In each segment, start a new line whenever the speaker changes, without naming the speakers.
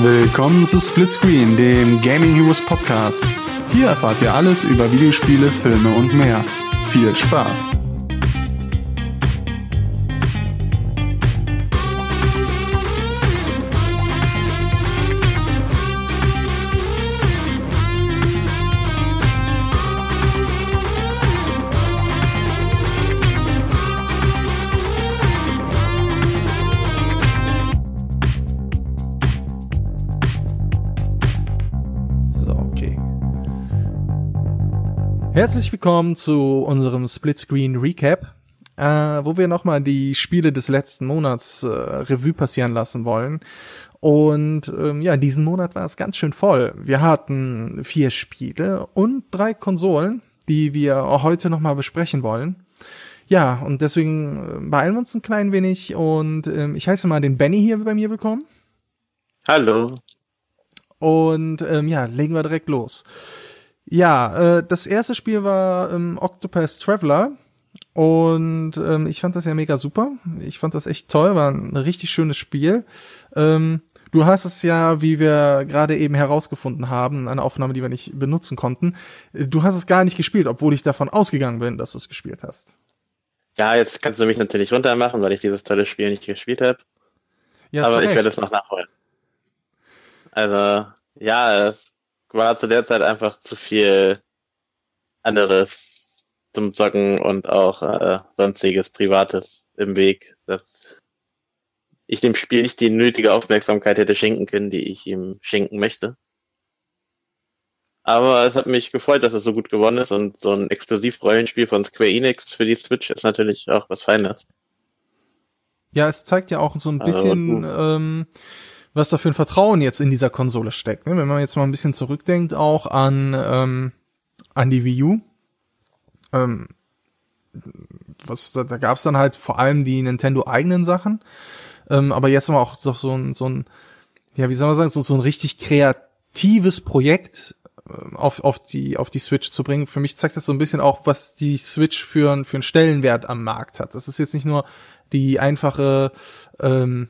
Willkommen zu Splitscreen, dem Gaming Heroes Podcast. Hier erfahrt ihr alles über Videospiele, Filme und mehr. Viel Spaß! Herzlich willkommen zu unserem Splitscreen Recap, äh, wo wir nochmal die Spiele des letzten Monats äh, Revue passieren lassen wollen. Und ähm, ja, diesen Monat war es ganz schön voll. Wir hatten vier Spiele und drei Konsolen, die wir auch heute nochmal besprechen wollen. Ja, und deswegen äh, beeilen wir uns ein klein wenig und ähm, ich heiße mal den Benny hier bei mir willkommen.
Hallo.
Und ähm, ja, legen wir direkt los. Ja, äh, das erste Spiel war ähm, Octopus Traveler. Und ähm, ich fand das ja mega super. Ich fand das echt toll, war ein richtig schönes Spiel. Ähm, du hast es ja, wie wir gerade eben herausgefunden haben, eine Aufnahme, die wir nicht benutzen konnten. Du hast es gar nicht gespielt, obwohl ich davon ausgegangen bin, dass du es gespielt hast.
Ja, jetzt kannst du mich natürlich runtermachen, weil ich dieses tolle Spiel nicht gespielt habe.
Ja,
aber ich werde es noch nachholen. Also, ja, es war zu der Zeit einfach zu viel anderes zum Zocken und auch äh, sonstiges Privates im Weg, dass ich dem Spiel nicht die nötige Aufmerksamkeit hätte schenken können, die ich ihm schenken möchte. Aber es hat mich gefreut, dass es so gut geworden ist und so ein Exklusiv-Rollenspiel von Square Enix für die Switch ist natürlich auch was Feines.
Ja, es zeigt ja auch so ein
Also,
bisschen,
du-
ähm, was da für ein Vertrauen jetzt in dieser Konsole steckt. Ne? Wenn man jetzt mal ein bisschen zurückdenkt, auch an, ähm, an die Wii U. Ähm, was, da, da gab es dann halt vor allem die Nintendo-eigenen Sachen. Ähm, aber jetzt haben wir auch so, so ein, so ein, ja, wie soll man sagen, so, so ein richtig kreatives Projekt ähm, auf, auf, die, auf die Switch zu bringen. Für mich zeigt das so ein bisschen auch, was die Switch für, für einen Stellenwert am Markt hat. Das ist jetzt nicht nur die einfache ähm,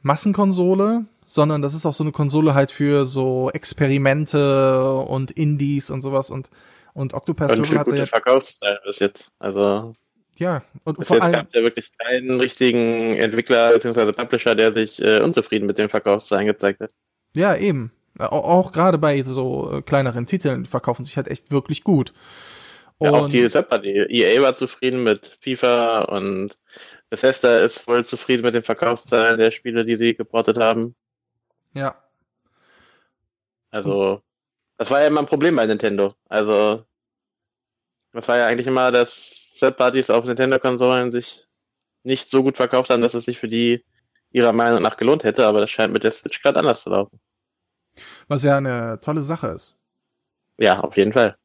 Massenkonsole, sondern das ist auch so eine Konsole halt für so Experimente und Indies und sowas und und Octopath
Und für
Traveler hatte
gute
ja,
Verkaufszahlen bis jetzt. Also
ja und
bis
vor
jetzt gab es ja wirklich keinen richtigen Entwickler bzw. Publisher, der sich äh, unzufrieden mit den Verkaufszahlen gezeigt hat.
Ja, eben. Äh, Auch, gerade bei so äh, kleineren Titeln die verkaufen sich halt echt wirklich gut.
Ja, auch die Third-Party. EA war zufrieden mit FIFA und Bethesda ist voll zufrieden mit den Verkaufszahlen der Spiele, die sie geportet haben.
Ja,
Also, das war ja immer ein Problem bei Nintendo. Also, das war ja eigentlich immer, dass Third-Parties auf Nintendo-Konsolen sich nicht so gut verkauft haben, dass es sich für die ihrer Meinung nach gelohnt hätte, aber das scheint mit der Switch gerade anders zu laufen.
was ja eine tolle Sache ist.
Ja, auf jeden Fall.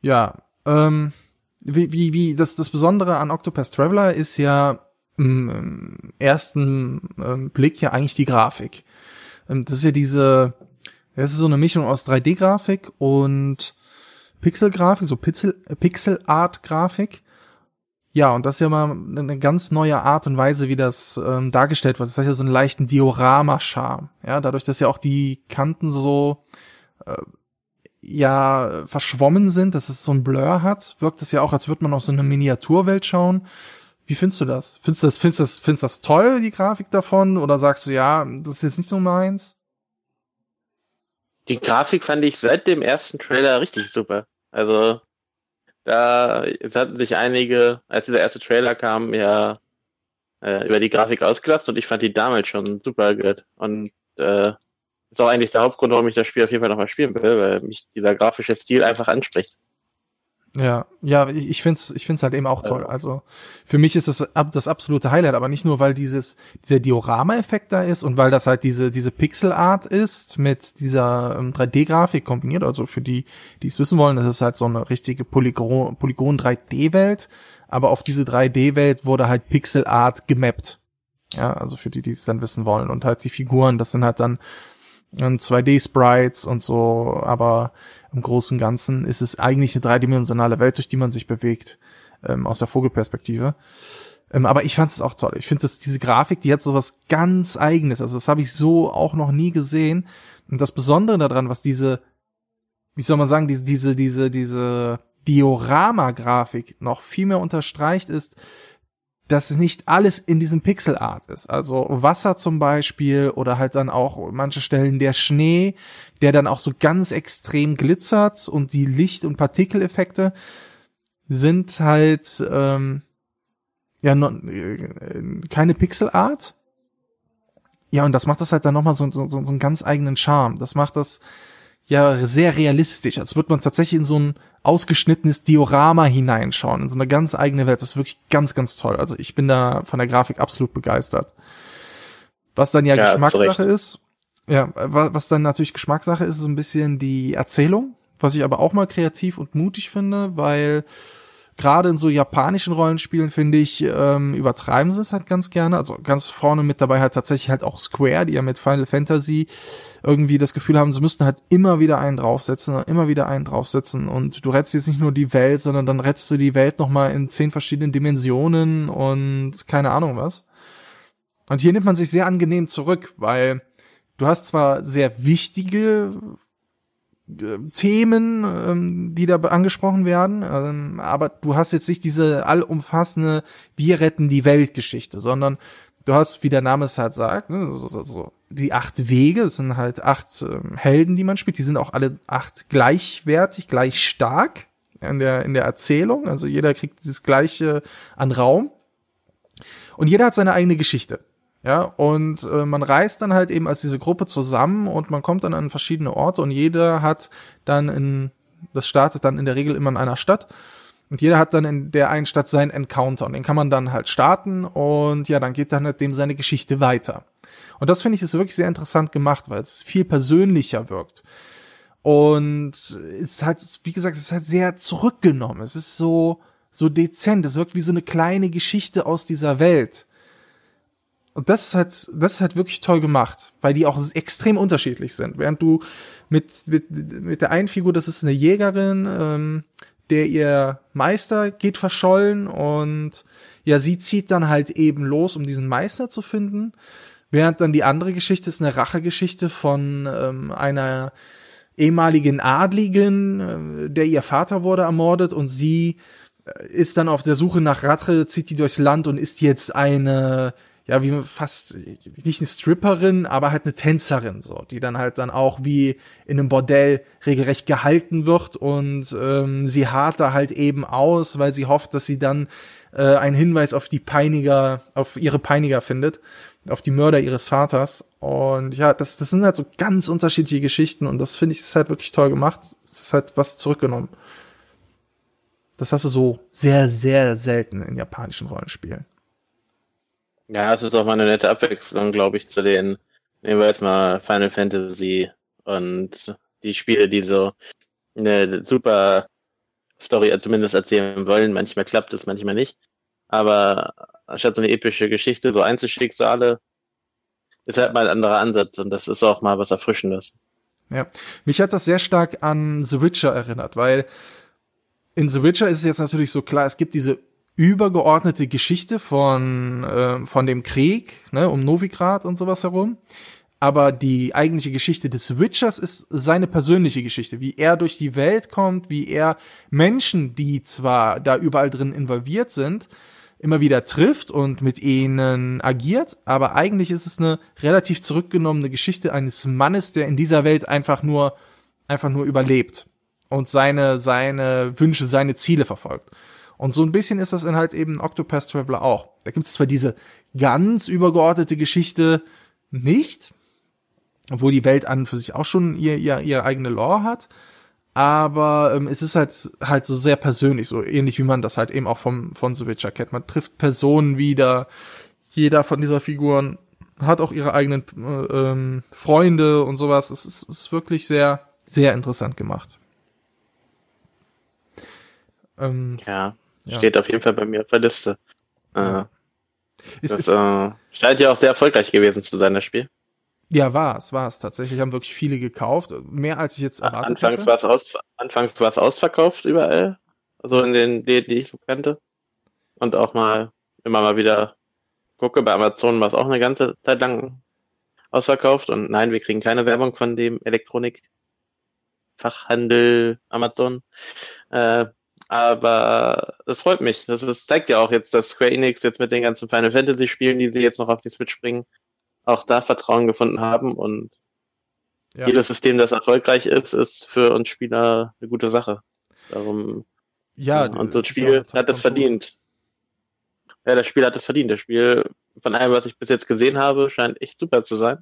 Ja, ähm, wie, wie, wie, das, das Besondere an Octopus Traveler ist ja im, ersten ähm, Blick ja eigentlich die Grafik. Ähm, das ist ja diese, das ist so eine Mischung aus 3D-Grafik und Pixel-Grafik, so Pixel, Pixel-Art-Grafik. Ja, und das ist ja mal eine ganz neue Art und Weise, wie das ähm, dargestellt wird. Das hat ja so einen leichten Diorama-Charme. Ja, dadurch, dass ja auch die Kanten so ja verschwommen sind, dass es so ein Blur hat, wirkt es ja auch, als würde man auf so eine Miniaturwelt schauen. Wie findest du das? Findest du das, findest du das, findest du das toll, die Grafik davon? Oder sagst du, ja, das ist jetzt nicht so meins?
Die Grafik fand ich seit dem ersten Trailer richtig super. Also, da es hatten sich einige, als dieser erste Trailer kam, ja äh, über die Grafik ausgelassen und ich fand die damals schon super gut. Und äh, ist auch eigentlich der Hauptgrund, warum ich das Spiel auf jeden Fall nochmal spielen will, weil mich dieser grafische Stil einfach anspricht.
Ja, ja, ich find's, ich find's halt eben auch toll. Also für mich ist das das absolute Highlight, aber nicht nur, weil dieses dieser Diorama-Effekt da ist und weil das halt diese diese Pixel-Art ist mit dieser ähm, 3D-Grafik kombiniert. Also für die, die es wissen wollen, das ist halt so eine richtige Polygon Polygon 3D-Welt, aber auf diese 3D-Welt wurde halt Pixel-Art gemappt. Ja, also für die, die es dann wissen wollen und halt die Figuren, das sind halt dann ähm, 2D-Sprites und so, aber im Großen und Ganzen ist es eigentlich eine dreidimensionale Welt, durch die man sich bewegt, ähm, aus der Vogelperspektive. Ähm, aber ich fand es auch toll. Ich finde, dass diese Grafik, die hat so was ganz Eigenes. Also das habe ich so auch noch nie gesehen. Und das Besondere daran, was diese, wie soll man sagen, diese, diese, diese, diese Diorama-Grafik noch viel mehr unterstreicht, ist, dass nicht alles in diesem Pixelart ist. Also Wasser zum Beispiel oder halt dann auch manche Stellen der Schnee, der dann auch so ganz extrem glitzert und die Licht- und Partikeleffekte sind halt ähm, ja no, äh, keine Pixelart. Ja, und das macht das halt dann nochmal so, so, so einen ganz eigenen Charme. Das macht das ja sehr realistisch, als würde man tatsächlich in so ein ausgeschnittenes Diorama hineinschauen, in so eine ganz eigene Welt. Das ist wirklich ganz, ganz toll. Also ich bin da von der Grafik absolut begeistert. Was dann ja, ja Geschmackssache ist, ja, was dann natürlich Geschmackssache ist, ist so ein bisschen die Erzählung, was ich aber auch mal kreativ und mutig finde, weil gerade in so japanischen Rollenspielen finde ich, ähm, übertreiben sie es halt ganz gerne. Also ganz vorne mit dabei halt tatsächlich halt auch Square, die ja mit Final Fantasy irgendwie das Gefühl haben, sie müssten halt immer wieder einen draufsetzen, immer wieder einen draufsetzen und du rettest jetzt nicht nur die Welt, sondern dann rettest du die Welt nochmal in zehn verschiedenen Dimensionen und keine Ahnung was. Und hier nimmt man sich sehr angenehm zurück, weil du hast zwar sehr wichtige Themen, ähm, die da angesprochen werden, ähm, aber du hast jetzt nicht diese allumfassende Wir retten die Welt Geschichte, sondern du hast, wie der Name es halt sagt, ne, so, so, die acht Wege, es sind halt acht ähm, Helden, die man spielt, die sind auch alle acht gleichwertig, gleich stark in der, in der Erzählung, also jeder kriegt das gleiche an Raum. Und jeder hat seine eigene Geschichte. Ja, und äh, man reist dann halt eben als diese Gruppe zusammen und man kommt dann an verschiedene Orte und jeder hat dann in, das startet dann in der Regel immer in einer Stadt und jeder hat dann in der einen Stadt seinen Encounter und den kann man dann halt starten und ja, dann geht dann halt dem seine Geschichte weiter. Und das finde ich ist wirklich sehr interessant gemacht, weil es viel persönlicher wirkt. Und es ist halt, wie gesagt, es ist halt sehr zurückgenommen. Es ist so, so dezent. Es wirkt wie so eine kleine Geschichte aus dieser Welt. Und das ist halt, das ist halt wirklich toll gemacht, weil die auch extrem unterschiedlich sind. Während du mit, mit, mit der einen Figur, das ist eine Jägerin, ähm, der ihr Meister geht verschollen und ja, sie zieht dann halt eben los, um diesen Meister zu finden. Während dann die andere Geschichte ist eine Rachegeschichte von ähm, einer ehemaligen Adligen, äh, der ihr Vater wurde ermordet und sie äh, ist dann auf der Suche nach Rache, zieht die durchs Land und ist jetzt eine ja, wie fast, nicht eine Stripperin, aber halt eine Tänzerin, so, die dann halt dann auch wie in einem Bordell regelrecht gehalten wird und ähm, sie hart da halt eben aus, weil sie hofft, dass sie dann äh, einen Hinweis auf die Peiniger, auf ihre Peiniger findet, auf die Mörder ihres Vaters. Und ja, das, das sind halt so ganz unterschiedliche Geschichten und das finde ich ist halt wirklich toll gemacht. Es ist halt was zurückgenommen. Das hast du so sehr, sehr selten in japanischen Rollenspielen.
Ja, es ist auch mal eine nette Abwechslung, glaube ich, zu den, nehmen wir jetzt mal Final Fantasy und die Spiele, die so eine super Story zumindest erzählen wollen. Manchmal klappt es, manchmal nicht. Aber anstatt so eine epische Geschichte, so Einzelschicksale, ist halt mal ein anderer Ansatz und das ist auch mal was Erfrischendes.
Ja, mich hat das sehr stark an The Witcher erinnert, weil in The Witcher ist es jetzt natürlich so klar, es gibt diese übergeordnete Geschichte von, äh, von dem Krieg, ne, um Novigrad und sowas herum. Aber die eigentliche Geschichte des Witchers ist seine persönliche Geschichte, wie er durch die Welt kommt, wie er Menschen, die zwar da überall drin involviert sind, immer wieder trifft und mit ihnen agiert, aber eigentlich ist es eine relativ zurückgenommene Geschichte eines Mannes, der in dieser Welt einfach nur, einfach nur überlebt und seine, seine Wünsche, seine Ziele verfolgt. Und so ein bisschen ist das in halt eben Octopath Traveler auch. Da gibt es zwar diese ganz übergeordnete Geschichte nicht, obwohl die Welt an und für sich auch schon ihr, ihr, ihre eigene Lore hat, aber ähm, es ist halt halt so sehr persönlich, so ähnlich wie man das halt eben auch vom von The Witcher kennt. Man trifft Personen wieder, jeder von dieser Figuren hat auch ihre eigenen äh, ähm, Freunde und sowas. Es ist, ist wirklich sehr sehr interessant gemacht.
Ähm, ja. Steht auf jeden Fall bei mir auf der Liste. Äh, es das äh, scheint ja auch sehr erfolgreich gewesen zu sein, das Spiel.
Ja, war es, war es. Tatsächlich haben wirklich viele gekauft. Mehr als ich jetzt erwartet
anfangs
hätte.
War's aus, anfangs war es ausverkauft überall. Also in den Läden, die ich so kannte. Und auch mal immer mal wieder gucke. Bei Amazon war es auch eine ganze Zeit lang ausverkauft und nein, wir kriegen keine Werbung von dem Elektronikfachhandel Amazon. Äh, aber das freut mich. Das, das zeigt ja auch jetzt, dass Square Enix jetzt mit den ganzen Final Fantasy Spielen, die sie jetzt noch auf die Switch bringen, auch da Vertrauen gefunden haben und ja. jedes System, das erfolgreich ist, ist für uns Spieler eine gute Sache. Darum
ja,
und so ein Spiel ja hat das verdient. Ja, das Spiel hat es verdient. Das Spiel, von allem, was ich bis jetzt gesehen habe, scheint echt super zu sein.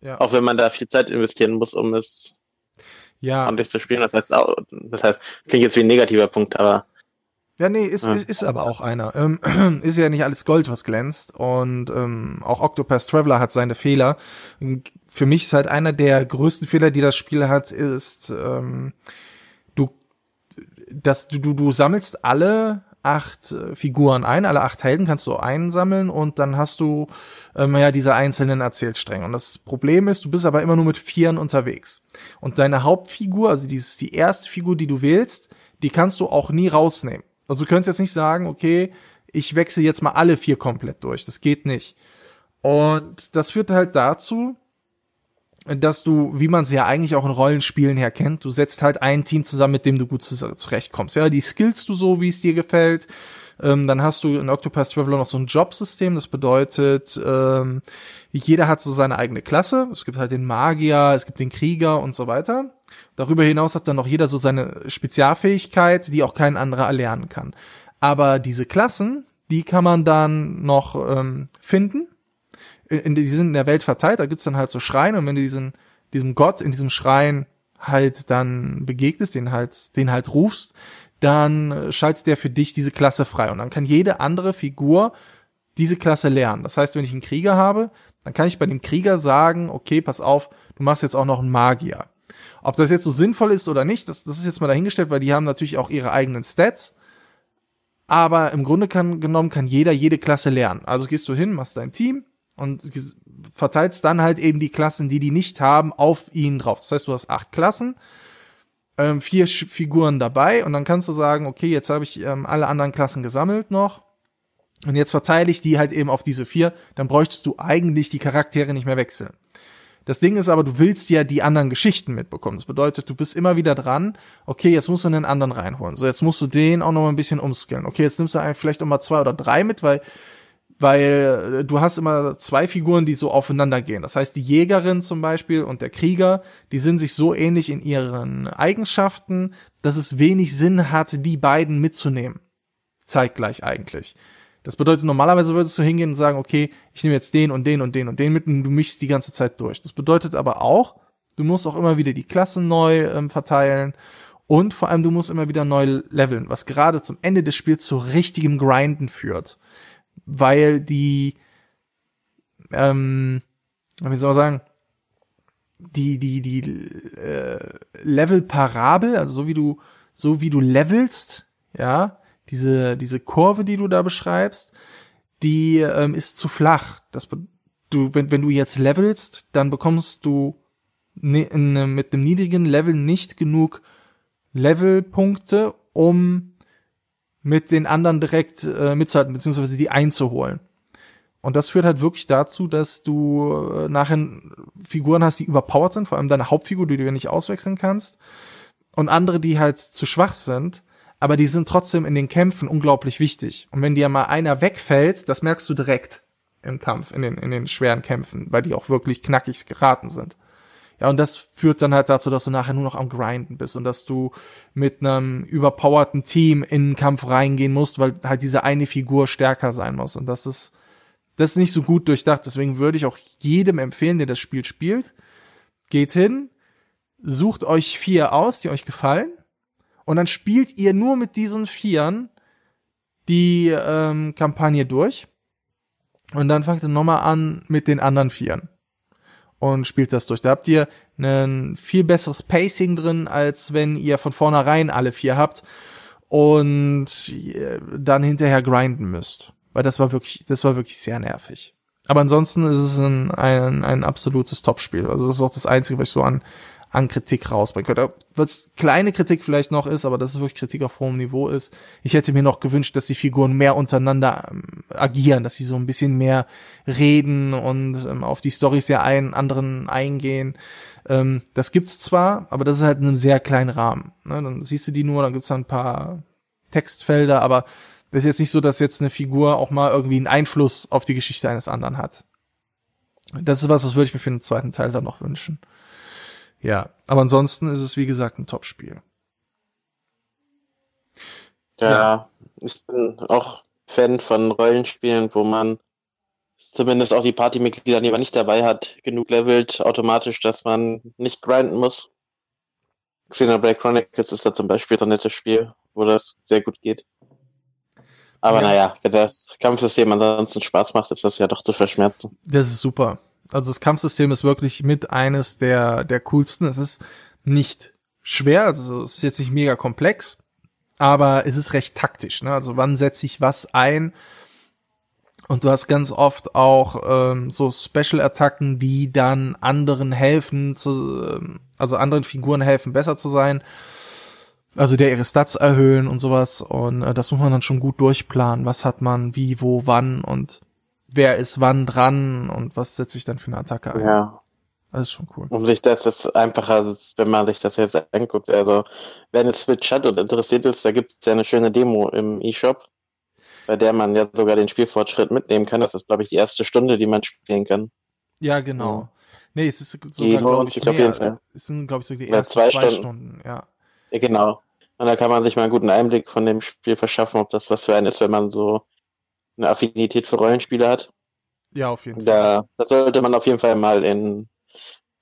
Ja. Auch wenn man da viel Zeit investieren muss, um es ja. ordentlich zu spielen. Das heißt, auch, das heißt, klingt jetzt wie ein negativer Punkt, aber.
Ja, nee, ist, ja. ist, ist aber auch einer. Ähm, ist ja nicht alles Gold, was glänzt. Und ähm, auch Octopath Traveler hat seine Fehler. Für mich ist halt einer der größten Fehler, die das Spiel hat, ist, ähm, du, dass du, du, du sammelst alle acht äh, Figuren ein, alle acht Helden kannst du einsammeln und dann hast du ähm, ja diese einzelnen Erzählstränge. Und das Problem ist, du bist aber immer nur mit Vieren unterwegs. Und deine Hauptfigur, also dieses, die erste Figur, die du wählst, die kannst du auch nie rausnehmen. Also du könntest jetzt nicht sagen, okay, ich wechsle jetzt mal alle vier komplett durch. Das geht nicht. Und das führt halt dazu, dass du, wie man sie ja eigentlich auch in Rollenspielen her kennt, du setzt halt ein Team zusammen, mit dem du gut zurechtkommst. Ja, die skillst du so, wie es dir gefällt. Ähm, dann hast du in Octopath Traveler noch so ein Jobsystem, das bedeutet, ähm, jeder hat so seine eigene Klasse. Es gibt halt den Magier, es gibt den Krieger und so weiter. Darüber hinaus hat dann noch jeder so seine Spezialfähigkeit, die auch kein anderer erlernen kann. Aber diese Klassen, die kann man dann noch ähm, finden in, die sind in der Welt verteilt, da gibt's dann halt so Schreine und wenn du diesen, diesem Gott in diesem Schrein halt dann begegnest, den halt, den halt rufst, dann schaltet der für dich diese Klasse frei und dann kann jede andere Figur diese Klasse lernen. Das heißt, wenn ich einen Krieger habe, dann kann ich bei dem Krieger sagen, okay, pass auf, du machst jetzt auch noch einen Magier. Ob das jetzt so sinnvoll ist oder nicht, das, das ist jetzt mal dahingestellt, weil die haben natürlich auch ihre eigenen Stats. Aber im Grunde kann, genommen kann jeder jede Klasse lernen. Also gehst du hin, machst dein Team, und verteilst dann halt eben die Klassen, die die nicht haben, auf ihn drauf. Das heißt, du hast acht Klassen, ähm, vier Sch Figuren dabei und dann kannst du sagen, okay, jetzt habe ich ähm, alle anderen Klassen gesammelt noch und jetzt verteile ich die halt eben auf diese vier. Dann bräuchtest du eigentlich die Charaktere nicht mehr wechseln. Das Ding ist aber, du willst ja die anderen Geschichten mitbekommen. Das bedeutet, du bist immer wieder dran, okay, jetzt musst du einen anderen reinholen. So, jetzt musst du den auch noch mal ein bisschen umskillen. Okay, jetzt nimmst du vielleicht auch mal zwei oder drei mit, weil weil äh, du hast immer zwei Figuren, die so aufeinander gehen. Das heißt, die Jägerin zum Beispiel und der Krieger, die sind sich so ähnlich in ihren Eigenschaften, dass es wenig Sinn hat, die beiden mitzunehmen. Zeitgleich eigentlich. Das bedeutet, normalerweise würdest du hingehen und sagen, okay, ich nehme jetzt den und den und den und den mit und du mischst die ganze Zeit durch. Das bedeutet aber auch, du musst auch immer wieder die Klassen neu ähm, verteilen und vor allem du musst immer wieder neu leveln, was gerade zum Ende des Spiels zu richtigem Grinden führt weil die, ähm, wie soll man sagen, die, die, die äh, Level-Parabel, also so wie du, so wie du levelst, ja, diese, diese Kurve, die du da beschreibst, die ähm, ist zu flach. Das, du, wenn, wenn du jetzt levelst, dann bekommst du ne, in, mit einem niedrigen Level nicht genug Levelpunkte, um mit den anderen direkt äh, mitzuhalten, beziehungsweise die einzuholen. Und das führt halt wirklich dazu, dass du äh, nachher Figuren hast, die überpowered sind, vor allem deine Hauptfigur, die du nicht auswechseln kannst, und andere, die halt zu schwach sind, aber die sind trotzdem in den Kämpfen unglaublich wichtig. Und wenn dir mal einer wegfällt, das merkst du direkt im Kampf, in den, in den schweren Kämpfen, weil die auch wirklich knackig geraten sind. Ja, und das führt dann halt dazu, dass du nachher nur noch am Grinden bist und dass du mit einem überpowerten Team in den Kampf reingehen musst, weil halt diese eine Figur stärker sein muss. Und das ist, das ist nicht so gut durchdacht. Deswegen würde ich auch jedem empfehlen, der das Spiel spielt, geht hin, sucht euch vier aus, die euch gefallen, und dann spielt ihr nur mit diesen Vieren die ähm, Kampagne durch. Und dann fangt ihr nochmal an mit den anderen Vieren und spielt das durch. Da habt ihr ein viel besseres Pacing drin, als wenn ihr von vornherein alle vier habt und dann hinterher grinden müsst. Weil das war wirklich, das war wirklich sehr nervig. Aber ansonsten ist es ein, ein, ein absolutes Topspiel. Also das ist auch das Einzige, was ich so an, an Kritik rausbringen könnte. Was kleine Kritik vielleicht noch ist, aber das ist wirklich Kritik auf hohem Niveau ist. Ich hätte mir noch gewünscht, dass die Figuren mehr untereinander ähm, agieren, dass sie so ein bisschen mehr reden und ähm, auf die Storys der einen anderen eingehen. Ähm, das gibt's zwar, aber das ist halt in einem sehr kleinen Rahmen. Ne? Dann siehst du die nur, dann gibt's da ein paar Textfelder, aber das ist jetzt nicht so, dass jetzt eine Figur auch mal irgendwie einen Einfluss auf die Geschichte eines anderen hat. Das ist was, das würde ich mir für den zweiten Teil dann noch wünschen. Ja, aber ansonsten ist es wie gesagt ein Top-Spiel.
Ja, ja, ich bin auch Fan von Rollenspielen, wo man zumindest auch die Partymitglieder, die man nicht dabei hat, genug levelt automatisch, dass man nicht grinden muss. Xenoblade Chronicles ist da zum Beispiel so ein nettes Spiel, wo das sehr gut geht. Aber ja. naja, wenn das Kampfsystem ansonsten Spaß macht, ist das ja doch zu verschmerzen.
Das ist super. Also das Kampfsystem ist wirklich mit eines der, der coolsten. Es ist nicht schwer, also es ist jetzt nicht mega komplex, aber es ist recht taktisch. Ne? Also wann setze ich was ein? Und du hast ganz oft auch ähm, so Special-Attacken, die dann anderen helfen, zu, ähm, also anderen Figuren helfen, besser zu sein. Also der ihre Stats erhöhen und sowas. Und äh, das muss man dann schon gut durchplanen. Was hat man, wie, wo, wann und wer ist wann dran und was setze ich dann für eine Attacke ein.
Ja.
Das ist schon cool.
Um sich das ist einfacher, wenn man sich das selbst anguckt. Also, wenn es Switch hat und interessiert ist, da gibt es ja eine schöne Demo im eShop bei der man ja sogar den Spielfortschritt mitnehmen kann. Das ist, glaube ich, die erste Stunde, die man spielen kann.
Ja, genau. Ja. Nee, es ist sogar, glaube ich, mehr. Es sind, glaube ich, sogar die ersten
zwei,
zwei Stunden. Stunden. Ja.
ja. Genau. Und da kann man sich mal einen guten Einblick von dem Spiel verschaffen, ob das was für einen ist, wenn man so eine Affinität für Rollenspiele hat.
Ja, auf jeden
Fall. Da sollte man auf jeden Fall mal in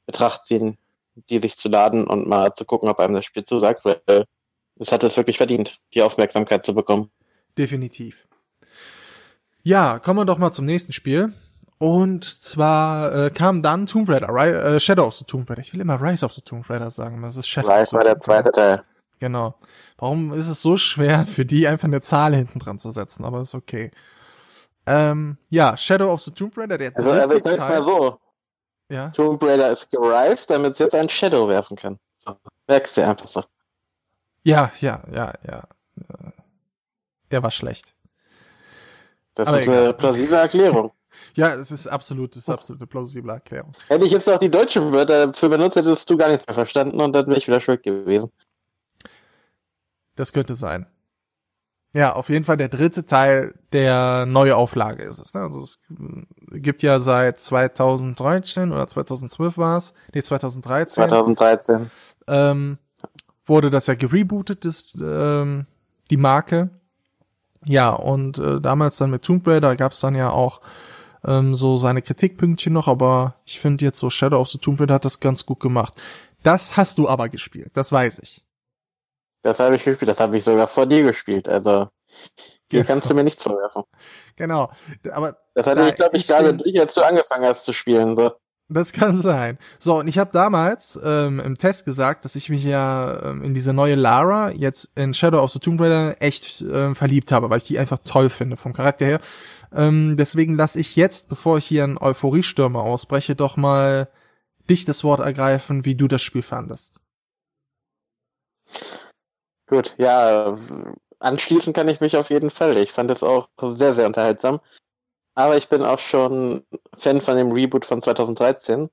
Betracht ziehen, die sich zu laden und mal zu gucken, ob einem das Spiel zusagt, weil es hat es wirklich verdient, die Aufmerksamkeit zu bekommen.
Definitiv. Ja, kommen wir doch mal zum nächsten Spiel. Und zwar äh, kam dann Tomb Raider, äh, Shadow of the Tomb Raider. Ich will immer Rise of the Tomb Raider sagen, das ist
Shadow Rise war der zweite Teil.
Genau. Warum ist es so schwer, für die einfach eine Zahl hinten dran zu setzen? Aber ist okay. Ähm, ja, Shadow of the Tomb Raider, der
also, also ich sag's mal so.
Ja.
Tomb Raider ist gerised, damit es jetzt ein Shadow werfen kann. So, merkst du einfach so.
Ja, ja, ja, ja. Der war schlecht.
Das Aber ist egal. eine plausible Erklärung.
ja, es ist absolut, es ist absolut eine plausible Erklärung.
Hätte ich jetzt auch die deutschen Wörter dafür benutzt, hättest du gar nichts mehr verstanden und dann wäre ich wieder schuld gewesen.
Das könnte sein. Ja, auf jeden Fall der dritte Teil der neue Auflage ist es. Ne? Also es gibt ja seit 2013 oder 2012 war es, nee 2013.
2013.
Ähm, wurde das ja gerebootet, das, ähm, die Marke. Ja, und äh, damals dann mit Tomb Raider gab es dann ja auch ähm, so seine Kritikpünktchen noch, aber ich finde jetzt so Shadow of the Tomb Raider hat das ganz gut gemacht. Das hast du aber gespielt, das weiß ich.
Das habe ich gespielt, das habe ich sogar vor dir gespielt, also hier genau. kannst du mir nichts vorwerfen.
Genau, aber
das hatte da, ich glaube ich, ich gerade durch, als du angefangen hast zu spielen. So.
Das kann sein. So, und ich habe damals ähm, im Test gesagt, dass ich mich ja ähm, in diese neue Lara jetzt in Shadow of the Tomb Raider echt ähm, verliebt habe, weil ich die einfach toll finde vom Charakter her. Ähm, deswegen lasse ich jetzt, bevor ich hier einen Euphoriestürmer ausbreche, doch mal dich das Wort ergreifen, wie du das Spiel fandest.
Gut, ja, anschließen kann ich mich auf jeden Fall. Ich fand es auch sehr, sehr unterhaltsam. Aber ich bin auch schon Fan von dem Reboot von 2013.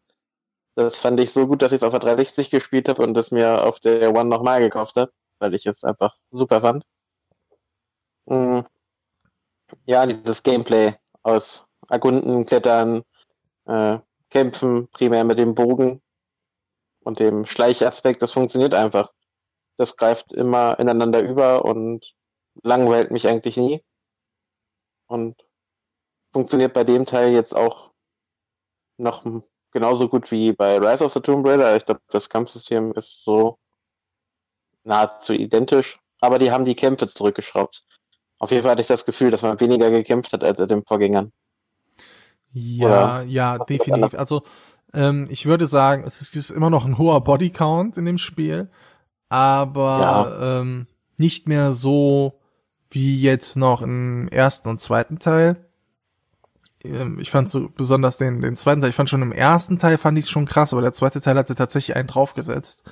Das fand ich so gut, dass ich es auf der 360 gespielt habe und es mir auf der One nochmal gekauft habe, weil ich es einfach super fand. Mhm. Ja, dieses Gameplay aus Erkunden, Klettern, äh, Kämpfen, primär mit dem Bogen und dem Schleichaspekt, das funktioniert einfach. Das greift immer ineinander über und langweilt mich eigentlich nie. Und funktioniert bei dem Teil jetzt auch noch genauso gut wie bei Rise of the Tomb Raider. Ich glaube, das Kampfsystem ist so nahezu identisch, aber die haben die Kämpfe zurückgeschraubt. Auf jeden Fall hatte ich das Gefühl, dass man weniger gekämpft hat als in den Vorgängern.
Ja, Oder ja, definitiv. Also ähm, ich würde sagen, es ist immer noch ein hoher Bodycount in dem Spiel, aber ja. ähm, nicht mehr so wie jetzt noch im ersten und zweiten Teil ähm, ich fand so besonders den, den zweiten Teil, ich fand schon im ersten Teil fand ich es schon krass, aber der zweite Teil hat sie tatsächlich einen draufgesetzt.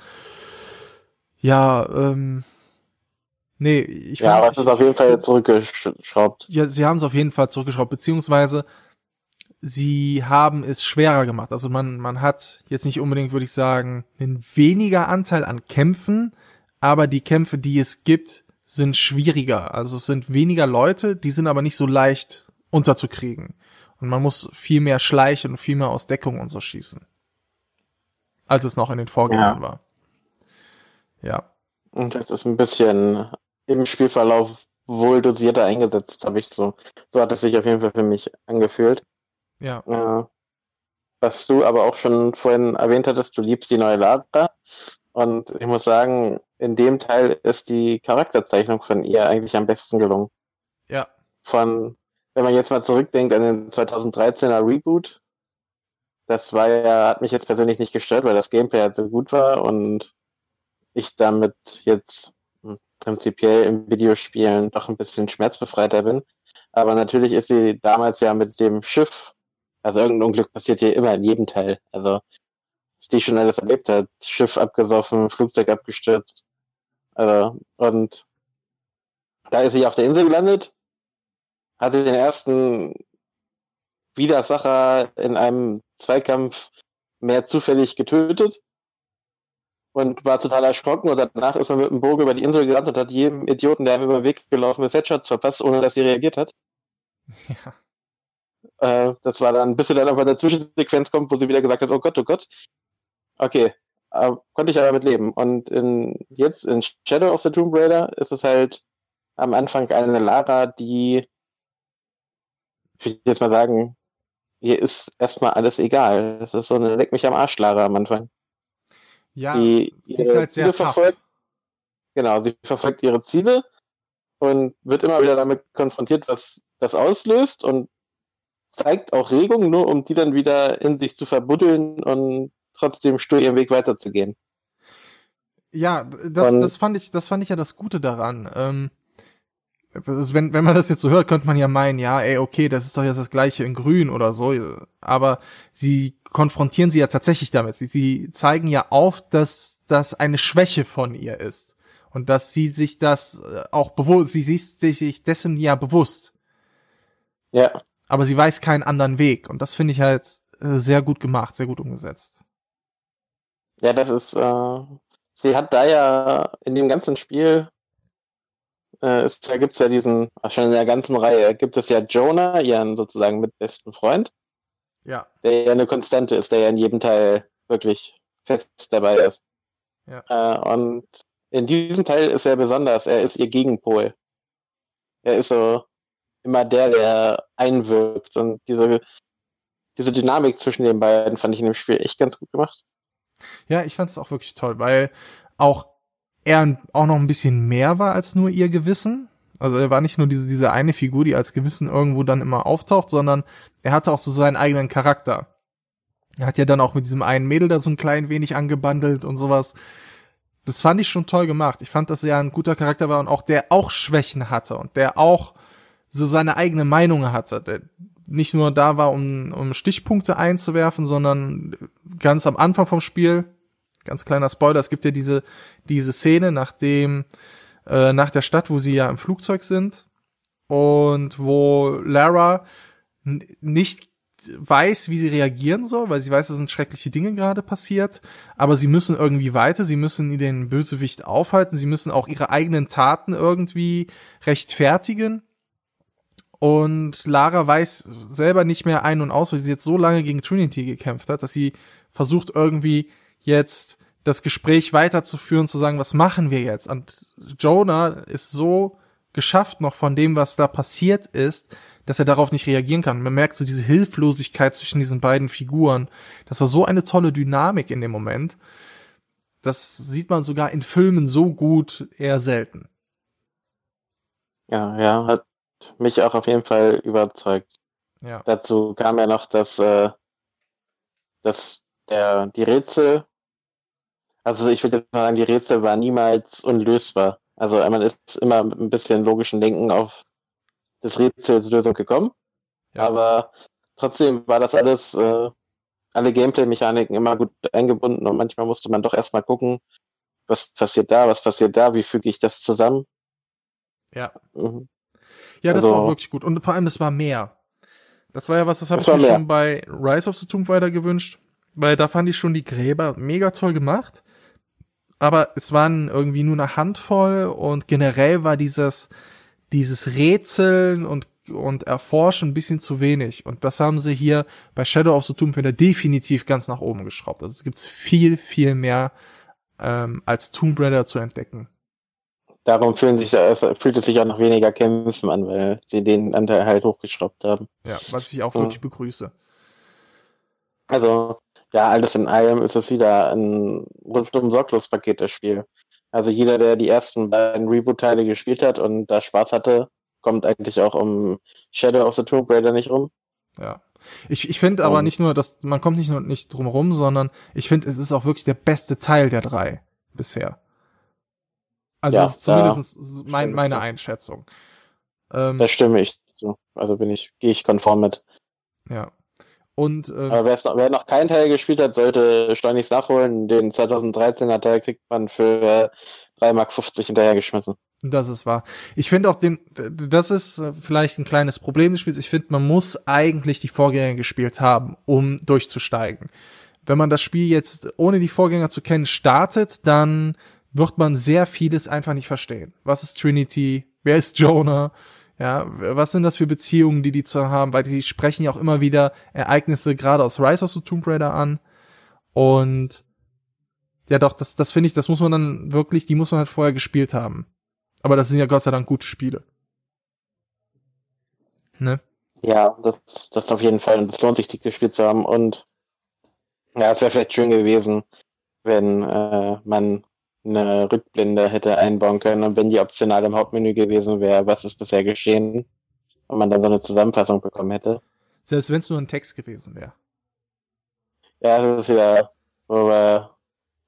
Ja, ähm, nee, ich
Ja,
fand-
aber es ist auf jeden Fall zurückgeschraubt.
Ja, sie haben es auf jeden Fall zurückgeschraubt, beziehungsweise sie haben es schwerer gemacht. Also man, man hat jetzt nicht unbedingt, würde ich sagen, einen weniger Anteil an Kämpfen, aber die Kämpfe, die es gibt, sind schwieriger. Also es sind weniger Leute, die sind aber nicht so leicht unterzukriegen. Und man muss viel mehr schleichen und viel mehr aus Deckung und so schießen. Als es noch in den Vorgängern
Ja.
war. Ja.
Und das ist ein bisschen im Spielverlauf wohl dosierter eingesetzt, habe ich so. So hat es sich auf jeden Fall für mich angefühlt.
Ja.
Äh, was du aber auch schon vorhin erwähnt hattest, du liebst die neue Lara. Und ich muss sagen, in dem Teil ist die Charakterzeichnung von ihr eigentlich am besten gelungen.
Ja.
Von, wenn man jetzt mal zurückdenkt an den 2013er Reboot, das war ja, hat mich jetzt persönlich nicht gestört, weil das Gameplay halt so gut war und ich damit jetzt hm, prinzipiell im Videospielen doch ein bisschen schmerzbefreiter bin. Aber natürlich ist sie damals ja mit dem Schiff, also irgendein Unglück passiert hier immer in jedem Teil. Also, was die schon alles erlebt hat. Schiff abgesoffen, Flugzeug abgestürzt. Also, und da ist sie auf der Insel gelandet, hatte den ersten Widersacher in einem Zweikampf mehr zufällig getötet und war total erschrocken und danach ist man mit dem Bogen über die Insel gerannt und hat jedem Idioten, der ihm über den Weg gelaufen ist, Headshots verpasst, ohne dass sie reagiert hat.
Ja.
Äh, das war dann, bis sie dann aber in der Zwischensequenz kommt, wo sie wieder gesagt hat, oh Gott, oh Gott. Okay, äh, konnte ich aber mit leben. Und in, jetzt in Shadow of the Tomb Raider ist es halt am Anfang eine Lara, die, ich würde jetzt mal sagen, ihr ist erstmal alles egal. Das ist so eine Leck mich am Arsch Lara am Anfang.
Ja,
die
sie ist halt sehr
Ziele
tough.
verfolgt. Genau, sie verfolgt ihre Ziele und wird immer wieder damit konfrontiert, was das auslöst und zeigt auch Regungen, nur um die dann wieder in sich zu verbuddeln und trotzdem stur ihren Weg weiterzugehen.
Ja, das,
Und-
das fand ich, das fand ich ja das Gute daran. Ähm, also wenn, wenn man das jetzt so hört, könnte man ja meinen, ja, ey, okay, das ist doch jetzt das gleiche in Grün oder so. Aber sie konfrontieren sie ja tatsächlich damit. Sie, sie zeigen ja auf, dass das eine Schwäche von ihr ist. Und dass sie sich das äh, auch bewusst, sie ist sich dessen ja bewusst.
Ja,
Aber sie weiß keinen anderen Weg. Und das finde ich halt äh, sehr gut gemacht, sehr gut umgesetzt.
ja, das ist, äh, sie hat da ja in dem ganzen Spiel, äh, es, da gibt's ja diesen, ach, schon in der ganzen Reihe, gibt es ja Jonah, ihren sozusagen mitbesten Freund,
Ja.
der ja eine Konstante ist, der ja in jedem Teil wirklich fest dabei ist.
Ja.
Äh, und in diesem Teil ist er besonders, er ist ihr Gegenpol. Er ist so immer der, der einwirkt. Und diese, diese Dynamik zwischen den beiden fand ich in dem Spiel echt ganz gut gemacht.
Ja, ich fand es auch wirklich toll, weil auch er auch noch ein bisschen mehr war als nur ihr Gewissen. Also er war nicht nur diese, diese eine Figur, die als Gewissen irgendwo dann immer auftaucht, sondern er hatte auch so seinen eigenen Charakter. Er hat ja dann auch mit diesem einen Mädel da so ein klein wenig angebandelt und sowas. Das fand ich schon toll gemacht. Ich fand, dass er ein guter Charakter war und auch der auch Schwächen hatte und der auch so seine eigene Meinung hatte. Der nicht nur da war, um, um Stichpunkte einzuwerfen, sondern ganz am Anfang vom Spiel, ganz kleiner Spoiler, es gibt ja diese, diese Szene, nachdem, äh, nach der Stadt, wo sie ja im Flugzeug sind und wo Lara nicht weiß, wie sie reagieren soll, weil sie weiß, es sind schreckliche Dinge gerade passiert, aber sie müssen irgendwie weiter, sie müssen den Bösewicht aufhalten, sie müssen auch ihre eigenen Taten irgendwie rechtfertigen. Und Lara weiß selber nicht mehr ein und aus, weil sie jetzt so lange gegen Trinity gekämpft hat, dass sie versucht irgendwie jetzt das Gespräch weiterzuführen, zu sagen, was machen wir jetzt? Und Jonah ist so geschafft noch von dem, was da passiert ist, dass er darauf nicht reagieren kann. Man merkt so diese Hilflosigkeit zwischen diesen beiden Figuren. Das war so eine tolle Dynamik in dem Moment. Das sieht man sogar in Filmen so gut eher selten.
Ja, ja, hat mich auch auf jeden Fall überzeugt.
Ja.
Dazu kam ja noch, dass, äh, dass der, die Rätsel, also ich würde jetzt mal sagen, die Rätsel waren niemals unlösbar. Also man ist immer mit ein bisschen logischen Denken auf das Rätselslösung gekommen.
Ja.
Aber trotzdem war das alles, äh, alle Gameplay-Mechaniken immer gut eingebunden und manchmal musste man doch erstmal gucken, was passiert da, was passiert da, wie füge ich das zusammen.
Ja. Ja, das also, war wirklich gut. Und vor allem, das war mehr. Das war ja was, das habe ich mir mehr. schon bei Rise of the Tomb Raider gewünscht, weil da fand ich schon die Gräber mega toll gemacht. Aber es waren irgendwie nur eine Handvoll und generell war dieses, dieses Rätseln und, und Erforschen ein bisschen zu wenig. Und das haben sie hier bei Shadow of the Tomb Raider definitiv ganz nach oben geschraubt. Also es gibt viel, viel mehr ähm, als Tomb Raider zu entdecken
darum fühlen sich, äh, fühlt es sich auch noch weniger Kämpfen an, weil sie den Anteil halt hochgeschraubt haben.
Ja, was ich auch wirklich begrüße.
Also, ja, alles in allem ist es wieder ein rundum sorglos Paket, das Spiel. Also jeder, der die ersten beiden Reboot-Teile gespielt hat und da Spaß hatte, kommt eigentlich auch um Shadow of the Tomb Raider nicht rum.
Ja. Ich, ich finde aber nicht nur, dass man kommt nicht nur nicht drum rum, sondern ich finde, es ist auch wirklich der beste Teil der drei bisher. Also ja, das ist zumindest mein, meine Einschätzung.
Ähm, da stimme ich zu. Also bin ich, gehe ich konform mit.
Ja. Und
ähm, Aber noch, wer noch keinen Teil gespielt hat, sollte schleunigst nachholen. Den 2013er Teil kriegt man für 3,50 Mark hinterhergeschmissen.
Das ist wahr. Ich finde auch den, das ist äh, vielleicht ein kleines Problem des Spiels. Ich finde, man muss eigentlich die Vorgänger gespielt haben, um durchzusteigen. Wenn man das Spiel jetzt ohne die Vorgänger zu kennen startet, dann wird man sehr vieles einfach nicht verstehen. Was ist Trinity? Wer ist Jonah? Ja, was sind das für Beziehungen, die die zu haben? Weil die sprechen ja auch immer wieder Ereignisse gerade aus Rise of the Tomb Raider an. Und ja, doch, das, das finde ich, das muss man dann wirklich, die muss man halt vorher gespielt haben. Aber das sind ja Gott sei Dank gute Spiele.
Ne? Ja, das, das auf jeden Fall. Und es lohnt sich, die gespielt zu haben. Und ja, es wäre vielleicht schön gewesen, wenn äh, man eine Rückblende hätte einbauen können und wenn die optional im Hauptmenü gewesen wäre, was ist bisher geschehen und man dann so eine Zusammenfassung bekommen hätte.
Selbst wenn es nur ein Text gewesen wäre.
Ja, das ist wieder, wo wir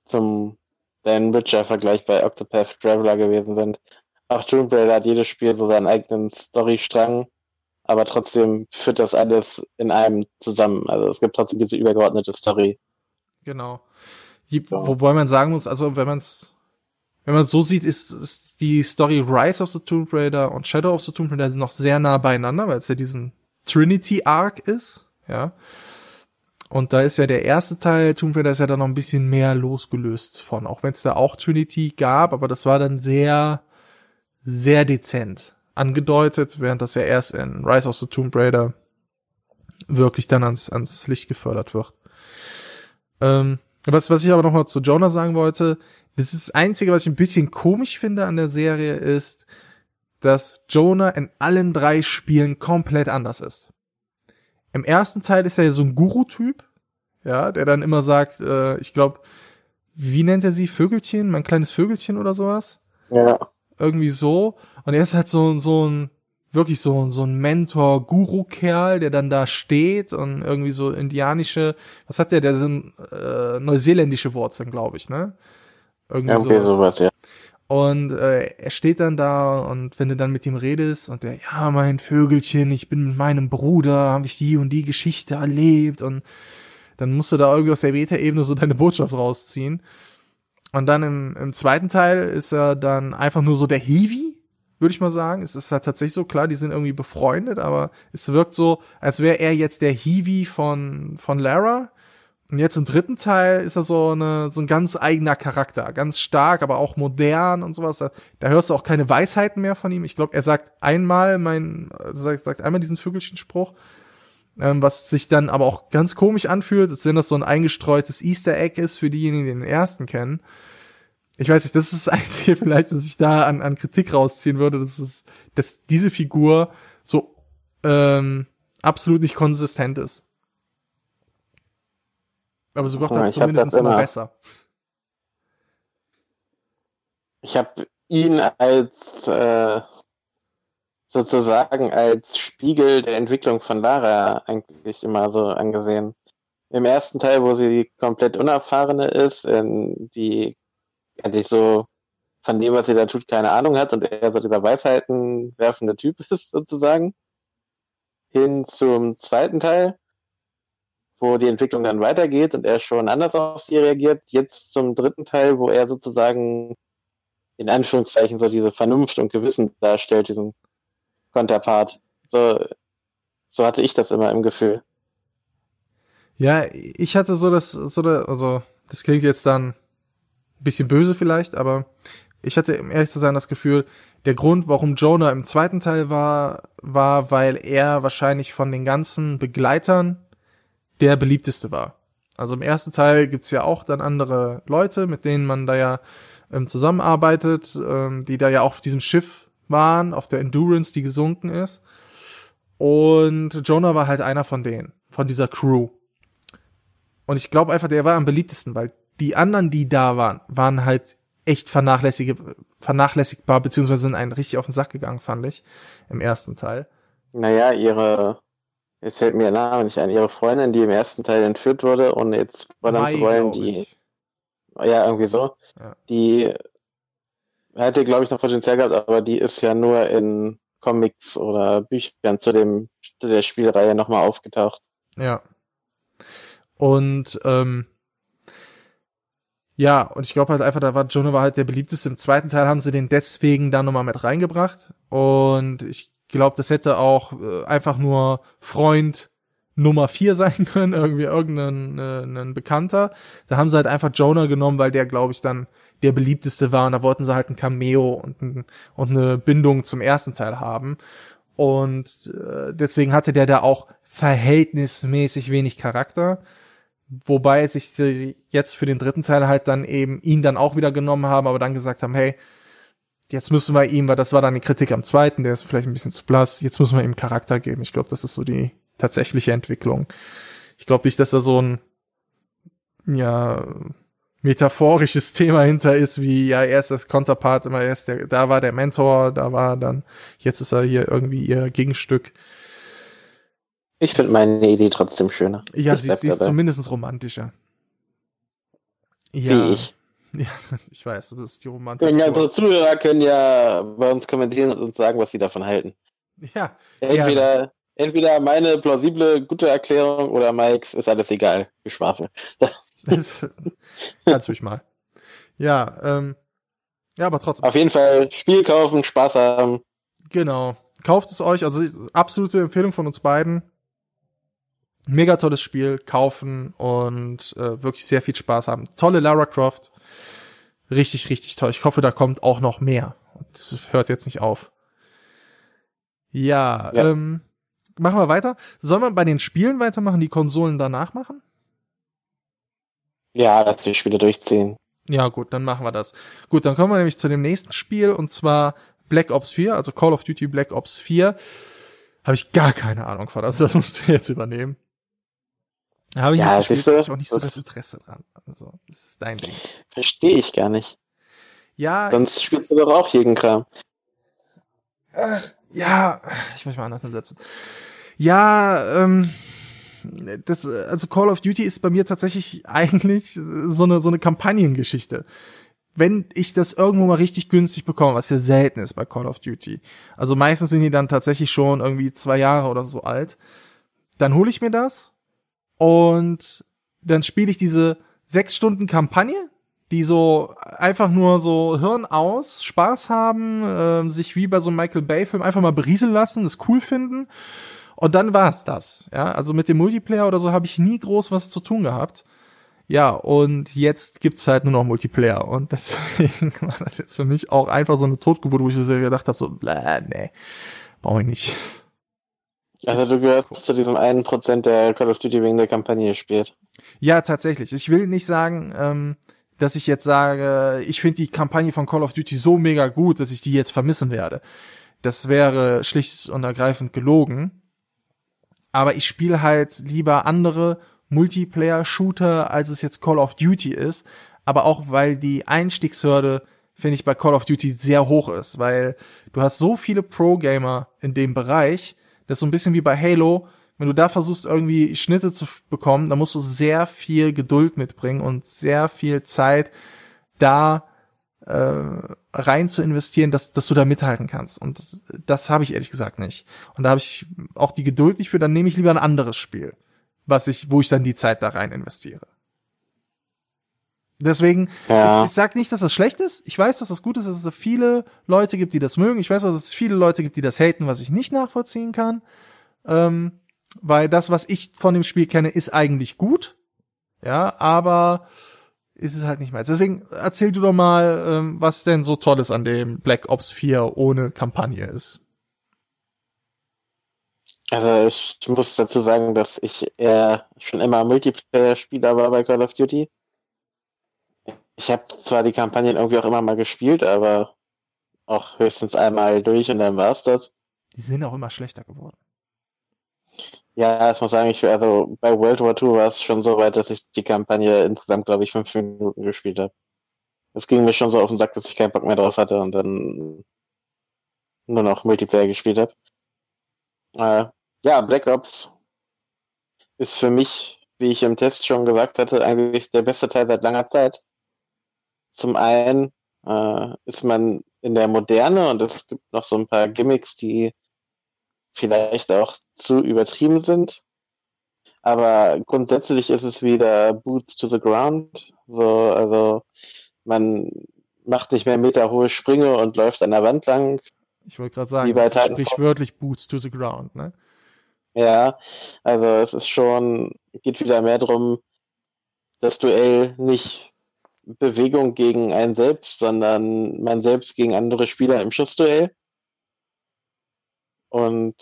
zum Dan Witcher-Vergleich bei Octopath Traveler gewesen sind. Auch Tomb Raider hat jedes Spiel so seinen eigenen Storystrang, aber trotzdem führt das alles in einem zusammen. Also es gibt trotzdem diese übergeordnete Story.
Genau. Wobei man sagen muss, also wenn man es wenn man so sieht, ist, ist die Story Rise of the Tomb Raider und Shadow of the Tomb Raider noch sehr nah beieinander, weil es ja diesen Trinity Arc ist, ja. Und da ist ja der erste Teil Tomb Raider ist ja dann noch ein bisschen mehr losgelöst von, auch wenn es da auch Trinity gab, aber das war dann sehr, sehr dezent angedeutet, während das ja erst in Rise of the Tomb Raider wirklich dann ans, ans Licht gefördert wird. Ähm, was, was ich aber noch mal zu Jonah sagen wollte, das ist das Einzige, was ich ein bisschen komisch finde an der Serie, ist, dass Jonah in allen drei Spielen komplett anders ist. Im ersten Teil ist er ja so ein Guru-Typ, ja, der dann immer sagt, äh, ich glaube, wie nennt er sie? Vögelchen? Mein kleines Vögelchen oder sowas?
Ja.
Irgendwie so. Und er ist halt so, so ein wirklich so, so ein Mentor-Guru-Kerl, der dann da steht und irgendwie so indianische, was hat der, der sind äh, neuseeländische Wurzeln, glaube ich, ne? Irgendwie ja, sowas. sowas, ja. Und äh, er steht dann da und wenn du dann mit ihm redest und der, ja, mein Vögelchen, ich bin mit meinem Bruder, habe ich die und die Geschichte erlebt und dann musst du da irgendwie aus der Beta-Ebene so deine Botschaft rausziehen. Und dann im, im zweiten Teil ist er dann einfach nur so der Hiwi, würde ich mal sagen. Es ist halt tatsächlich so, klar, die sind irgendwie befreundet, aber es wirkt so, als wäre er jetzt der Hiwi von, von Lara. Und jetzt im dritten Teil ist er so eine, so ein ganz eigener Charakter. Ganz stark, aber auch modern und sowas. Da, da hörst du auch keine Weisheiten mehr von ihm. Ich glaube, er sagt einmal mein, sagt, sagt einmal diesen Vögelchen-Spruch, ähm, was sich dann aber auch ganz komisch anfühlt, als wenn das so ein eingestreutes Easter Egg ist für diejenigen, die den ersten kennen ich weiß nicht, das ist das Einzige vielleicht, was ich da an, an Kritik rausziehen würde, dass es, dass diese Figur so ähm, absolut nicht konsistent ist. Aber so wird er zumindest immer, immer besser.
Ich habe ihn als äh, sozusagen als Spiegel der Entwicklung von Lara eigentlich immer so angesehen. Im ersten Teil, wo sie komplett unerfahrene ist, in die eigentlich so von dem, was sie da tut, keine Ahnung hat und er so dieser Weisheiten werfende Typ ist, sozusagen. Hin zum zweiten Teil, wo die Entwicklung dann weitergeht und er schon anders auf sie reagiert, jetzt zum dritten Teil, wo er sozusagen in Anführungszeichen so diese Vernunft und Gewissen darstellt, diesen Konterpart. So, so hatte ich das immer im Gefühl.
Ja, ich hatte so das, so da, also, das klingt jetzt dann bisschen böse vielleicht, aber ich hatte, um ehrlich zu sein, das Gefühl, der Grund, warum Jonah im zweiten Teil war, war, weil er wahrscheinlich von den ganzen Begleitern der beliebteste war. Also im ersten Teil gibt's ja auch dann andere Leute, mit denen man da ja ähm, zusammenarbeitet, ähm, die da ja auch auf diesem Schiff waren, auf der Endurance, die gesunken ist. Und Jonah war halt einer von denen, von dieser Crew. Und ich glaube einfach, der war am beliebtesten, weil die anderen, die da waren, waren halt echt vernachlässig vernachlässigbar, beziehungsweise sind einen richtig auf den Sack gegangen, fand ich, im ersten Teil.
Naja, ihre, jetzt fällt mir der Name nicht ein, ihre Freundin, die im ersten Teil entführt wurde und jetzt spoilern zu wollen, die, ich. ja, irgendwie so, ja. die hätte, glaube ich, noch Potenzial gehabt, aber die ist ja nur in Comics oder Büchern zu dem, zu der Spielreihe nochmal aufgetaucht.
Ja. Und, ähm, ja, und ich glaube halt einfach, da war Jonah war halt der beliebteste. Im zweiten Teil haben sie den deswegen dann nochmal mit reingebracht. Und ich glaube, das hätte auch äh, einfach nur Freund Nummer vier sein können, irgendwie irgendein äh, Bekannter. Da haben sie halt einfach Jonah genommen, weil der, glaube ich, dann der beliebteste war. Und da wollten sie halt ein Cameo und, ein, und eine Bindung zum ersten Teil haben. Und äh, deswegen hatte der da auch verhältnismäßig wenig Charakter. Wobei sich jetzt für den dritten Teil halt dann eben ihn dann auch wieder genommen haben, aber dann gesagt haben, hey, jetzt müssen wir ihm, weil das war dann die Kritik am zweiten, der ist vielleicht ein bisschen zu blass, jetzt müssen wir ihm Charakter geben. Ich glaube, das ist so die tatsächliche Entwicklung. Ich glaube nicht, dass da so ein, ja, metaphorisches Thema hinter ist, wie, ja, er ist das Konterpart, immer erst der, da war der Mentor, da war dann, jetzt ist er hier irgendwie ihr Gegenstück.
Ich finde meine Idee trotzdem schöner.
Ja, sie, sie ist zumindest romantischer.
Ja. Wie ich.
Ja, ich weiß, du bist die Romantik.
Ja, unsere Zuhörer können ja bei uns kommentieren und uns sagen, was sie davon halten.
Ja.
Entweder, ja. entweder meine plausible, gute Erklärung oder Mikes ist alles egal. Geschwafel.
Kannst mich mal. Ja, ähm, ja, aber trotzdem.
Auf jeden Fall Spiel kaufen, Spaß haben.
Genau. Kauft es euch, also absolute Empfehlung von uns beiden mega tolles Spiel, kaufen und äh, wirklich sehr viel Spaß haben. Tolle Lara Croft. Richtig, richtig toll. Ich hoffe, da kommt auch noch mehr. Das hört jetzt nicht auf. Ja, ja. Ähm, machen wir weiter. Sollen wir bei den Spielen weitermachen, die Konsolen danach machen?
Ja, lass die Spiele durchziehen.
Ja, gut, dann machen wir das. Gut, dann kommen wir nämlich zu dem nächsten Spiel und zwar Black Ops 4, also Call of Duty Black Ops 4. Habe ich gar keine Ahnung von, also das musst du jetzt übernehmen. Habe ich ja, nicht gespielt, ich auch nicht so das, das Interesse dran. Also, das ist dein Ding.
Verstehe ich gar nicht.
Ja.
Sonst spielst du doch auch jeden Kram.
Ach, ja, ich muss mal anders ansetzen. Ja, ähm, das, also Call of Duty ist bei mir tatsächlich eigentlich so eine, so eine Kampagnengeschichte. Wenn ich das irgendwo mal richtig günstig bekomme, was ja selten ist bei Call of Duty. Also meistens sind die dann tatsächlich schon irgendwie zwei Jahre oder so alt. Dann hole ich mir das und dann spiele ich diese sechs Stunden Kampagne, die so einfach nur so Hirn aus, Spaß haben, äh, sich wie bei so einem Michael Bay Film einfach mal berieseln lassen, es cool finden. Und dann war's das. Ja, also mit dem Multiplayer oder so habe ich nie groß was zu tun gehabt. Ja, und jetzt gibt's halt nur noch Multiplayer. Und deswegen war das jetzt für mich auch einfach so eine Totgeburt, wo ich so gedacht habe, so, bläh, nee, brauche ich nicht.
Also du gehörst cool. zu diesem einen Prozent, der Call of Duty wegen der Kampagne spielt.
Ja, tatsächlich. Ich will nicht sagen, ähm, dass ich jetzt sage, ich finde die Kampagne von Call of Duty so mega gut, dass ich die jetzt vermissen werde. Das wäre schlicht und ergreifend gelogen. Aber ich spiele halt lieber andere Multiplayer-Shooter, als es jetzt Call of Duty ist. Aber auch, weil die Einstiegshürde, finde ich, bei Call of Duty sehr hoch ist. Weil du hast so viele Pro-Gamer in dem Bereich, das ist so ein bisschen wie bei Halo. Wenn du da versuchst, irgendwie Schnitte zu bekommen, dann musst du sehr viel Geduld mitbringen und sehr viel Zeit da äh, rein zu investieren, dass, dass du da mithalten kannst. Und das habe ich ehrlich gesagt nicht. Und da habe ich auch die Geduld nicht für, dann nehme ich lieber ein anderes Spiel. was ich, wo ich dann die Zeit da rein investiere. Deswegen,
Ja.
ich, ich sag nicht, dass das schlecht ist. Ich weiß, dass das gut ist, dass es viele Leute gibt, die das mögen. Ich weiß auch, dass es viele Leute gibt, die das haten, was ich nicht nachvollziehen kann. Ähm, weil das, was ich von dem Spiel kenne, ist eigentlich gut. Ja, aber ist es halt nicht mehr. Deswegen erzähl du doch mal, ähm, was denn so Tolles an dem Black Ops 4 ohne Kampagne ist.
Also ich muss dazu sagen, dass ich eher schon immer Multiplayer-Spieler war bei Call of Duty. Ich habe zwar die Kampagnen irgendwie auch immer mal gespielt, aber auch höchstens einmal durch und dann war's das.
Die sind auch immer schlechter geworden.
Ja, ich muss sagen, ich, also bei World War II war es schon so weit, dass ich die Kampagne insgesamt, glaube ich, fünf Minuten gespielt habe. Es ging mir schon so auf den Sack, dass ich keinen Bock mehr drauf hatte und dann nur noch Multiplayer gespielt habe. Äh, ja, Black Ops ist für mich, wie ich im Test schon gesagt hatte, eigentlich der beste Teil seit langer Zeit. Zum einen äh, ist man in der Moderne und es gibt noch so ein paar Gimmicks, die vielleicht auch zu übertrieben sind. Aber grundsätzlich ist es wieder Boots to the Ground. So, also man macht nicht mehr meterhohe Sprünge und läuft an der Wand lang.
Ich wollte gerade sagen, das ist sprichwörtlich Boots to the Ground, ne?
Ja, also es ist schon, geht wieder mehr drum, das Duell nicht Bewegung gegen einen selbst, sondern man selbst gegen andere Spieler im Schussduell. Und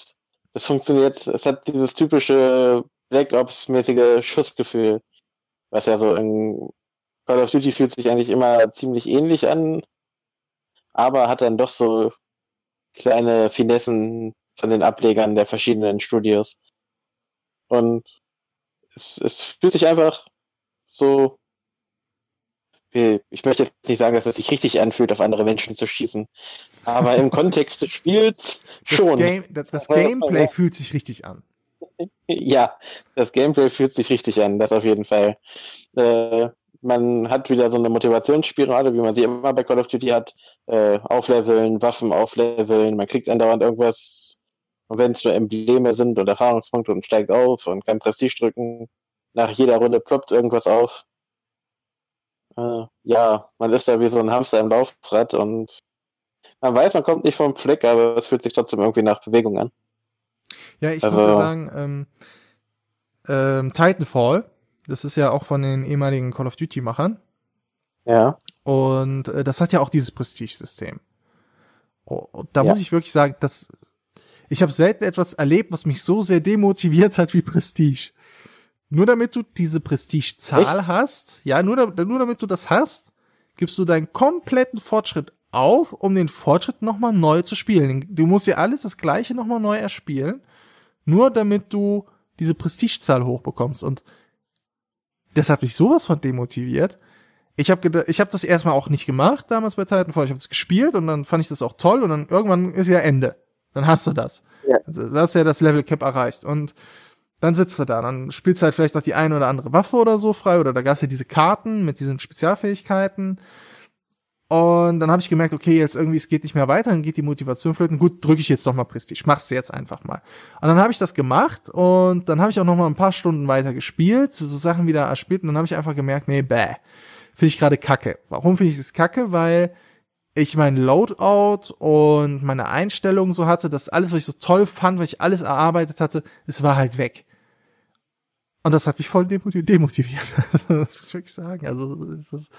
das funktioniert, es hat dieses typische Black Ops-mäßige Schussgefühl, was ja so in Call of Duty fühlt sich eigentlich immer ziemlich ähnlich an, aber hat dann doch so kleine Finessen von den Ablegern der verschiedenen Studios. Und es, es fühlt sich einfach so. Ich möchte jetzt nicht sagen, dass es sich richtig anfühlt, auf andere Menschen zu schießen. Aber im Kontext des Spiels
Das,
schon.
Game, das, das
Aber das-
Gameplay fühlt sich richtig an.
Ja, das Gameplay fühlt sich richtig an, das auf jeden Fall. Äh, man hat wieder so eine Motivationsspirale, wie man sie immer bei Call of Duty hat. Äh, aufleveln, Waffen aufleveln, man kriegt andauernd irgendwas, und wenn es nur Embleme sind und Erfahrungspunkte und steigt auf und kann Prestige drücken. Nach jeder Runde ploppt irgendwas auf. Äh, ja, man ist da wie so ein Hamster im Laufrad und man weiß, man kommt nicht vom Fleck, aber es fühlt sich trotzdem irgendwie nach Bewegung an.
Ja, ich
Also-
muss ja sagen, ähm, ähm, Titanfall, das ist ja auch von den ehemaligen Call of Duty-Machern.
Ja.
Und äh, das hat ja auch dieses Prestige-System. Oh, und da
Ja.
muss ich wirklich sagen, dass ich habe selten etwas erlebt, was mich so sehr demotiviert hat wie Prestige. Nur damit du diese Prestige-Zahl
Echt?
hast, ja, nur, nur damit du das hast, gibst du deinen kompletten Fortschritt auf, um den Fortschritt nochmal neu zu spielen. Du musst ja alles das gleiche nochmal neu erspielen, nur damit du diese Prestigezahl hochbekommst. Und das hat mich sowas von demotiviert. Ich habe ich habe das erstmal auch nicht gemacht damals bei Titanfall. Ich habe es gespielt und dann fand ich das auch toll und dann irgendwann ist ja Ende. Dann hast du das.
Ja.
Da hast du ja das Level Cap erreicht und dann sitzt du da, dann spielst du halt vielleicht noch die eine oder andere Waffe oder so frei oder da gab's ja diese Karten mit diesen Spezialfähigkeiten. Und dann habe ich gemerkt, okay, jetzt irgendwie es geht nicht mehr weiter, dann geht die Motivation flöten. Gut, drücke ich jetzt noch mal Prestige, mach's jetzt einfach mal. Und dann habe ich das gemacht und dann habe ich auch noch mal ein paar Stunden weiter gespielt, so Sachen wieder erspielt und dann habe ich einfach gemerkt, nee, bäh, finde ich gerade kacke. Warum finde ich das kacke? Weil ich mein Loadout und meine Einstellungen so hatte, dass alles, was ich so toll fand, was ich alles erarbeitet hatte, es war halt weg. Und das hat mich voll demotiv- demotiviert. Das muss ich wirklich sagen. Also, ist,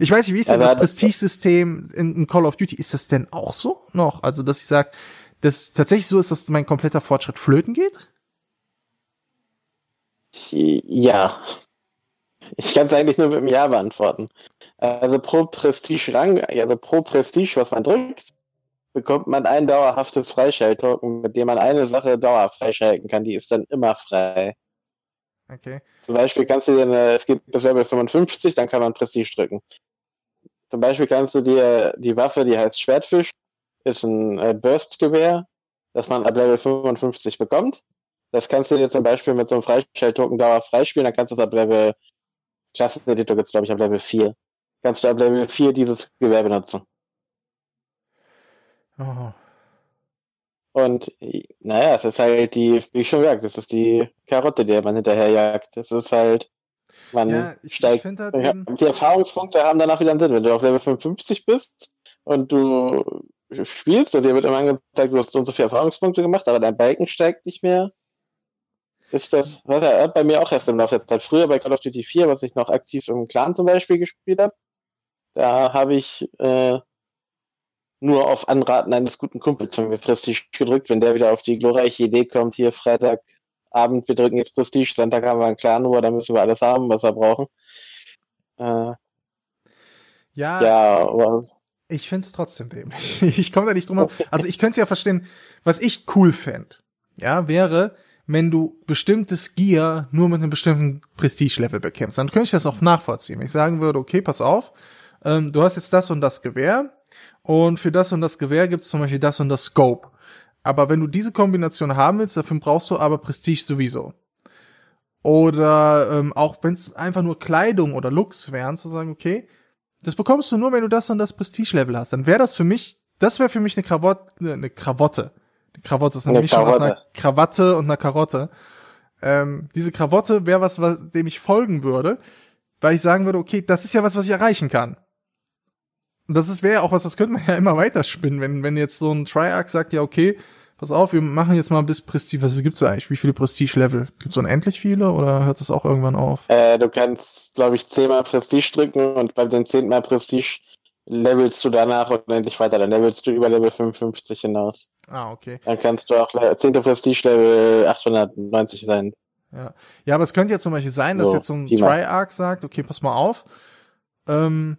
ich weiß nicht, wie ist denn das
das-
Prestige-System in, in Call of Duty? Ist das denn auch so noch? Also, dass ich sage, dass tatsächlich so ist, dass mein kompletter Fortschritt flöten geht?
Ja. Ich kann es eigentlich nur mit einem Ja beantworten. Also pro Prestige-Rang, also pro Prestige, was man drückt, bekommt man ein dauerhaftes Freischalttoken, mit dem man eine Sache dauerhaft freischalten kann. Die ist dann immer frei.
Okay.
Zum Beispiel kannst du dir eine, es gibt bis Level 55, dann kann man Prestige drücken. Zum Beispiel kannst du dir die Waffe, die heißt Schwertfisch, ist ein äh, Burst-Gewehr, das man ab Level 55 bekommt. Das kannst du dir zum Beispiel mit so einem Freischalttoken dauerhaft freispielen, dann kannst du es ab Level, Klasseneditor gibt es glaube ich ab Level 4. Kannst du ab Level 4 dieses Gewehr benutzen.
Oh.
Und naja, es ist halt die, wie ich schon gesagt, das ist die Karotte, der man hinterherjagt. Das ist halt, man
Ja,
steigt.
halt
Ja, die Erfahrungspunkte haben danach wieder einen Sinn. Wenn du auf Level 55 bist und du spielst und dir wird immer angezeigt, du hast so und so viele Erfahrungspunkte gemacht, aber dein Balken steigt nicht mehr, ist das, was ja bei mir auch erst im Laufe der Zeit. Früher bei Call of Duty 4, was ich noch aktiv im Clan zum Beispiel gespielt habe, da habe ich äh, nur auf Anraten eines guten Kumpels von mir Prestige gedrückt, wenn der wieder auf die glorreiche Idee kommt, hier Freitagabend, wir drücken jetzt Prestige, Sonntag haben wir einen Clan War, da müssen wir alles haben, was wir brauchen. Äh,
ja,
ja, aber
ich find's trotzdem dämlich. Ich komme da nicht drum herum. Also ich könnte es ja verstehen, was ich cool fänd, ja, wäre, wenn du bestimmtes Gear nur mit einem bestimmten Prestige-Level bekämpfst. Dann könnte ich das auch nachvollziehen. Wenn ich sagen würde, okay, pass auf, ähm, du hast jetzt das und das Gewehr und für das und das Gewehr gibt's zum Beispiel das und das Scope. Aber wenn du diese Kombination haben willst, dafür brauchst du aber Prestige sowieso. Oder ähm, auch wenn es einfach nur Kleidung oder Looks wären, zu sagen, okay, das bekommst du nur, wenn du das und das Prestige-Level hast. Dann wäre das für mich, das wäre für mich eine Krawatte, eine Krawatte. Eine Krawatte ist eine,
Eine
Mischung aus einer
Krawatte.
Und einer Karotte. Ähm, diese Krawatte wäre was, was, dem ich folgen würde, weil ich sagen würde, okay, das ist ja was, was ich erreichen kann. Das ist wäre ja auch was, das könnte man ja immer weiter spinnen, wenn, wenn jetzt so ein Triarch sagt, ja, okay, pass auf, wir machen jetzt mal bis Prestige, was gibt's da eigentlich? Wie viele Prestige-Level? Gibt's unendlich viele oder hört das auch irgendwann auf?
äh, du kannst, glaube ich, zehnmal Prestige drücken und bei den zehnmal Prestige levelst du danach unendlich weiter. Dann levelst du über Level 55 hinaus.
Ah, okay.
Dann kannst du auch Le- 10. Prestige Level 890 sein.
Ja. ja, aber es könnte ja zum Beispiel sein, dass
So,
jetzt so ein
mal.
Triarch sagt, okay, pass mal auf, ähm,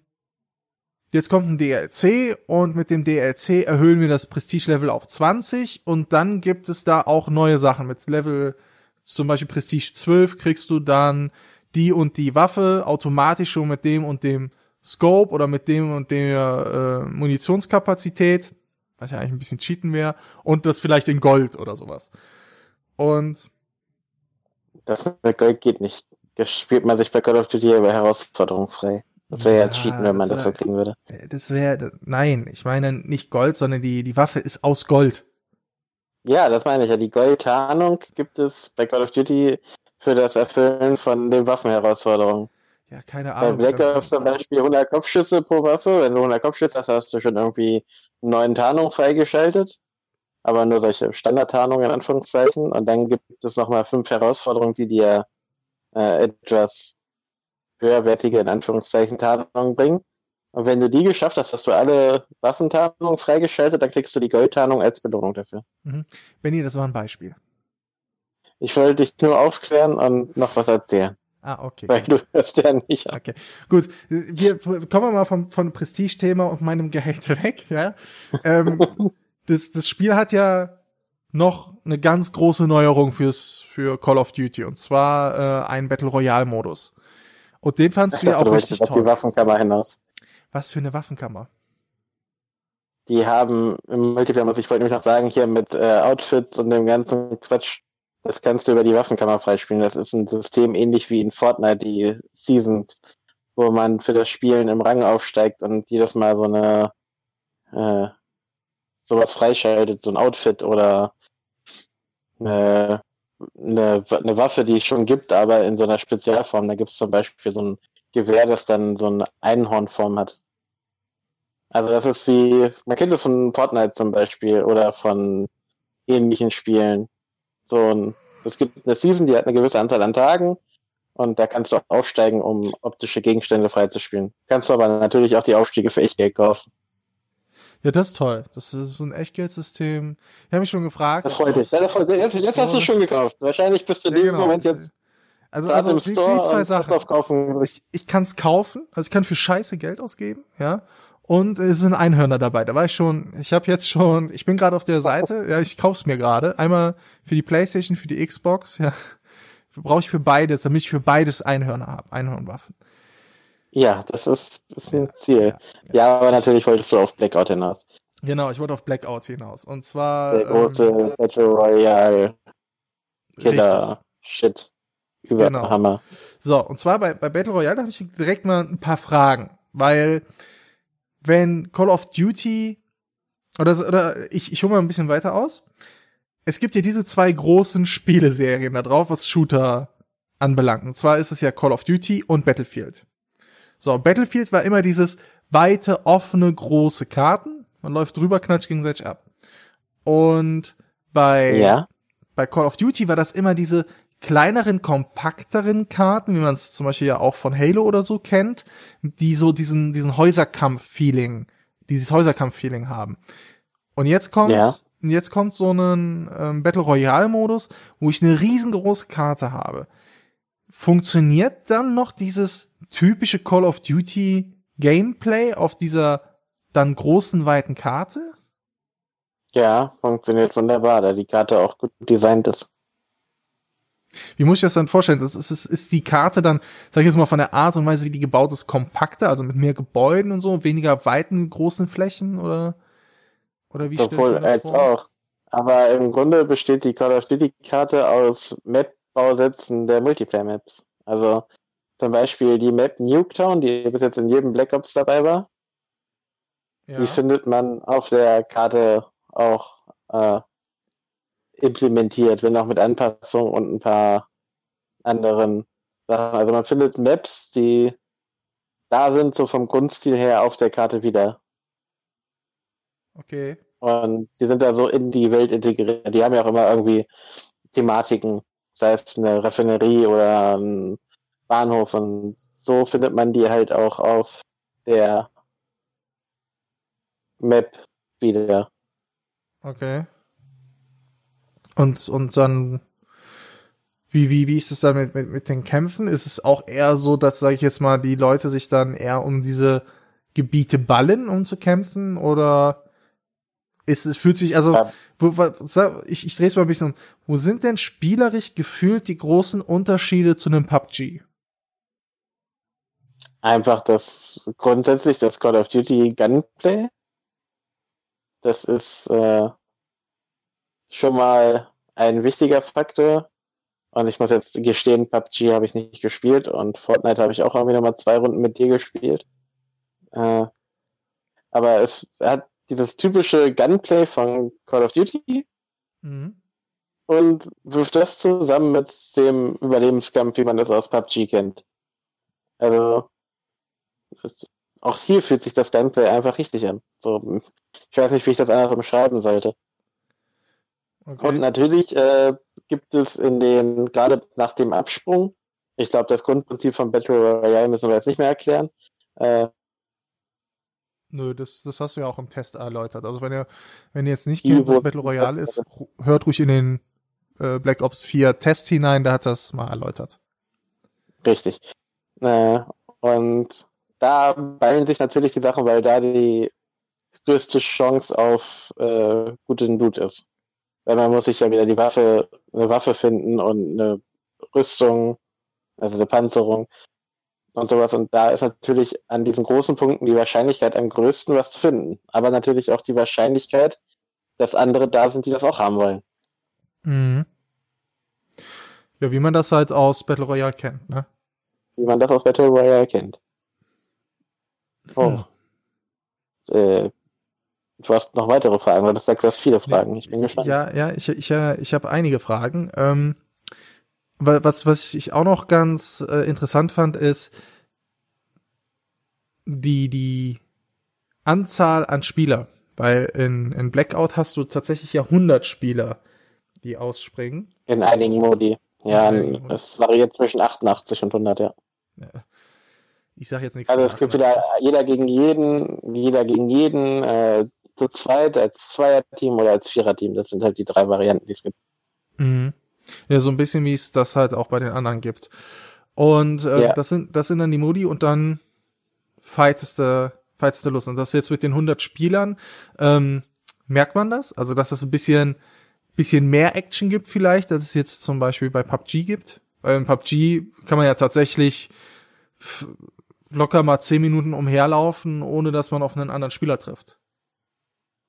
jetzt kommt ein DLC und mit dem DLC erhöhen wir das Prestige-Level auf 20 und dann gibt es da auch neue Sachen. Mit Level zum Beispiel Prestige 12 kriegst du dann die und die Waffe automatisch schon mit dem und dem Scope oder mit dem und der äh, Munitionskapazität, was ja eigentlich ein bisschen cheaten wäre, und das vielleicht in Gold oder sowas. Und
Das mit Gold geht nicht. Das spielt man sich bei Call of Duty über Herausforderungen frei. Das wäre ja,
Ja,
cheaten, wenn man
das
das so
wär-
kriegen würde.
Äh, Das wäre, nein, ich meine nicht Gold, sondern die, die Waffe ist aus Gold.
Ja, das meine ich ja. Die Goldtarnung gibt es bei Call of Duty für das Erfüllen von den Waffenherausforderungen.
Ja, keine
Bei
Ahnung.
Black Ops zum Beispiel 100 Kopfschüsse pro Waffe. Wenn du 100 Kopfschüsse hast, hast du schon irgendwie eine neuen Tarnung freigeschaltet. Aber nur solche Standardtarnungen in Anführungszeichen. Und dann gibt es nochmal fünf Herausforderungen, die dir äh, etwas höherwertige in Anführungszeichen Tarnungen bringen. Und wenn du die geschafft hast, hast du alle Waffentarnungen freigeschaltet, dann kriegst du die Goldtarnung als Belohnung dafür.
Benny, das war ein Beispiel.
Ich wollte dich nur aufklären und noch was erzählen,
Ah, okay.
weil du hörst ja nicht ab.
Okay, gut. Wir kommen wir mal vom, vom Prestige-Thema und meinem Gehate weg, ja. Ähm, das, das Spiel hat ja noch eine ganz große Neuerung fürs, für Call of Duty und zwar äh, einen Battle Royale-Modus. Und den fandst
Ich
du ja auch
du
richtig
auf die
toll.
Waffenkammer hinaus.
Was für eine Waffenkammer.
Die haben im Multiplayer, ich wollte nämlich noch sagen, hier mit äh, Outfits und dem ganzen Quatsch, das kannst du über die Waffenkammer freispielen. Das ist ein System ähnlich wie in Fortnite, die Seasons, wo man für das Spielen im Rang aufsteigt und jedes Mal so eine äh, sowas freischaltet, so ein Outfit oder eine, eine, eine Waffe, die es schon gibt, aber in so einer Spezialform. Da gibt es zum Beispiel so ein Gewehr, das dann so eine Einhornform hat. Also das ist wie, man kennt es von Fortnite zum Beispiel oder von ähnlichen Spielen. So ein, es gibt eine Season, die hat eine gewisse Anzahl an Tagen und da kannst du auch aufsteigen, um optische Gegenstände freizuspielen. Kannst du aber natürlich auch die Aufstiege für Echtgeld kaufen.
Ja, das ist toll. Das ist so ein Echtgeldsystem. Ich habe mich schon gefragt.
Das freut dich. Ja, das freut dich. Jetzt, jetzt hast du schon gekauft. Wahrscheinlich bist du in
Ja,
dem
genau.
Moment jetzt
Also, also die, die zwei Sachen. ich, ich kann es kaufen, also ich kann für Scheiße Geld ausgeben, ja. Und es sind Einhörner dabei. Da war ich schon, ich habe jetzt schon, ich bin gerade auf der Seite, ja, ich kauf's mir gerade. Einmal für die Playstation, für die Xbox, ja. Brauche ich für beides, damit ich für beides Einhörner habe, Einhornwaffen.
Ja, das ist, ist ein Ziel. Ja, aber natürlich wolltest du auf Blackout hinaus.
Genau, ich wollte auf Blackout hinaus. Und zwar.
Der große Battle Royale Killer. Shit. Über
Genau.
Hammer.
So, und zwar bei, bei Battle Royale habe ich direkt mal ein paar Fragen, weil wenn Call of Duty oder, oder ich, ich hole mal ein bisschen weiter aus. Es gibt ja diese zwei großen Spieleserien da drauf, was Shooter anbelangt. Und zwar ist es ja Call of Duty und Battlefield. So, Battlefield war immer dieses weite, offene, große Karten. Man läuft drüber, knatscht gegenseitig ab. Und bei,
Ja.
bei Call of Duty war das immer diese kleineren, kompakteren Karten, wie man es zum Beispiel ja auch von Halo oder so kennt, die so diesen, diesen Häuserkampf-Feeling, dieses Häuserkampf-Feeling haben. Und jetzt kommt,
Ja.
jetzt kommt so ein ähm, Battle Royale-Modus, wo ich eine riesengroße Karte habe. Funktioniert dann noch dieses typische Call of Duty Gameplay auf dieser dann großen, weiten Karte?
Ja, funktioniert wunderbar, da die Karte auch gut designt ist.
Wie muss ich das dann vorstellen? Das ist, ist, ist die Karte dann, sag ich jetzt mal, von der Art und Weise, wie die gebaut ist, kompakter, also mit mehr Gebäuden und so, weniger weiten, großen Flächen oder, oder wie
Sowohl
das
als
vor?
auch. Aber im Grunde besteht die Call of Duty Karte aus Map-Bausätzen der Multiplayer-Maps. Also zum Beispiel die Map Nuketown, die bis jetzt in jedem Black Ops dabei war,
Ja.
die findet man auf der Karte auch äh, implementiert, wenn auch mit Anpassungen und ein paar anderen Sachen. Also man findet Maps, die da sind, so vom Grundstil her auf der Karte wieder.
Okay.
Und die sind da so in die Welt integriert. Die haben ja auch immer irgendwie Thematiken, sei es eine Raffinerie oder ein Bahnhof. Und so findet man die halt auch auf der Map wieder.
Okay. Und, und dann, wie, wie, wie ist es dann mit, mit, mit den Kämpfen? Ist es auch eher so, dass, sage ich jetzt mal, die Leute sich dann eher um diese Gebiete ballen, um zu kämpfen? Oder ist es, fühlt sich, also,
Ja.
ich, ich drehe es mal ein bisschen um. Wo sind denn spielerisch gefühlt die großen Unterschiede zu einem PUBG?
Einfach das grundsätzlich das Call of Duty Gunplay. Das ist äh, schon mal ein wichtiger Faktor. Und ich muss jetzt gestehen, PUBG habe ich nicht gespielt und Fortnite habe ich auch irgendwie nochmal zwei Runden mit dir gespielt. Äh, aber es hat dieses typische Gunplay von Call of Duty
Mhm.
und wirft das zusammen mit dem Überlebenskampf, wie man das aus PUBG kennt. Also auch hier fühlt sich das Gunplay einfach richtig an. So, ich weiß nicht, wie ich das anders umschreiben sollte.
Okay.
Und natürlich äh, gibt es in den, gerade nach dem Absprung, ich glaube, das Grundprinzip von Battle Royale müssen wir jetzt nicht mehr erklären. Äh,
Nö, das, das hast du ja auch im Test erläutert. Also wenn ihr, wenn ihr jetzt nicht kennt, was Battle Royale ist, hört ruhig in den äh, Black Ops 4 Test hinein, da hat das mal erläutert.
Richtig. Äh, und da ballen sich natürlich die Sachen, weil da die größte Chance auf äh, guten Loot ist. Weil man muss sich ja wieder die Waffe, eine Waffe finden und eine Rüstung, also eine Panzerung und sowas. Und da ist natürlich an diesen großen Punkten die Wahrscheinlichkeit am größten, was zu finden. Aber natürlich auch die Wahrscheinlichkeit, dass andere da sind, die das auch haben wollen.
Mhm. Ja, wie man das halt aus Battle Royale kennt, ne?
wie man das aus Battle Royale kennt. Oh. Äh, du hast noch weitere Fragen, weil du sagst, du hast viele Fragen. Ich bin gespannt.
Ja, ja, ich, ich, ich habe einige Fragen. Ähm, wa- was, was ich auch noch ganz äh, interessant fand, ist die, die Anzahl an Spieler. Weil in, in Blackout hast du tatsächlich ja 100 Spieler, die ausspringen.
In einigen Modi. Ja, es variiert zwischen 88 und 100, ja.
Ich sag jetzt nichts.
Also es gibt
88.
wieder jeder gegen jeden, jeder gegen jeden, äh, zu zweit, als Zweierteam oder als Viererteam. Das sind halt die drei Varianten, die es gibt.
Mhm. Ja, so ein bisschen wie es das halt auch bei den anderen gibt. Und äh,
Ja.
das sind das sind dann die Modi und dann fightest du fightest du los. Und das jetzt mit den 100 Spielern ähm, merkt man das? Also dass es ein bisschen bisschen mehr Action gibt vielleicht, als es jetzt zum Beispiel bei PUBG gibt. Weil in PUBG kann man ja tatsächlich locker mal 10 Minuten umherlaufen, ohne dass man auf einen anderen Spieler trifft.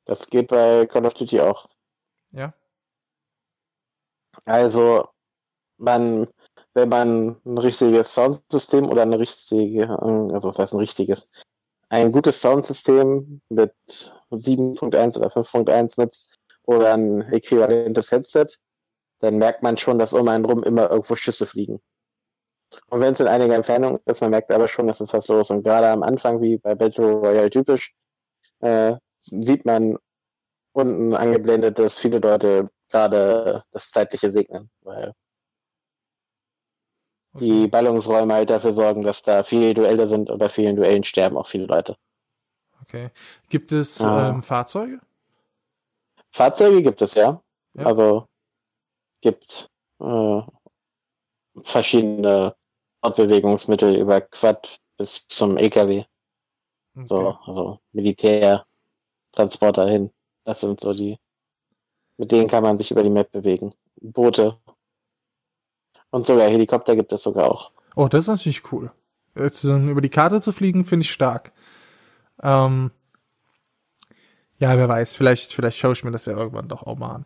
Das geht bei Call of Duty auch.
Ja.
Also, man, wenn man ein richtiges Soundsystem oder eine richtige, äh, also was heißt ein richtiges, ein gutes Soundsystem mit 7.1 oder 5.1 nutzt oder ein äquivalentes Headset, dann merkt man schon, dass um einen rum immer irgendwo Schüsse fliegen. Und wenn es in einiger Entfernung ist, man merkt aber schon, dass es was los. Und gerade am Anfang, wie bei Battle Royale typisch, äh, sieht man unten angeblendet, dass viele Leute gerade das Zeitliche segnen, weil die Ballungsräume halt dafür sorgen, dass da viele Duelle sind und bei vielen Duellen sterben auch viele Leute.
Okay. Gibt es ah. ähm, Fahrzeuge?
Fahrzeuge gibt es, ja. ja. Also gibt äh, verschiedene Fortbewegungsmittel über Quad bis zum EKW. Okay. So, also Militärtransporter hin. Das sind so die, mit denen kann man sich über die Map bewegen. Boote. Und sogar Helikopter gibt es sogar auch.
Oh, das ist natürlich cool. Jetzt über die Karte zu fliegen, finde ich stark. Ähm, ja, wer weiß, vielleicht, vielleicht schaue ich mir das ja irgendwann doch auch mal an.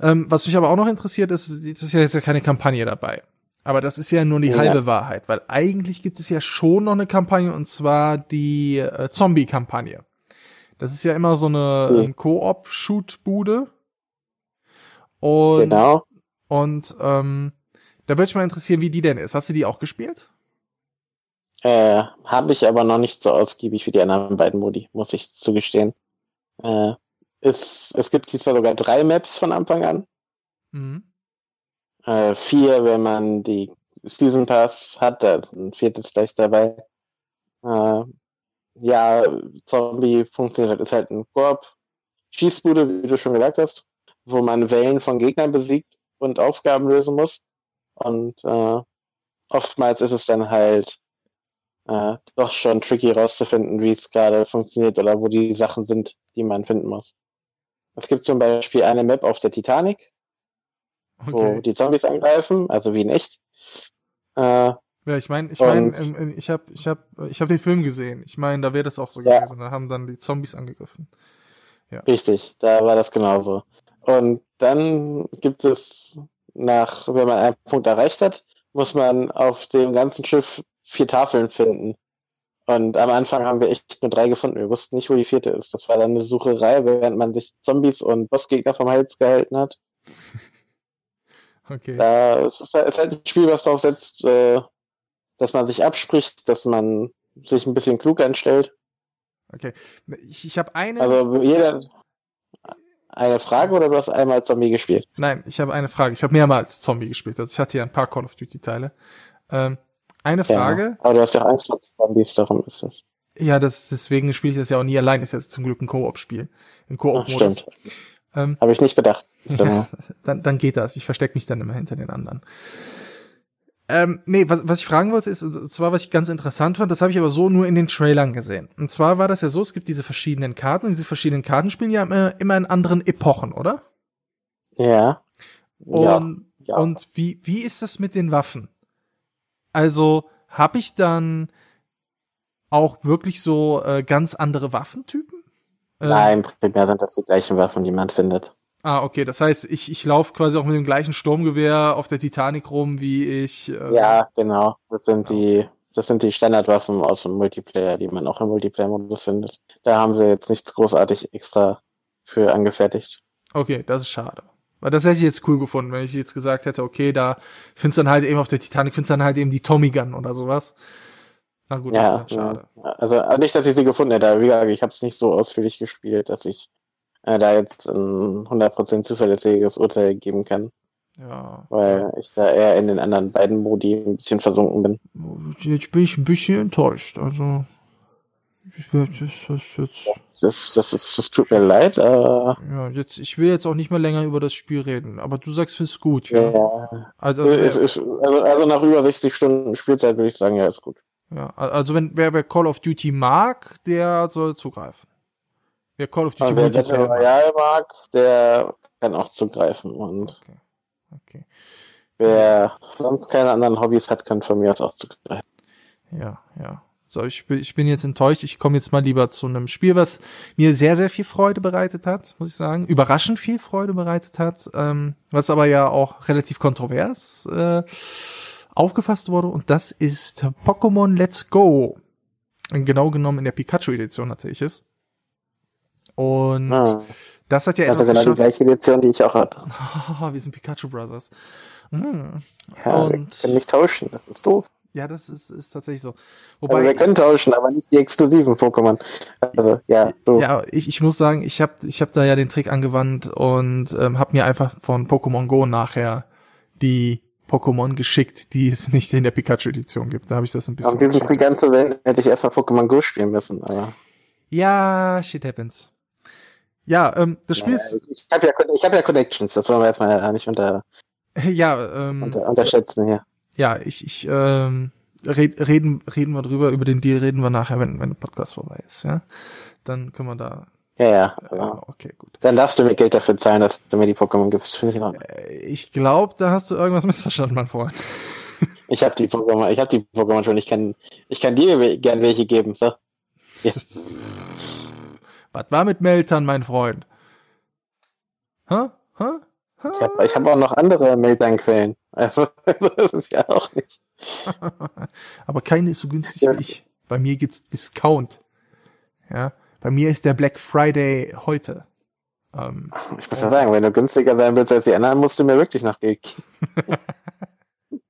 Ähm, was mich aber auch noch interessiert, ist, es ist ja jetzt ja keine Kampagne dabei. Aber das ist ja nur die ja. halbe Wahrheit, weil eigentlich gibt es ja schon noch eine Kampagne und zwar die äh, Zombie-Kampagne. Das ist ja immer so eine mhm. ähm, Koop-Shoot-Bude. Und, genau. Und ähm, da würde ich mal interessieren, wie die denn ist. Hast du die auch gespielt?
Äh, habe ich aber noch nicht so ausgiebig wie die anderen beiden Modi, muss ich zugestehen. Äh, es, es gibt diesmal sogar drei Maps von Anfang an. Mhm. Äh, vier, wenn man die Season Pass hat, da ist ein viertes gleich dabei. Äh, ja, Zombie funktioniert halt, ist halt ein Koop. Schießbude, wie du schon gesagt hast, wo man Wellen von Gegnern besiegt und Aufgaben lösen muss. Und äh, oftmals ist es dann halt äh, doch schon tricky rauszufinden, wie es gerade funktioniert oder wo die Sachen sind, die man finden muss. Es gibt zum Beispiel eine Map auf der Titanic, okay. wo die Zombies angreifen, also wie in echt.
Äh, ja, ich meine, ich meine, ähm, ich habe ich hab, ich hab den Film gesehen. Ich meine, da wäre das auch so ja. gewesen. Da haben dann die Zombies angegriffen.
Ja. Richtig, da war das genauso. Und dann gibt es nach, wenn man einen Punkt erreicht hat, muss man auf dem ganzen Schiff vier Tafeln finden. Und am Anfang haben wir echt nur drei gefunden. Wir wussten nicht, wo die vierte ist. Das war dann eine Sucherei, während man sich Zombies und Bossgegner vom Hals gehalten hat. Okay. Da, es ist halt ein Spiel, was darauf setzt, äh, dass man sich abspricht, dass man sich ein bisschen klug anstellt.
Okay. Ich, ich habe eine.
Also jeder. Eine Frage oder du hast einmal Zombie gespielt?
Nein, ich habe eine Frage. Ich habe mehrmals Zombie gespielt. Also ich hatte ja ein paar Call of Duty Teile. Ähm, eine Frage. Ja,
aber du hast ja auch Angst vor Zombies, darum ist es.
Ja, das, deswegen spiele ich das ja auch nie allein. Ist ja zum Glück ein Koop-Spiel. Ein Koop-Modus.
Stimmt. Ähm, Habe ich nicht bedacht.
Ja, dann, dann geht das. Ich verstecke mich dann immer hinter den anderen. Ähm, nee, was, was ich fragen wollte, ist zwar, was ich ganz interessant fand, das habe ich aber so nur in den Trailern gesehen. Und zwar war das ja so, es gibt diese verschiedenen Karten und diese verschiedenen Karten spielen ja immer, immer in anderen Epochen, oder?
Ja.
Und, ja, ja. und wie, wie ist das mit den Waffen? Also habe ich dann auch wirklich so äh, ganz andere Waffentypen?
Äh, Nein, primär sind das die gleichen Waffen, die man findet.
Ah, okay. Das heißt, ich, ich laufe quasi auch mit dem gleichen Sturmgewehr auf der Titanic rum, wie ich.
Äh, ja, genau. Das sind ja. die, das sind die Standardwaffen aus dem Multiplayer, die man auch im Multiplayer-Modus findet. Da haben sie jetzt nichts großartig extra für angefertigt.
Okay, das ist schade. Weil das hätte ich jetzt cool gefunden, wenn ich jetzt gesagt hätte, okay, da findest du dann halt eben auf der Titanic, findest du dann halt eben die Tommy Gun oder sowas.
Na gut, ja, das ist dann schade. Also nicht, dass ich sie gefunden hätte, wie gesagt, ich habe es nicht so ausführlich gespielt, dass ich äh, da jetzt ein 100% zuverlässiges Urteil geben kann. Ja. Weil ich da eher in den anderen beiden Modi ein bisschen versunken bin.
Jetzt bin ich ein bisschen enttäuscht. Also
das, das jetzt. Das, das, ist, das tut mir leid. Äh,
ja, jetzt, ich will jetzt auch nicht mehr länger über das Spiel reden, aber du sagst, findest gut, ja. ja.
Also, also, ist, ist, also, also nach über 60 Stunden Spielzeit würde ich sagen, ja, ist gut.
Ja, also wenn wer, wer Call of Duty mag, der soll zugreifen.
Wer Call of Duty und wer Battle Royale mag, der kann auch zugreifen. Und okay. Okay. wer sonst keine anderen Hobbys hat, kann von mir aus auch zugreifen.
Ja, ja. So, ich, ich bin jetzt enttäuscht. Ich komme jetzt mal lieber zu einem Spiel, was mir sehr, sehr viel Freude bereitet hat, muss ich sagen. Überraschend viel Freude bereitet hat, ähm, was aber ja auch relativ kontrovers äh, aufgefasst wurde. Und das ist Pokémon Let's Go. Genau genommen in der Pikachu-Edition hatte ich es. Und
Ah,
das hat ja
also
etwas
genau die
geschafft.
gleiche Edition, die ich auch habe.
wir sind Pikachu Brothers. Hm.
Ja, wir
Und-
können nicht tauschen, das ist doof.
Ja, das ist, ist tatsächlich so.
Also
Wobei,
wir können tauschen, aber nicht die exklusiven Pokémon. Also ja, doof.
ja, ich, ich muss sagen, ich habe ich hab da ja den Trick angewandt und ähm, habe mir einfach von Pokémon Go nachher die Pokémon geschickt, die es nicht in der Pikachu-Edition gibt. Da habe ich das ein bisschen.
Um diesen Trick anzuwenden, hätte ich erstmal Pokémon Go spielen müssen. Aber
Ja, shit happens. Ja, ähm, das Spiel ist,
ich habe ja, ich hab ja Connections, das wollen wir jetzt mal nicht unter,
ja, ähm,
unter, unterschätzen hier.
ja, ich, ich, ähm, red, reden, reden wir drüber, über den Deal reden wir nachher, wenn, wenn der Podcast vorbei ist, ja. Dann können wir da,
Ja, ja.
äh,
aber
okay, gut.
Dann darfst du mir Geld dafür zahlen, dass du mir die Pokémon gibst. Finde ich in Ordnung.
Äh, Ich glaube, da hast du irgendwas missverstanden, mein Freund.
Ich habe die Pokémon, ich habe die Pokémon schon. Ich kann, ich kann dir gern welche geben. So.
Was war mit Meltern, mein Freund? Hä? Hä? Hä?
Ich habe ich hab auch noch andere Meltdown-Quellen. Also, so ist es ja auch nicht.
Aber keine ist so günstig
Ja.
wie ich. Bei mir gibt's Discount. Ja. Bei mir ist der Black Friday heute. Ähm,
Ich muss ja sagen, wenn du günstiger sein willst als die anderen, musst du mir wirklich Geld geben.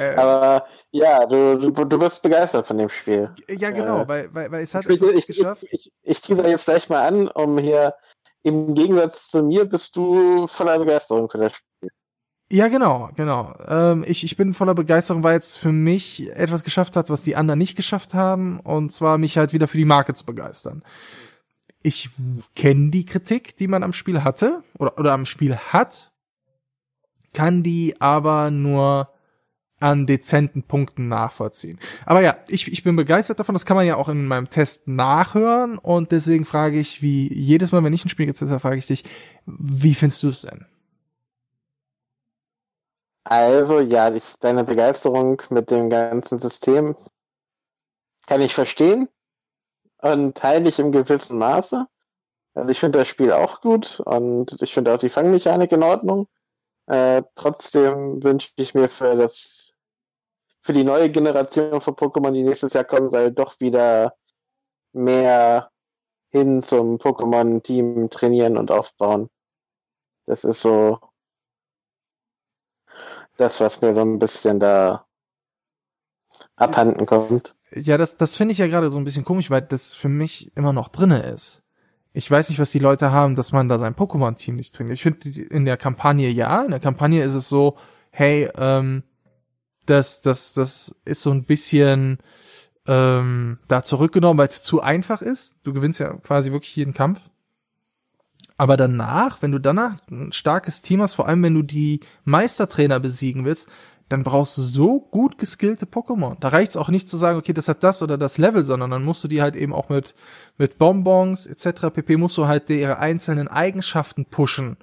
äh,
Aber ja, du, du, du bist begeistert von dem Spiel.
ja, genau,
äh,
weil, weil, weil es hat
Ich, ich,
geschafft.
ich, ich, ich jetzt gleich mal an, um hier im Gegensatz zu mir bist du voller Begeisterung für das Spiel.
Ja, genau, genau. Ähm, ich, ich bin voller Begeisterung, weil es für mich etwas geschafft hat, was die anderen nicht geschafft haben, und zwar mich halt wieder für die Marke zu begeistern. Ich kenne die Kritik, die man am Spiel hatte, oder, oder am Spiel hat, kann die aber nur an dezenten Punkten nachvollziehen. Aber ja, ich, ich bin begeistert davon, das kann man ja auch in meinem Test nachhören, und deswegen frage ich, wie jedes Mal, wenn ich ein Spiel getestet habe, frage ich dich, wie findest du es denn?
Also ja, ich, deine Begeisterung mit dem ganzen System kann ich verstehen und teile ich im gewissen Maße. Also ich finde das Spiel auch gut und ich finde auch die Fangmechanik in Ordnung. Äh, trotzdem wünsche ich mir für das für die neue Generation von Pokémon, die nächstes Jahr kommen soll, doch wieder mehr hin zum Pokémon-Team trainieren und aufbauen. Das ist so das, was mir so ein bisschen da abhanden kommt.
Ja, das, das finde ich ja gerade so ein bisschen komisch, weil das für mich immer noch drinne ist. Ich weiß nicht, was die Leute haben, dass man da sein Pokémon-Team nicht trainiert. Ich finde in der Kampagne ja, in der Kampagne ist es so, hey, ähm, das, das, das ist so ein bisschen ähm, da zurückgenommen, weil es zu einfach ist. Du gewinnst ja quasi wirklich jeden Kampf. Aber danach, wenn du danach ein starkes Team hast, vor allem wenn du die Meistertrainer besiegen willst, dann brauchst du so gut geskillte Pokémon. Da reicht's auch nicht zu sagen, okay, das hat das oder das Level, sondern dann musst du die halt eben auch mit, mit Bonbons etc. pp. musst du halt ihre einzelnen Eigenschaften pushen.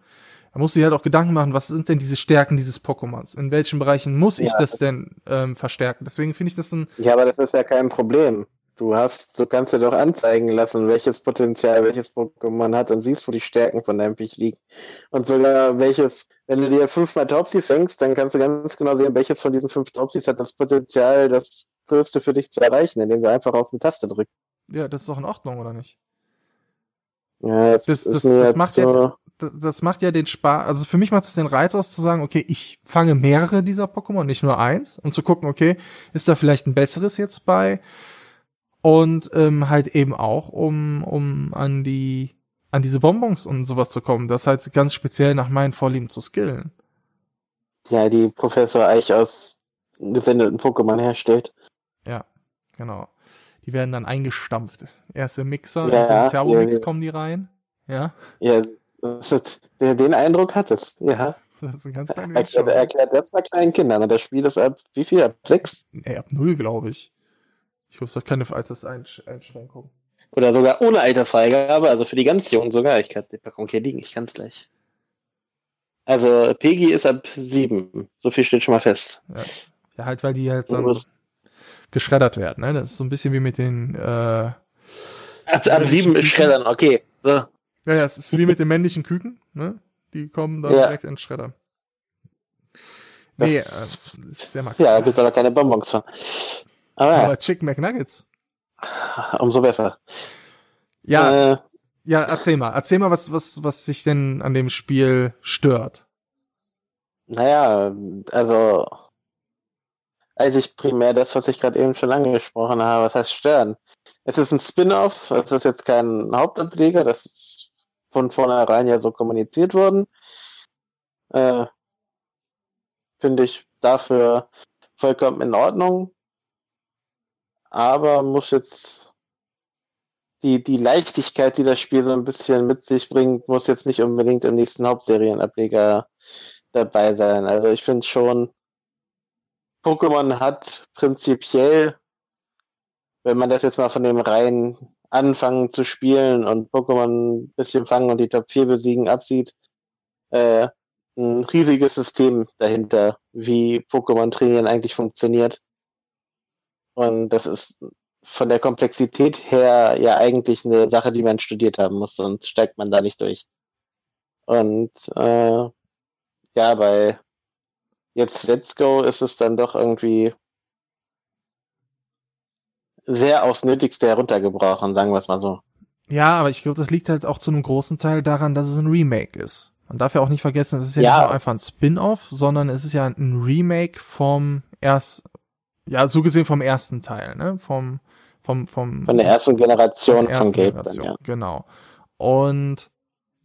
Da musst du dir halt auch Gedanken machen, was sind denn diese Stärken dieses Pokémons? In welchen Bereichen muss ich
Ja.
das denn ähm, verstärken? Deswegen finde ich das ein,
Ja, aber das ist ja kein Problem. Du hast, du kannst dir doch anzeigen lassen, welches Potenzial welches Pokémon hat und siehst, wo die Stärken von deinem Viech liegen. Und sogar welches, wenn du dir fünfmal Taubsi fängst, dann kannst du ganz genau sehen, welches von diesen fünf Taubsis hat das Potenzial, das Größte für dich zu erreichen, indem du einfach auf eine Taste drückst.
ja, das ist doch in Ordnung, oder nicht?
Ja, das,
Das- das- das macht
so,
ja- Das macht ja den Spaß, also für mich macht es den Reiz aus zu sagen, okay, ich fange mehrere dieser Pokémon, nicht nur eins, und zu gucken, okay, ist da vielleicht ein besseres jetzt bei? Und ähm, halt eben auch, um, um an die, an diese Bonbons und sowas zu kommen, das halt ganz speziell nach meinen Vorlieben zu skillen.
ja, die Professor Eich aus gesendeten Pokémon herstellt.
Ja, genau. Die werden dann eingestampft. Erst im Mixer,
Ja,
also im Thermomix
ja, ja.
kommen die rein. Ja,
Ja, das den Eindruck hat es, ja.
das ist ein ganz kleiner
Erklärt, erklärt das mal kleinen Kindern. Das Spiel ist ab, wie viel? Ab sechs?
Nee, ab null, glaube ich. Ich hoffe, das hat keine Alterseinschränkung.
Oder sogar ohne Altersfreigabe, also für die ganz Jungen sogar. Ich kann die Packung hier liegen, ich kann es gleich. Also Peggy ist ab sieben. So viel steht schon mal fest.
Ja, halt, weil die halt
Du
dann geschreddert werden, ne? Das ist so ein bisschen wie mit den, äh, ja,
Ab, ab sieben ist Schreddern, okay. So.
ja, es ist wie mit den männlichen Küken, ne? Die kommen dann
Ja.
direkt in den Schredder. Nee, äh,
Das-
das ist sehr
Ja, da
markant.
gibt's aber keine Bonbons von. Aber
Aber Chicken McNuggets.
umso besser.
Ja,
Äh,
Ja, erzähl mal. Erzähl mal, was, was, was sich denn an dem Spiel stört.
Naja, also eigentlich primär das, was ich gerade eben schon angesprochen habe. Was heißt stören? Es ist ein Spin-off, es ist jetzt kein Hauptableger, das ist von vornherein ja so kommuniziert worden. Äh, Finde ich dafür vollkommen in Ordnung. Aber muss jetzt die, die Leichtigkeit, die das Spiel so ein bisschen mit sich bringt, muss jetzt nicht unbedingt im nächsten Hauptserienableger dabei sein. Also ich finde schon, Pokémon hat prinzipiell, wenn man das jetzt mal von dem reinen Anfangen zu spielen und Pokémon ein bisschen fangen und die Top 4 besiegen absieht, äh, ein riesiges System dahinter, wie Pokémon trainieren eigentlich funktioniert. Und das ist von der Komplexität her ja eigentlich eine Sache, die man studiert haben muss, sonst steigt man da nicht durch. Und äh, ja, bei jetzt Let's Go ist es dann doch irgendwie sehr aufs Nötigste heruntergebrochen, sagen wir es mal so.
Ja, aber ich glaube, das liegt halt auch zu einem großen Teil daran, dass es ein Remake ist. Man darf ja auch nicht vergessen, es ist ja, ja. nicht nur einfach ein Spin-off, sondern es ist ja ein Remake vom erst, ja, so gesehen vom ersten Teil, ne? Vom, vom, vom.
Von der ersten Generation von, von Gelb
Generation, dann, ja. Genau. Und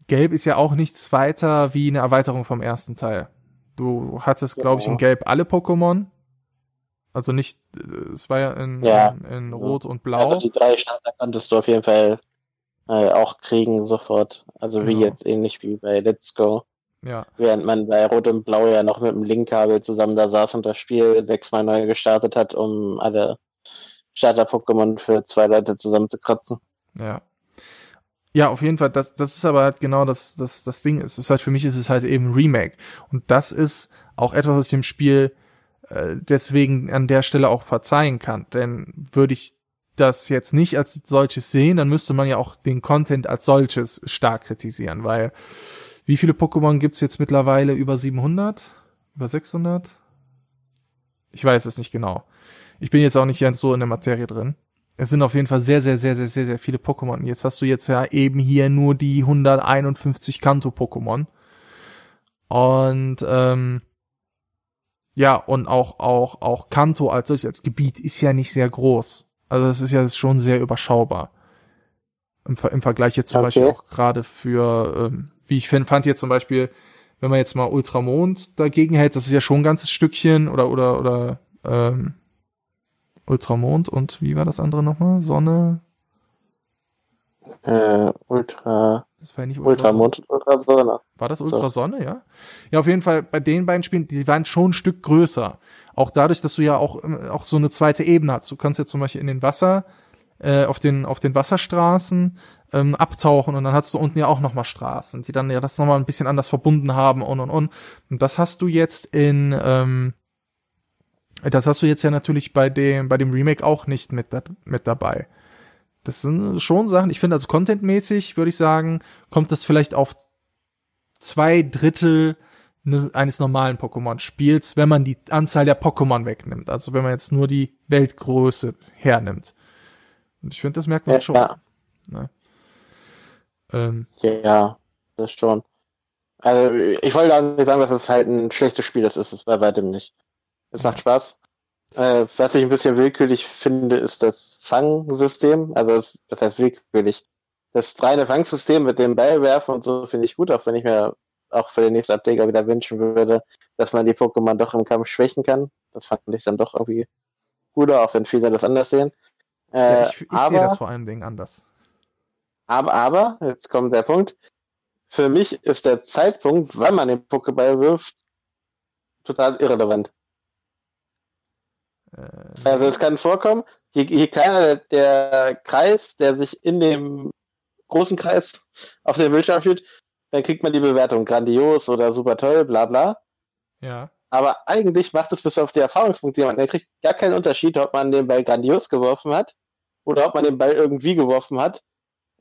Gelb ist ja auch nichts weiter wie eine Erweiterung vom ersten Teil. Du hattest, genau. glaube ich, in Gelb alle Pokémon. Also nicht, es war ja in, ja. in, in Rot und Blau. Also
die drei Starter konntest du auf jeden Fall äh, auch kriegen sofort. Also genau. wie jetzt ähnlich wie bei Let's Go.
Ja.
Während man bei Rot und Blau ja noch mit dem Linkkabel zusammen da saß und das Spiel sechsmal neu gestartet hat, um alle Starter-Pokémon für zwei Leute zusammenzukratzen.
Ja. Ja, auf jeden Fall, das, das ist aber halt genau das, das, das Ding. Es ist halt, für mich ist es halt eben Remake. Und das ist auch etwas, was ich dem Spiel äh, deswegen an der Stelle auch verzeihen kann. Denn würde ich das jetzt nicht als solches sehen, dann müsste man ja auch den Content als solches stark kritisieren, weil wie viele Pokémon gibt's jetzt mittlerweile? Über 700? Über 600? Ich weiß es nicht genau. Ich bin jetzt auch nicht ganz so in der Materie drin es sind auf jeden Fall sehr, sehr, sehr, sehr, sehr, sehr viele Pokémon. Jetzt hast du jetzt ja eben hier nur die 151 Kanto-Pokémon. Und ähm, ja, und auch, auch, auch Kanto als solches als Gebiet ist ja nicht sehr groß. Also das ist ja schon sehr überschaubar. Im, im Vergleich jetzt zum okay. Beispiel auch gerade für, ähm, wie ich fand jetzt zum Beispiel, wenn man jetzt mal Ultramond dagegen hält, das ist ja schon ein ganzes Stückchen oder, oder, oder, ähm, Ultramond und wie war das andere nochmal? Sonne?
Äh, Ultra.
Das war ja nicht
Ultramond und Ultrasonne.
War das Ultrasonne, so. ja? Ja, auf jeden Fall bei den beiden Spielen, die waren schon ein Stück größer. Auch dadurch, dass du ja auch, ähm, auch so eine zweite Ebene hast. Du kannst jetzt zum Beispiel in den Wasser, äh, auf den, auf den Wasserstraßen ähm, abtauchen und dann hast du unten ja auch nochmal Straßen, die dann ja das nochmal ein bisschen anders verbunden haben und und und. Und das hast du jetzt in, ähm, das hast du jetzt ja natürlich bei dem, bei dem Remake auch nicht mit, mit dabei. Das sind schon Sachen, ich finde, also contentmäßig würde ich sagen, kommt das vielleicht auf zwei Drittel eines normalen Pokémon-Spiels, wenn man die Anzahl der Pokémon wegnimmt. Also wenn man jetzt nur die Weltgröße hernimmt. Und ich finde, das merkt man ja, schon. Ja. Ne?
Ähm, ja, das schon. Also ich wollte auch nicht sagen, dass es halt ein schlechtes Spiel ist, ist es bei weitem nicht. Es macht Spaß. Äh, was ich ein bisschen willkürlich finde, ist das Fangsystem. Also das, das heißt willkürlich. Das reine Fangsystem mit dem Ballwerfen und so finde ich gut, auch wenn ich mir auch für den nächsten Ableger wieder wünschen würde, dass man die Pokémon doch im Kampf schwächen kann. Das fand ich dann doch irgendwie guter, auch wenn viele das anders sehen.
Äh, ja, ich, ich sehe das vor allen Dingen anders.
Aber, aber, jetzt kommt der Punkt. Für mich ist der Zeitpunkt, wann man den Pokéball wirft, total irrelevant. Äh, also es kann vorkommen, je, je kleiner der Kreis, der sich in dem großen Kreis auf dem Bildschirm führt, dann kriegt man die Bewertung grandios oder super toll, bla bla.
Ja.
Aber eigentlich macht es bis auf die Erfahrungspunkte jemand, der kriegt gar keinen Unterschied, ob man den Ball grandios geworfen hat oder ob man den Ball irgendwie geworfen hat.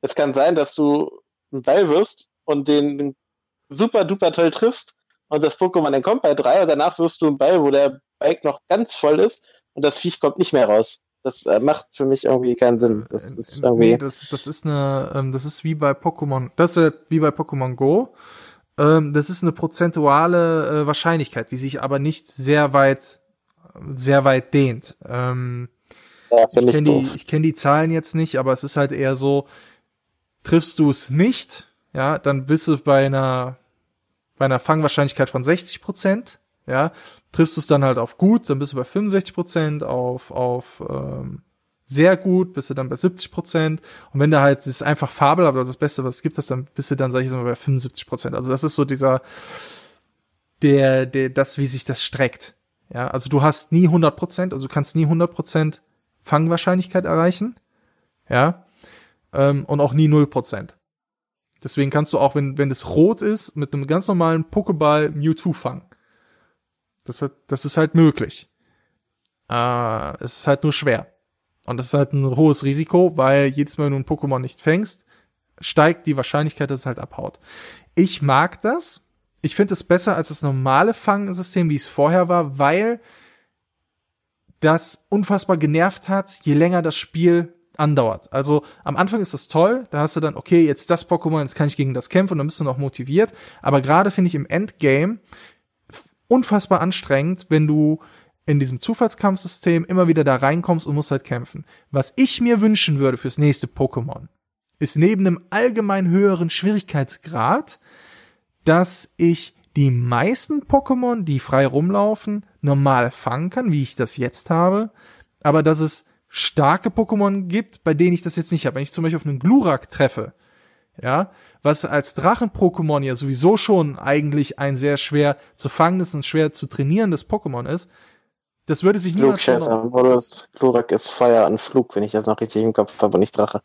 Es kann sein, dass du einen Ball wirfst und den super duper toll triffst und das Pokémon dann kommt bei drei und danach wirfst du einen Ball, wo der Bike noch ganz voll ist und das Viech kommt nicht mehr raus. Das äh, macht für mich irgendwie keinen Sinn. Das ist irgendwie. Nee,
das, das ist eine, ähm, das ist wie bei Pokémon, das ist wie bei Pokémon Go. Ähm, das ist eine prozentuale äh, Wahrscheinlichkeit, die sich aber nicht sehr weit, sehr weit dehnt. Ähm, ja, ich kenne die, ich kenn die Zahlen jetzt nicht, aber es ist halt eher so, triffst du es nicht, ja, dann bist du bei einer, bei einer Fangwahrscheinlichkeit von 60 Prozent, ja, triffst du es dann halt auf gut, dann bist du bei 65 Prozent, auf, auf ähm, sehr gut, bist du dann bei 70 Prozent. Und wenn du halt, das ist einfach fabelhaft, also das Beste, was es gibt, ist, dann bist du dann, sag ich mal, bei 75 Prozent. Also das ist so dieser, der, der, das, wie sich das streckt. Ja, also du hast nie 100 Prozent, also du kannst nie 100 Prozent Fangwahrscheinlichkeit erreichen. Ja, ähm, und auch nie 0 Prozent. Deswegen kannst du auch, wenn, wenn es rot ist, mit einem ganz normalen Pokéball Mewtwo fangen. Das, hat, das ist halt möglich. Äh, es ist halt nur schwer. Und das ist halt ein hohes Risiko, weil jedes Mal, wenn du ein Pokémon nicht fängst, steigt die Wahrscheinlichkeit, dass es halt abhaut. Ich mag das. Ich finde es besser als das normale Fangsystem, wie es vorher war, weil das unfassbar genervt hat, je länger das Spiel andauert. Also am Anfang ist das toll, da hast du dann, okay, jetzt das Pokémon, jetzt kann ich gegen das kämpfen und dann bist du noch motiviert. Aber gerade finde ich im Endgame unfassbar anstrengend, wenn du in diesem Zufallskampfsystem immer wieder da reinkommst und musst halt kämpfen. Was ich mir wünschen würde fürs nächste Pokémon, ist neben einem allgemein höheren Schwierigkeitsgrad, dass ich die meisten Pokémon, die frei rumlaufen, normal fangen kann, wie ich das jetzt habe, aber dass es starke Pokémon gibt, bei denen ich das jetzt nicht habe. Wenn ich zum Beispiel auf einen Glurak treffe, ja, was als Drachen-Pokémon ja sowieso schon eigentlich ein sehr schwer zu fangendes und schwer zu trainierendes Pokémon ist, das würde sich niemand
schon... Modus, Glurak ist Feuer an Flug, wenn ich das noch richtig im Kopf habe und nicht Drache.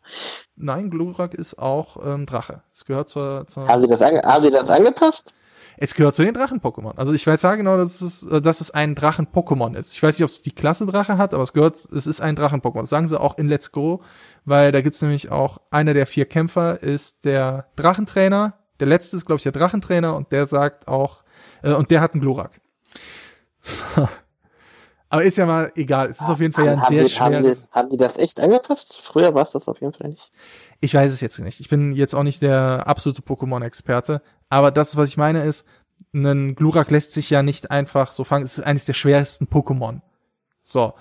Nein, Glurak ist auch ähm, Drache. Es gehört zur, zur
haben, Sie das haben Sie das angepasst?
Es gehört zu den Drachen-Pokémon. Also ich weiß ja genau, dass es, dass es ein Drachen-Pokémon ist. Ich weiß nicht, ob es die Klasse Drache hat, aber es gehört, es ist ein Drachen-Pokémon. Das sagen sie auch in Let's Go, weil da gibt's nämlich auch einer der vier Kämpfer ist der Drachentrainer. Der letzte ist, glaube ich, der Drachentrainer und der sagt auch, äh, und der hat einen Glurak. aber ist ja mal egal. Es ist auf jeden Fall ja ein haben sehr schweres.
Haben die, haben die das echt angepasst? Früher war es das auf jeden Fall nicht.
Ich weiß es jetzt nicht. Ich bin jetzt auch nicht der absolute Pokémon-Experte. Aber das, was ich meine, ist, ein Glurak lässt sich ja nicht einfach so fangen. Es ist eines der schwersten Pokémon. So.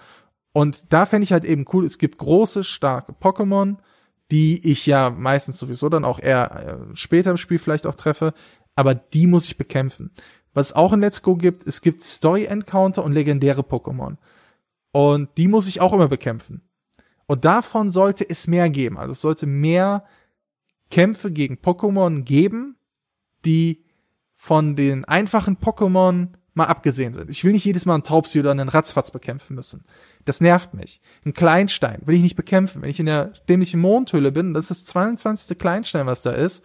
Und da fände ich halt eben cool, es gibt große, starke Pokémon, die ich ja meistens sowieso dann auch eher äh, später im Spiel vielleicht auch treffe, aber die muss ich bekämpfen. Was es auch in Let's Go gibt, es gibt Story-Encounter und legendäre Pokémon. Und die muss ich auch immer bekämpfen. Und davon sollte es mehr geben. Also es sollte mehr Kämpfe gegen Pokémon geben, die von den einfachen Pokémon mal abgesehen sind. Ich will nicht jedes Mal einen Taubsi oder einen Ratzfatz bekämpfen müssen. Das nervt mich. Ein Kleinstein will ich nicht bekämpfen. Wenn ich in der dämlichen Mondhülle bin, das ist das 22. Kleinstein, was da ist,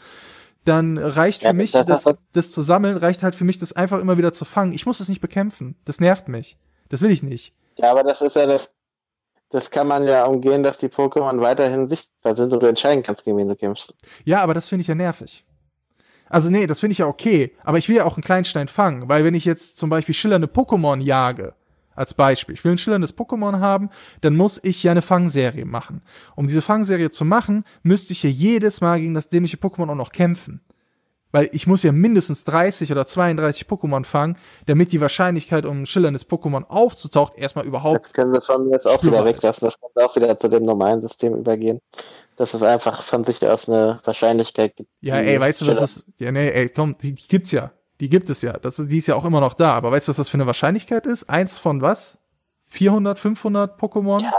dann reicht für ja, mich, das, das, das zu sammeln, reicht halt für mich, das einfach immer wieder zu fangen. Ich muss es nicht bekämpfen. Das nervt mich. Das will ich nicht.
Ja, aber das ist ja das, das kann man ja umgehen, dass die Pokémon weiterhin sichtbar sind und du entscheiden kannst, gegen wen du kämpfst.
Ja, aber das finde ich ja nervig. Also nee, das finde ich ja okay, aber ich will ja auch einen Kleinstein fangen, weil wenn ich jetzt zum Beispiel schillernde Pokémon jage, als Beispiel, ich will ein schillerndes Pokémon haben, dann muss ich ja eine Fangserie machen. Um diese Fangserie zu machen, müsste ich ja jedes Mal gegen das dämliche Pokémon auch noch kämpfen. Weil ich muss ja mindestens 30 oder 32 Pokémon fangen, damit die Wahrscheinlichkeit, um ein schillerndes Pokémon aufzutauchen, erstmal überhaupt.
Das können sie von mir jetzt auch wieder weglassen. Das kann auch wieder zu dem normalen System übergehen dass es einfach von sich aus eine Wahrscheinlichkeit gibt.
Ja, ey, weißt du, was das, ja, nee, ey, komm, die, die gibt's ja. Die gibt es ja. Das ist, die ist ja auch immer noch da. Aber weißt du, was das für eine Wahrscheinlichkeit ist? Eins von was? 400, 500 Pokémon? Ja.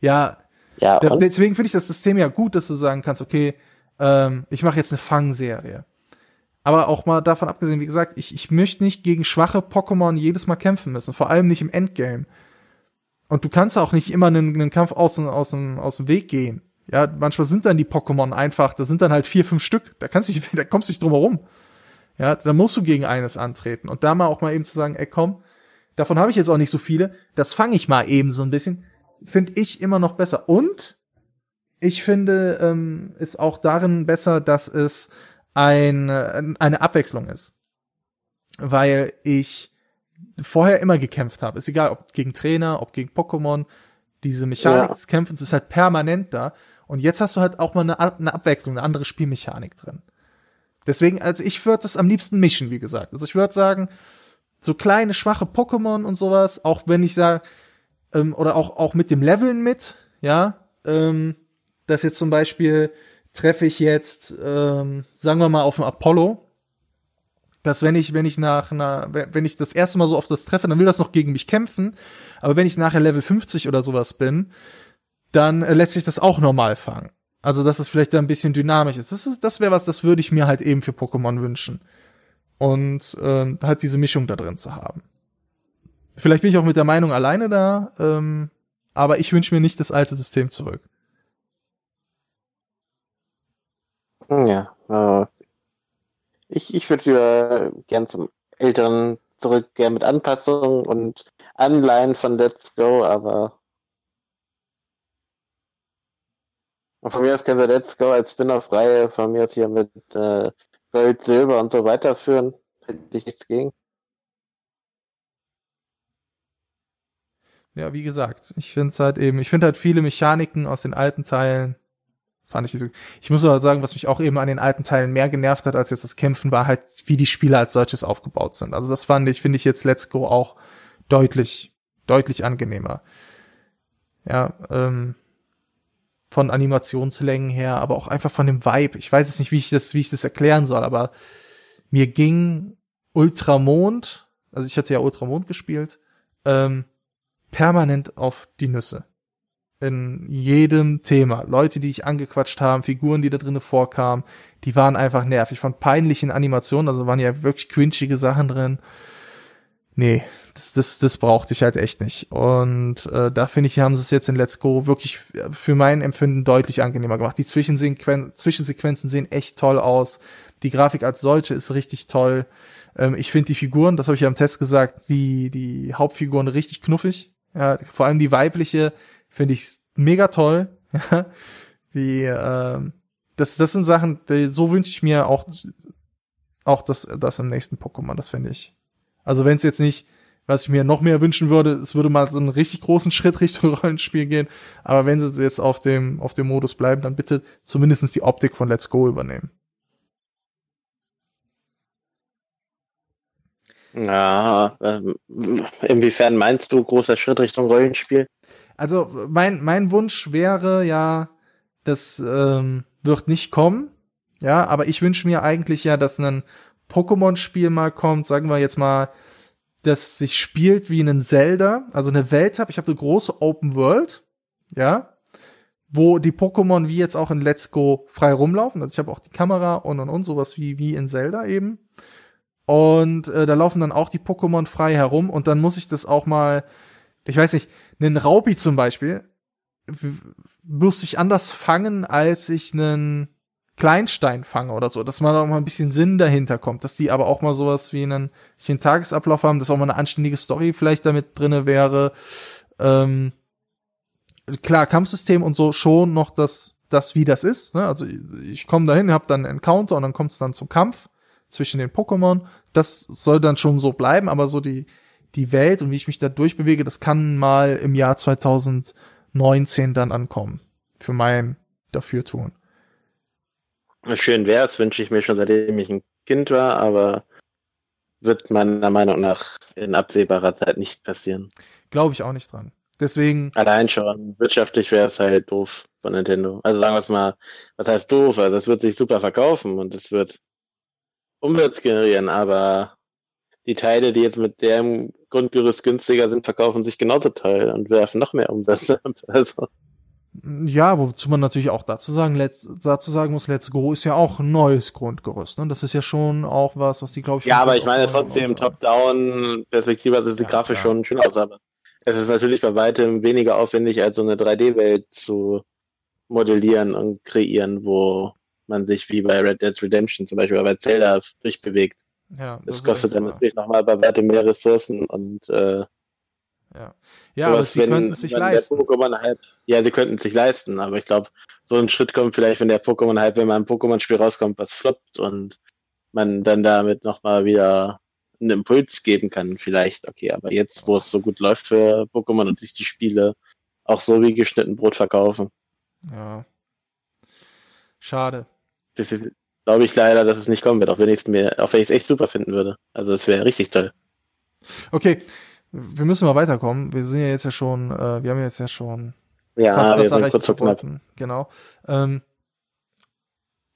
Ja. Ja. Da, deswegen finde ich das System ja gut, dass du sagen kannst, okay, ähm, ich mache jetzt eine Fangserie. Aber auch mal davon abgesehen, wie gesagt, ich, ich möchte nicht gegen schwache Pokémon jedes Mal kämpfen müssen. Vor allem nicht im Endgame. Und du kannst auch nicht immer einen, einen Kampf aus, aus, aus dem Weg gehen. Ja, manchmal sind dann die Pokémon einfach, da sind dann halt vier, fünf Stück, da kannst du, da kommst du nicht drum herum. Ja, da musst du gegen eines antreten. Und da mal auch mal eben zu sagen, ey komm, davon habe ich jetzt auch nicht so viele, das fange ich mal eben so ein bisschen, finde ich immer noch besser. Und ich finde ähm, ist auch darin besser, dass es ein, eine Abwechslung ist. Weil ich vorher immer gekämpft habe. Ist egal, ob gegen Trainer, ob gegen Pokémon Diese Mechanik ja. des Kämpfens ist halt permanent da. Und jetzt hast du halt auch mal eine, eine Abwechslung, eine andere Spielmechanik drin. Deswegen, also ich würde das am liebsten mischen, wie gesagt. Also ich würde sagen, so kleine, schwache Pokémon und sowas, auch wenn ich sage, ähm, oder auch, auch mit dem Leveln mit, ja, ähm, dass jetzt zum Beispiel treffe ich jetzt, ähm, sagen wir mal, auf dem Apollo, dass wenn ich, wenn ich nach einer, wenn ich das erste Mal so auf das treffe, dann will das noch gegen mich kämpfen, aber wenn ich nachher Level 50 oder sowas bin, dann äh, lässt sich das auch normal fangen. Also, dass es vielleicht da ein bisschen dynamisch ist. Das ist, das wäre was, das würde ich mir halt eben für Pokémon wünschen. Und ähm, halt diese Mischung da drin zu haben. Vielleicht bin ich auch mit der Meinung alleine da, ähm, aber ich wünsche mir nicht das alte System zurück.
Ja, äh, ich, ich würde wieder gern zum älteren zurückkehren mit Anpassungen und Anleihen von Let's Go, aber und von mir aus können sie Let's Go als Spin-off-Reihe von mir aus hier mit äh, Gold, Silber und so weiterführen. Hätte ich nichts gegen.
Ja, wie gesagt, ich finde es halt eben, ich finde halt viele Mechaniken aus den alten Teilen, fand ich so. Ich muss aber sagen, was mich auch eben an den alten Teilen mehr genervt hat als jetzt das Kämpfen, war halt, wie die Spiele als solches aufgebaut sind. Also das fand ich, finde ich jetzt Let's Go auch deutlich, deutlich angenehmer. Ja, ähm, von Animationslängen her, aber auch einfach von dem Vibe. Ich weiß jetzt nicht, wie ich das, wie ich das erklären soll, aber mir ging Ultramond, also ich hatte ja Ultramond gespielt, ähm, permanent auf die Nüsse. In jedem Thema. Leute, die ich angequatscht haben, Figuren, die da drinnen vorkamen, die waren einfach nervig. Von peinlichen Animationen, also waren ja wirklich quinchige Sachen drin. Nee, das, das, das brauchte ich halt echt nicht. Und äh, da finde ich, haben sie es jetzt in Let's Go wirklich für mein Empfinden deutlich angenehmer gemacht. Die Zwischensequen Zwischensequenzen sehen echt toll aus. Die Grafik als solche ist richtig toll. Ähm, ich finde die Figuren, das habe ich ja im Test gesagt, die, die Hauptfiguren richtig knuffig. Ja, vor allem die weibliche finde ich mega toll. die, ähm, das, das sind Sachen, die, so wünsche ich mir auch, auch das, das im nächsten Pokémon, das finde ich. Also wenn es jetzt nicht, was ich mir noch mehr wünschen würde, es würde mal so einen richtig großen Schritt Richtung Rollenspiel gehen, aber wenn sie jetzt auf dem, auf dem Modus bleiben, dann bitte zumindestens die Optik von Let's Go übernehmen.
Ja, ähm, inwiefern meinst du großer Schritt Richtung Rollenspiel?
Also mein, mein Wunsch wäre ja, das ähm, wird nicht kommen, ja, aber ich wünsche mir eigentlich ja, dass ein Pokémon-Spiel mal kommt, sagen wir jetzt mal, das sich spielt wie ein Zelda, also eine Welt habe. Ich habe eine große Open World, ja, wo die Pokémon wie jetzt auch in Let's Go frei rumlaufen. Also ich habe auch die Kamera und und und sowas wie wie in Zelda eben. Und äh, da laufen dann auch die Pokémon frei herum und dann muss ich das auch mal, ich weiß nicht, einen Raupi zum Beispiel, muss ich anders fangen, als ich einen Kleinstein fange oder so, dass man auch mal ein bisschen Sinn dahinter kommt, dass die aber auch mal sowas wie einen, einen Tagesablauf haben, dass auch mal eine anständige Story vielleicht damit drinne wäre. Ähm, klar, Kampfsystem und so schon noch das, das wie das ist. Ne? Also ich komme dahin, hab dann einen Encounter und dann kommt es dann zum Kampf zwischen den Pokémon. Das soll dann schon so bleiben, aber so die, die Welt und wie ich mich da durchbewege, das kann mal im Jahr 2019 dann ankommen. Für mein Dafürtun.
Schön wäre es, wünsche ich mir schon seitdem ich ein Kind war, aber wird meiner Meinung nach in absehbarer Zeit nicht passieren.
Glaube ich auch nicht dran. Deswegen.
Allein schon, wirtschaftlich wäre es halt doof von Nintendo. Also sagen wir es mal, was heißt doof? Also es wird sich super verkaufen und es wird Umsatz generieren, aber die Teile, die jetzt mit dem Grundgerüst günstiger sind, verkaufen sich genauso toll und werfen noch mehr Umsatz ab. Also.
Ja, wozu man natürlich auch dazu sagen, let's, dazu sagen muss, Let's Go ist ja auch ein neues Grundgerüst. Ne? Das ist ja schon auch was, was die, glaube ich.
Ja, aber ich meine trotzdem, Top-Down-Perspektive, also ist die ja, Grafik ja. schon schön aus, aber es ist natürlich bei weitem weniger aufwendig, als so eine 3D-Welt zu modellieren und kreieren, wo man sich wie bei Red Dead Redemption zum Beispiel oder bei Zelda durchbewegt. Ja, das, das kostet dann natürlich nochmal bei weitem mehr Ressourcen und äh,
ja. Ja, aber sie könnten es sich leisten.
Hype, ja, sie könnten es sich leisten, aber ich glaube, so ein Schritt kommt vielleicht, wenn der Pokémon-Hype, wenn mal ein Pokémon-Spiel rauskommt, was floppt und man dann damit nochmal wieder einen Impuls geben kann, vielleicht, okay, aber jetzt, wo es so gut läuft für Pokémon und sich die Spiele auch so wie geschnitten Brot verkaufen.
Ja. Schade.
Glaube ich leider, dass es nicht kommen wird, auch wenn ich es mir, auch wenn ich es echt super finden würde. Also es wäre richtig toll.
Okay, wir müssen mal weiterkommen. Wir sind ja jetzt ja schon, äh, wir haben jetzt ja schon
ja,
fast
wir
das
sind
erreicht, wir
knapp.
Genau. Ähm,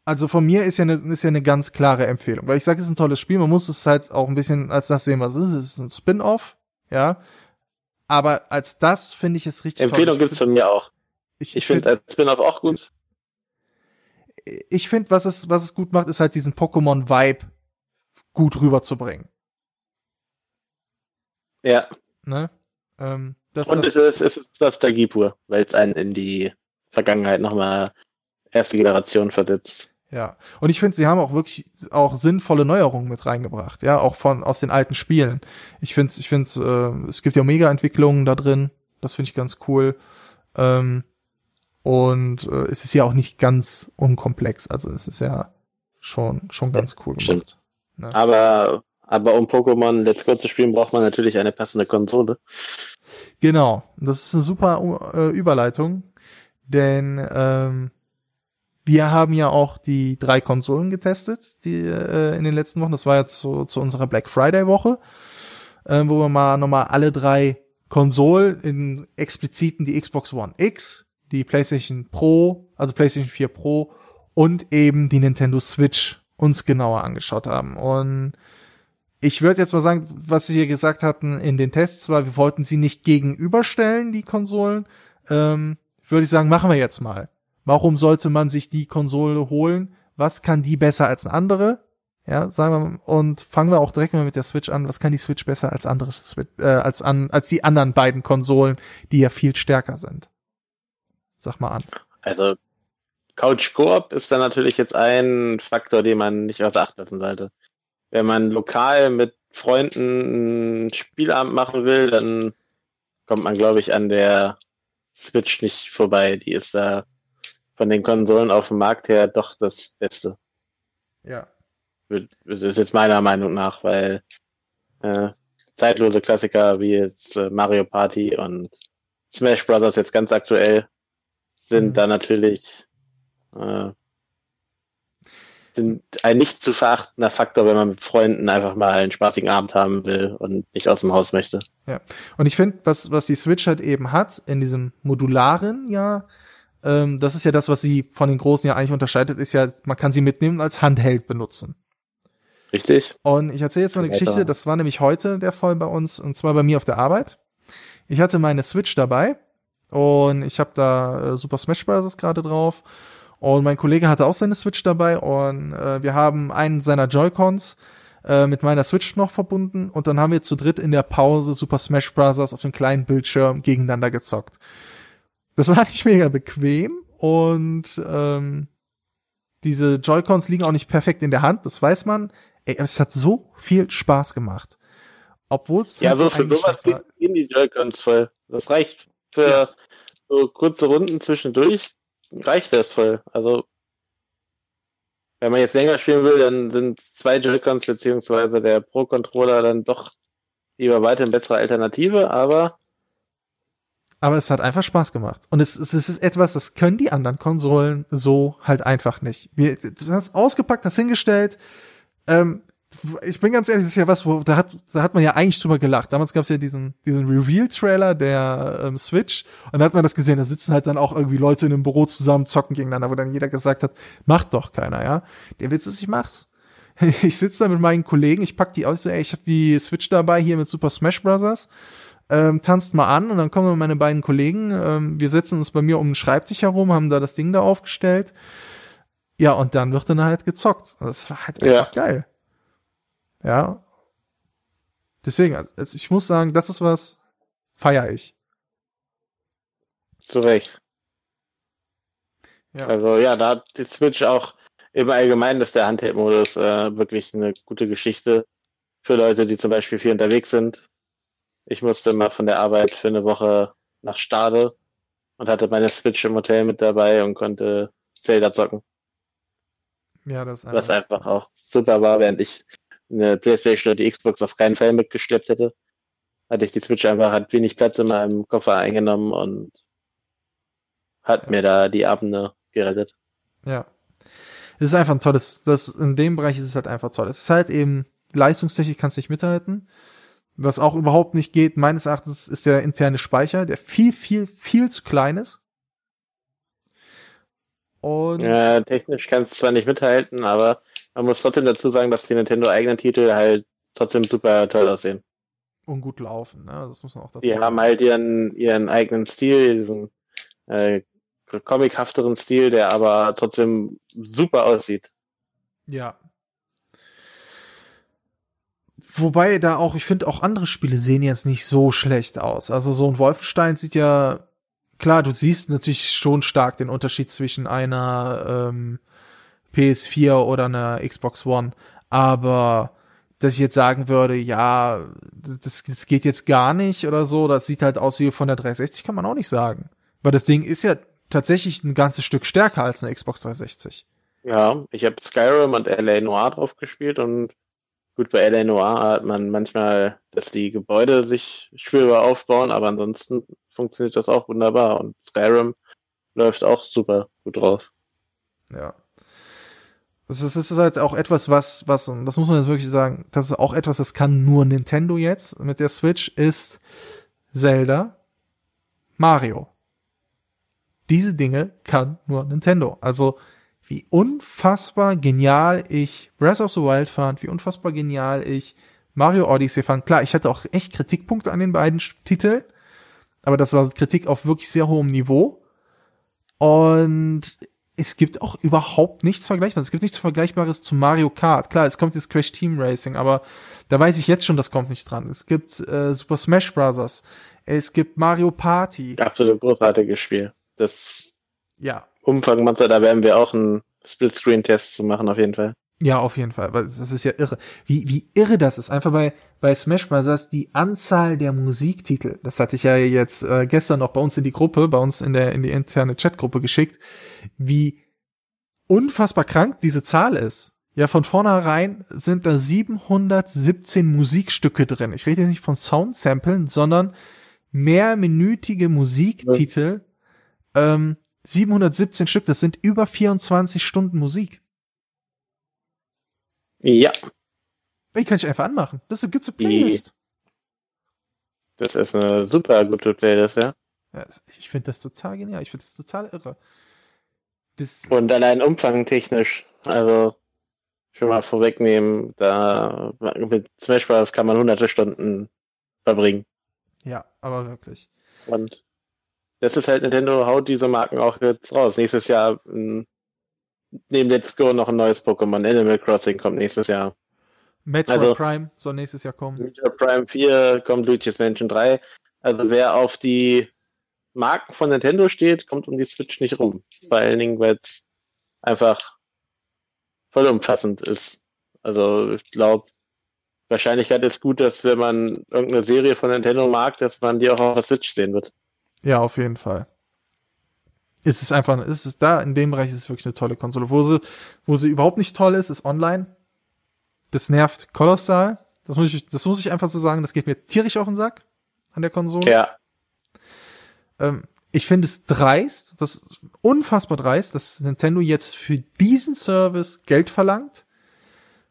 also von mir ist ja eine ist ja eine ganz klare Empfehlung, weil ich sage, es ist ein tolles Spiel. Man muss es halt auch ein bisschen als das sehen, was es ist. Es ist ein Spin-off, ja. Aber als das finde ich es richtig
Empfehlung
toll.
gibt's von mir auch.
Ich,
Ich finde als Spin-off auch gut.
Ich finde, was es, was es gut macht, ist halt diesen Pokémon-Vibe gut rüberzubringen.
Ja.
Ne? Ähm, das,
Und
das,
es ist, es ist Nostalgie pur, weil es einen in die Vergangenheit nochmal erste Generation versetzt.
ja. Und ich finde, sie haben auch wirklich auch sinnvolle Neuerungen mit reingebracht, ja, auch von aus den alten Spielen. Ich finde, ich finde, äh, es gibt ja Mega-Entwicklungen da drin. Das finde ich ganz cool. Ähm, und äh, es ist ja auch nicht ganz unkomplex. Also es ist ja schon schon ganz cool gemacht.
Stimmt.
Ne?
Aber, aber um Pokémon Let's Go zu spielen, braucht man natürlich eine passende Konsole.
Genau, das ist eine super äh, Überleitung, denn ähm, wir haben ja auch die drei Konsolen getestet, die äh, in den letzten Wochen. Das war ja zu, zu unserer Black Friday Woche, äh, wo wir mal nochmal alle drei Konsolen in expliziten die Xbox One X, die PlayStation Pro, also PlayStation 4 Pro und eben die Nintendo Switch uns genauer angeschaut haben. Und ich würde jetzt mal sagen, was Sie hier gesagt hatten in den Tests war, wir wollten sie nicht gegenüberstellen, die Konsolen. Ähm, würde ich sagen, machen wir jetzt mal. Warum sollte man sich die Konsole holen? Was kann die besser als eine andere? Ja, sagen wir mal, und fangen wir auch direkt mal mit der Switch an. Was kann die Switch besser als andere Switch, äh, als an, als die anderen beiden Konsolen, die ja viel stärker sind? Sag mal an.
Also Couch Coop ist dann natürlich jetzt ein Faktor, den man nicht außer Acht lassen sollte. Wenn man lokal mit Freunden ein Spielabend machen will, dann kommt man, glaube ich, an der Switch nicht vorbei. Die ist da von den Konsolen auf dem Markt her doch das Beste.
Ja.
Das ist jetzt meiner Meinung nach, weil äh, zeitlose Klassiker wie jetzt äh, Mario Party und Smash Bros. jetzt ganz aktuell sind
Mhm.
da natürlich äh, sind ein nicht zu verachtender Faktor, wenn man mit Freunden einfach mal einen spaßigen Abend haben will und nicht aus dem Haus möchte.
Und ich finde, was, was die Switch halt eben hat, in diesem modularen, ja, ähm, das ist ja das, was sie von den großen ja eigentlich unterscheidet, ist ja, man kann sie mitnehmen und als Handheld benutzen.
Richtig?
Und ich erzähle jetzt mal eine
Weiter.
Geschichte, das war nämlich heute der Fall bei uns, und zwar bei mir auf der Arbeit. Ich hatte meine Switch dabei und ich habe da äh, Super Smash Bros. gerade drauf. Und mein Kollege hatte auch seine Switch dabei und äh, wir haben einen seiner Joy-Cons äh, mit meiner Switch noch verbunden und dann haben wir zu dritt in der Pause Super Smash Bros. auf dem kleinen Bildschirm gegeneinander gezockt. Das war nicht mega bequem und ähm, diese Joy-Cons liegen auch nicht perfekt in der Hand, das weiß man. Ey, es hat so viel Spaß gemacht. Obwohl es
Ja,
halt
so für sowas gehen die Joy-Cons voll. Das reicht für
Ja.
so kurze Runden zwischendurch, reicht das voll. Also, wenn man jetzt länger spielen will, dann sind zwei Joy-Cons beziehungsweise der Pro-Controller dann doch lieber weiter eine bessere Alternative, aber
Aber es hat einfach Spaß gemacht. Und es, es, es ist etwas, das können die anderen Konsolen so halt einfach nicht. Wir, du hast ausgepackt, hast hingestellt. Ähm, ich bin ganz ehrlich, das ist ja was, wo da hat, da hat man ja eigentlich drüber gelacht. Damals gab es ja diesen, diesen Reveal-Trailer der ähm, Switch und da hat man das gesehen, da sitzen halt dann auch irgendwie Leute in einem Büro zusammen, zocken gegeneinander, wo dann jeder gesagt hat, macht doch keiner, ja. Der Witz ist, ich mach's. Ich sitze da mit meinen Kollegen, ich pack die aus, so, ey, ich habe die Switch dabei hier mit Super Smash Bros ähm, tanzt mal an und dann kommen meine beiden Kollegen, ähm, wir setzen uns bei mir um den Schreibtisch herum, haben da das Ding da aufgestellt. Ja, und dann wird dann halt gezockt. Das war halt
Ja.
einfach geil. Ja. Deswegen, also also ich muss sagen, das ist was, feier ich.
zu Recht.
Ja.
Also ja, da hat die Switch auch im Allgemeinen ist der Handheld-Modus äh, wirklich eine gute Geschichte für Leute, die zum Beispiel viel unterwegs sind. Ich musste mal von der Arbeit für eine Woche nach Stade und hatte meine Switch im Hotel mit dabei und konnte Zelda zocken,
Ja, das ist
was
einfach,
einfach auch super war, während ich eine Playstation oder die Xbox auf keinen Fall mitgeschleppt hätte. Hatte ich die Switch einfach, hat wenig Platz in meinem Koffer eingenommen und hat mir da die Abende gerettet.
Ja. Es ist einfach ein tolles, das, in dem Bereich ist es halt einfach toll. Es ist halt eben, leistungstechnisch kannst du nicht mithalten. Was auch überhaupt nicht geht, meines Erachtens, ist der interne Speicher, der viel, viel, viel zu klein ist.
Und ja, technisch kannst du zwar nicht mithalten, aber man muss trotzdem dazu sagen, dass die Nintendo eigenen Titel halt trotzdem super toll aussehen.
Und gut laufen, ne? Das muss man auch
dazu Die sagen. haben halt ihren, ihren eigenen Stil, diesen äh, comichafteren Stil, der aber trotzdem super aussieht.
Ja. Wobei da auch, ich finde auch andere Spiele sehen jetzt nicht so schlecht aus. Also so ein Wolfenstein sieht ja, klar, du siehst natürlich schon stark den Unterschied zwischen einer ähm, PS4 oder einer Xbox One. Aber dass ich jetzt sagen würde, ja, das, das geht jetzt gar nicht oder so, das sieht halt aus wie von der 360, kann man auch nicht sagen. Weil das Ding ist ja tatsächlich ein ganzes Stück stärker als eine Xbox 360.
Ja, ich habe Skyrim und LA Noir drauf gespielt und gut, bei LA Noir hat man manchmal, dass die Gebäude sich spürbar aufbauen, aber ansonsten funktioniert das auch wunderbar und Skyrim läuft auch super gut drauf.
Ja. Das ist, halt auch etwas, was, was, das muss man jetzt wirklich sagen, das ist auch etwas, das kann nur Nintendo jetzt mit der Switch, ist Zelda, Mario diese Dinge kann nur Nintendo. Also wie unfassbar genial ich Breath of the Wild fand, wie unfassbar genial ich Mario Odyssey fand. Klar, ich hatte auch echt Kritikpunkte an den beiden Titeln, aber das war Kritik auf wirklich sehr hohem Niveau. Und es gibt auch überhaupt nichts Vergleichbares. Es gibt nichts Vergleichbares zu Mario Kart. Klar, es kommt jetzt Crash Team Racing, aber da weiß ich jetzt schon, das kommt nicht dran. Es gibt äh, Super Smash Bros. Es gibt Mario Party.
Absolut großartiges Spiel das
ja.
Umfang da werden wir auch einen Split-Screen-Test zu machen, auf jeden Fall.
Ja, auf jeden Fall. Das ist ja irre. Wie, wie irre das ist. Einfach bei, bei Smash Bros. die Anzahl der Musiktitel. Das hatte ich ja jetzt äh, gestern noch bei uns in die Gruppe, bei uns in der, in die interne Chatgruppe geschickt. Wie unfassbar krank diese Zahl ist. Ja, von vornherein sind da 717 Musikstücke drin. Ich rede jetzt nicht von Soundsamplen, sondern mehrminütige Musiktitel, ähm, 717 Stück, das sind über 24 Stunden Musik.
Ja.
Die kann ich einfach anmachen. Das gibt's eine Playlist.
Das ist eine super gute Playlist, ja.
ja ich finde das total genial. Ich finde das total irre.
Das Und allein umfangtechnisch, also schon mal vorwegnehmen, da mit Smash Bros. kann man hunderte Stunden verbringen.
Ja, aber wirklich.
Und das ist halt Nintendo haut diese Marken auch jetzt raus. Nächstes Jahr hm, neben Let's Go noch ein neues Pokémon. Animal Crossing kommt nächstes Jahr.
Metroid also, Prime soll nächstes Jahr kommen.
Metroid Prime 4 kommt Luigi's Mansion 3. Also wer auf die Marken von Nintendo steht, kommt um die Switch nicht rum. Vor allen Dingen, weil es einfach voll umfassend ist. Also ich glaube, Wahrscheinlichkeit ist gut, dass wenn man irgendeine Serie von Nintendo mag, dass man die auch auf der Switch sehen wird.
Ja, auf jeden Fall. Es ist einfach, es ist da, in dem Bereich ist es wirklich eine tolle Konsole. Wo sie, wo sie überhaupt nicht toll ist, ist online. Das nervt kolossal. Das muss ich, das muss ich einfach so sagen. Das geht mir tierisch auf den Sack an der Konsole.
Ja.
Ähm, ich finde es dreist, das ist unfassbar dreist, dass Nintendo jetzt für diesen Service Geld verlangt.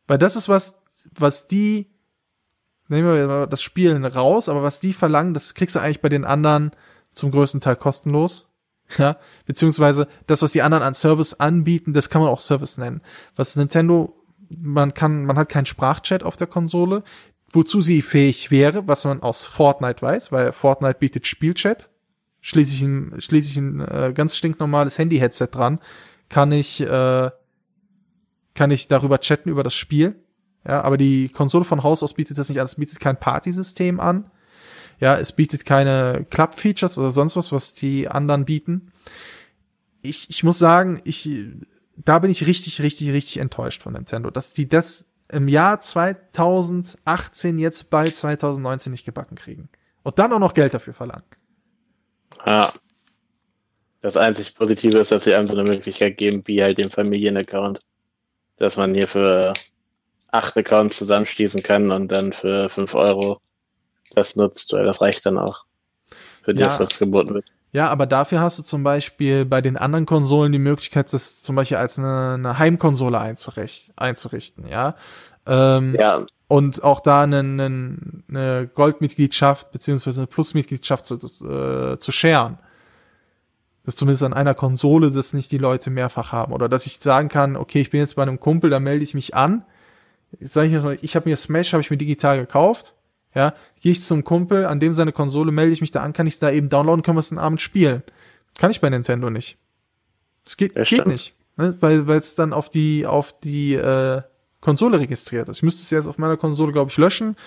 Weil das ist was, was die, nehmen wir mal das Spielen raus, aber was die verlangen, das kriegst du eigentlich bei den anderen zum größten Teil kostenlos. Ja, beziehungsweise das, was die anderen an Service anbieten, das kann man auch Service nennen. Was Nintendo, man kann, man hat keinen Sprachchat auf der Konsole, wozu sie fähig wäre, was man aus Fortnite weiß, weil Fortnite bietet Spielchat. Schließe ich ein, schließe ich ein äh, ganz stinknormales Handy-Headset dran, kann ich, äh, kann ich darüber chatten über das Spiel. Ja, aber die Konsole von Haus aus bietet das nicht an, es bietet kein Partysystem an. Ja, es bietet keine Club-Features oder sonst was, was die anderen bieten. Ich, ich muss sagen, ich, da bin ich richtig, richtig, richtig enttäuscht von Nintendo, dass die das im Jahr 2018 jetzt bei 2019 nicht gebacken kriegen. Und dann auch noch Geld dafür verlangen.
Ja. Das einzig Positive ist, dass sie einem so eine Möglichkeit geben, wie halt den Familienaccount. Dass man hier für acht Accounts zusammenschließen kann und dann für fünf Euro das nutzt, weil das reicht dann auch für ja, das, was geboten wird.
Ja, aber dafür hast du zum Beispiel bei den anderen Konsolen die Möglichkeit, das zum Beispiel als eine, eine Heimkonsole einzurichten, einzurichten, ja. Ähm,
Ja,
Und auch da eine, eine, eine Goldmitgliedschaft beziehungsweise eine Plusmitgliedschaft zu, äh, zu sharen. Dass zumindest an einer Konsole das nicht die Leute mehrfach haben. Oder dass ich sagen kann, okay, ich bin jetzt bei einem Kumpel, da melde ich mich an. Sag ich mal, ich habe mir Smash, habe ich mir digital gekauft. Ja, gehe ich zum Kumpel, an dem seine Konsole, melde ich mich da an, kann ich es da eben downloaden, können wir es den Abend spielen. Kann ich bei Nintendo nicht. Das geht,
Ja,
geht nicht. Ne? Weil es dann auf die, auf die äh, Konsole registriert ist. Ich müsste es jetzt auf meiner Konsole, glaube ich, löschen,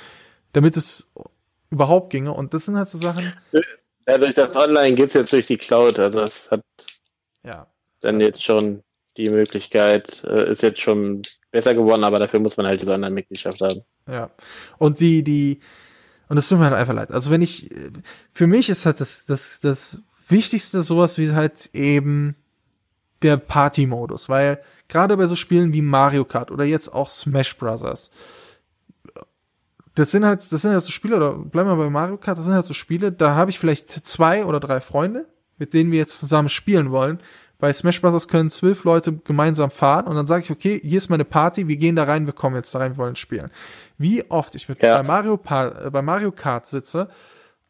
damit es überhaupt ginge. Und das sind halt so Sachen,
dadurch, dass online geht's jetzt durch die Cloud, also es hat
ja,
dann jetzt schon die Möglichkeit, äh, ist jetzt schon besser geworden, aber dafür muss man halt diese Online-Mitgliedschaft haben.
Ja. Und die, die, und das tut mir halt einfach leid. Also wenn ich, für mich ist halt das, das, das Wichtigste sowas wie halt eben der Party-Modus, weil gerade bei so Spielen wie Mario Kart oder jetzt auch Smash Brothers, das sind halt, das sind halt so Spiele, oder bleiben wir bei Mario Kart, das sind halt so Spiele, da habe ich vielleicht zwei oder drei Freunde, mit denen wir jetzt zusammen spielen wollen. Bei Smash Bros. können zwölf Leute gemeinsam fahren und dann sage ich, okay, hier ist meine Party, wir gehen da rein, wir kommen jetzt da rein, wir wollen spielen. Wie oft ich mit
Ja.
bei, Mario Pa- äh, bei Mario Kart sitze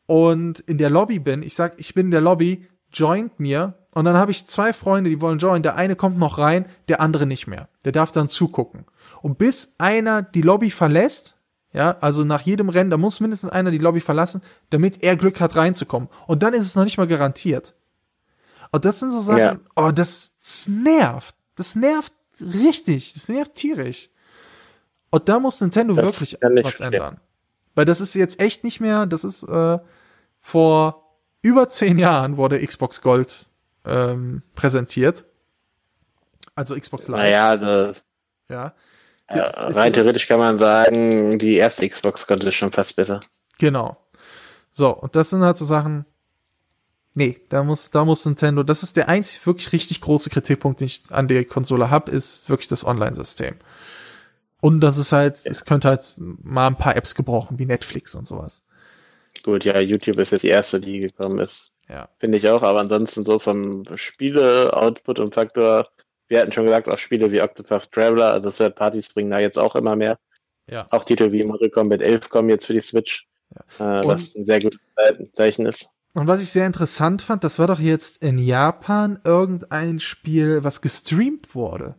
und in der Lobby bin, ich sag, ich bin in der Lobby, joint mir und dann habe ich zwei Freunde, die wollen joinen, der eine kommt noch rein, der andere nicht mehr. Der darf dann zugucken. Und bis einer die Lobby verlässt, ja, also nach jedem Rennen, da muss mindestens einer die Lobby verlassen, damit er Glück hat reinzukommen. Und dann ist es noch nicht mal garantiert. Und das sind so Sachen,
Ja.
oh, das, das nervt. Das nervt richtig. Das nervt tierisch. Und da muss Nintendo
Das
wirklich was
verstehen.
ändern. Weil das ist jetzt echt nicht mehr, das ist äh, vor über zehn Jahren wurde Xbox Gold ähm, präsentiert. Also Xbox Live.
Naja, also,
Ja. ist
rein theoretisch kann man sagen, die erste Xbox konnte schon fast besser.
Genau. So, und das sind halt so Sachen. Nee, da muss, da muss Nintendo, das ist der einzig wirklich richtig große Kritikpunkt, den ich an der Konsole hab, ist wirklich das Online-System. Und das ist halt, es könnte halt mal ein paar Apps gebrauchen, wie Netflix und sowas.
Gut, ja, YouTube ist jetzt die erste, die gekommen ist.
Ja.
Finde ich auch, aber ansonsten so vom Spiele-Output und Faktor, wir hatten schon gesagt, auch Spiele wie Octopath Traveler, also Third Parties bringen da jetzt auch immer mehr.
Ja.
Auch Titel wie Mortal Kombat 11 kommen jetzt für die Switch, äh,
Und-
was ein sehr gutes Zeichen ist.
Und was ich sehr interessant fand, das war doch jetzt in Japan irgendein Spiel, was gestreamt wurde.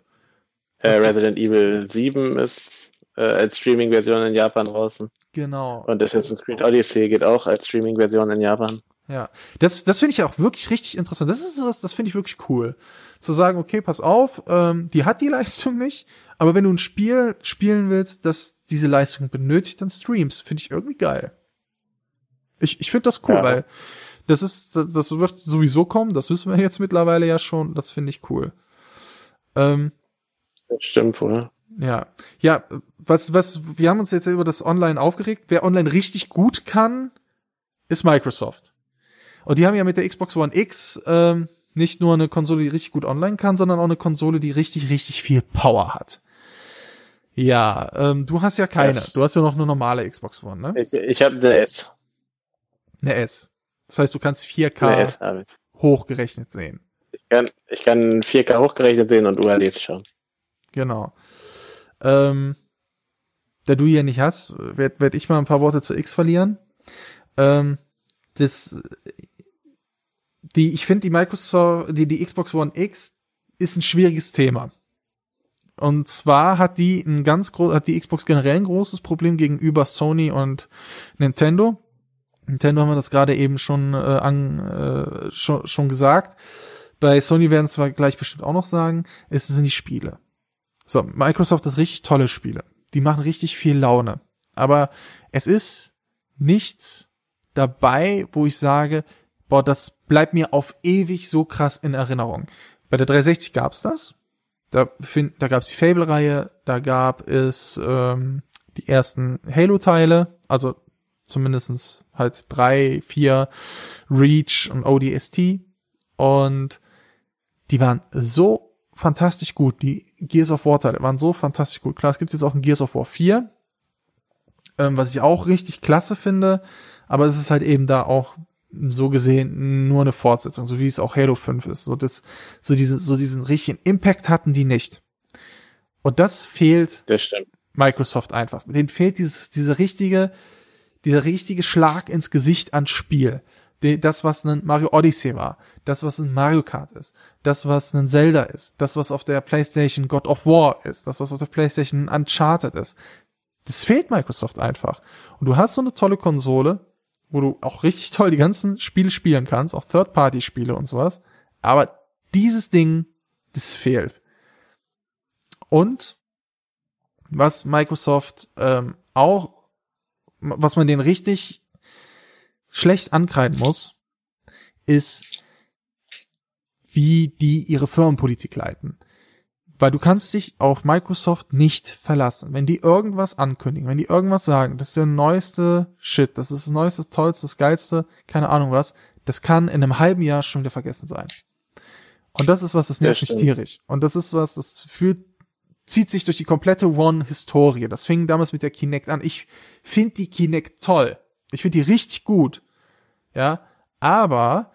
Äh, Resident Evil 7 ist äh, als Streaming-Version in Japan draußen.
Genau.
Und Assassin's Creed Odyssey geht auch als Streaming-Version in Japan.
Ja, das, das finde ich auch wirklich richtig interessant. Das ist sowas, das finde ich wirklich cool. Zu sagen, okay, pass auf, ähm, die hat die Leistung nicht, aber wenn du ein Spiel spielen willst, das diese Leistung benötigt, dann streams. Finde ich irgendwie geil. Ich, ich finde das cool,
Ja.
weil das ist, das wird sowieso kommen, das wissen wir jetzt mittlerweile ja schon, das finde ich cool. Ähm,
Das stimmt wohl.
ja, ja, was, was, wir haben uns jetzt über das Online aufgeregt. Wer online richtig gut kann, ist Microsoft. Und die haben ja mit der Xbox One X ähm, nicht nur eine Konsole, die richtig gut online kann, sondern auch eine Konsole, die richtig, richtig viel Power hat. Ja, ähm, du hast ja keine.
Das-
Du hast ja noch eine normale Xbox One, ne?
Ich, ich habe eine S.
Eine S. Das heißt, du kannst
Eine
4K
S habe ich.
hochgerechnet sehen.
Ich kann, ich kann 4K hochgerechnet sehen und UHDs schauen.
Genau. Ähm, da du hier nicht hast, werde werd ich mal ein paar Worte zu X verlieren. Ähm, das, die, ich finde die Microsoft, die, die Xbox One X ist ein schwieriges Thema. Und zwar hat die ein ganz groß, hat die Xbox generell ein großes Problem gegenüber Sony und Nintendo. Nintendo haben wir das gerade eben schon, äh, an, äh, schon, schon gesagt. Bei Sony werden es wir gleich bestimmt auch noch sagen. Es sind die Spiele. So, Microsoft hat richtig tolle Spiele. Die machen richtig viel Laune. Aber es ist nichts dabei, wo ich sage, boah, das bleibt mir auf ewig so krass in Erinnerung. Bei der 360 gab's das. Da, find, da gab's die Fable-Reihe, da gab es ähm, die ersten Halo-Teile, also zumindestens halt drei, vier Reach und ODST. Und die waren so fantastisch gut. Die Gears of War Teile waren so fantastisch gut. Klar, es gibt jetzt auch ein Gears of War 4, ähm, was ich auch richtig klasse finde, aber es ist halt eben da auch so gesehen nur eine Fortsetzung, so wie es auch Halo 5 ist. So das, so diesen, so diesen richtigen Impact hatten die nicht. Und das fehlt
Das stimmt.
Microsoft einfach. Denen fehlt dieses, diese richtige, dieser richtige Schlag ins Gesicht an Spiel. Das, was ein Mario Odyssey war, das, was ein Mario Kart ist, das, was ein Zelda ist, das, was auf der PlayStation God of War ist, das, was auf der PlayStation Uncharted ist. Das fehlt Microsoft einfach. Und du hast so eine tolle Konsole, wo du auch richtig toll die ganzen Spiele spielen kannst, auch Third-Party-Spiele und sowas. Aber dieses Ding, das fehlt. Und was Microsoft ähm, auch, was man denen richtig schlecht ankreiden muss, ist, wie die ihre Firmenpolitik leiten. Weil du kannst dich auf Microsoft nicht verlassen. Wenn die irgendwas ankündigen, wenn die irgendwas sagen, das ist der neueste Shit, das ist das neueste, tollste, das geilste, keine Ahnung was, das kann in einem halben Jahr schon wieder vergessen sein. Und das ist was, das nervt mich tierisch. Und das ist was, das fühlt, zieht sich durch die komplette One-Historie. Das fing damals mit der Kinect an. Ich finde die Kinect toll. Ich finde die richtig gut. Ja, aber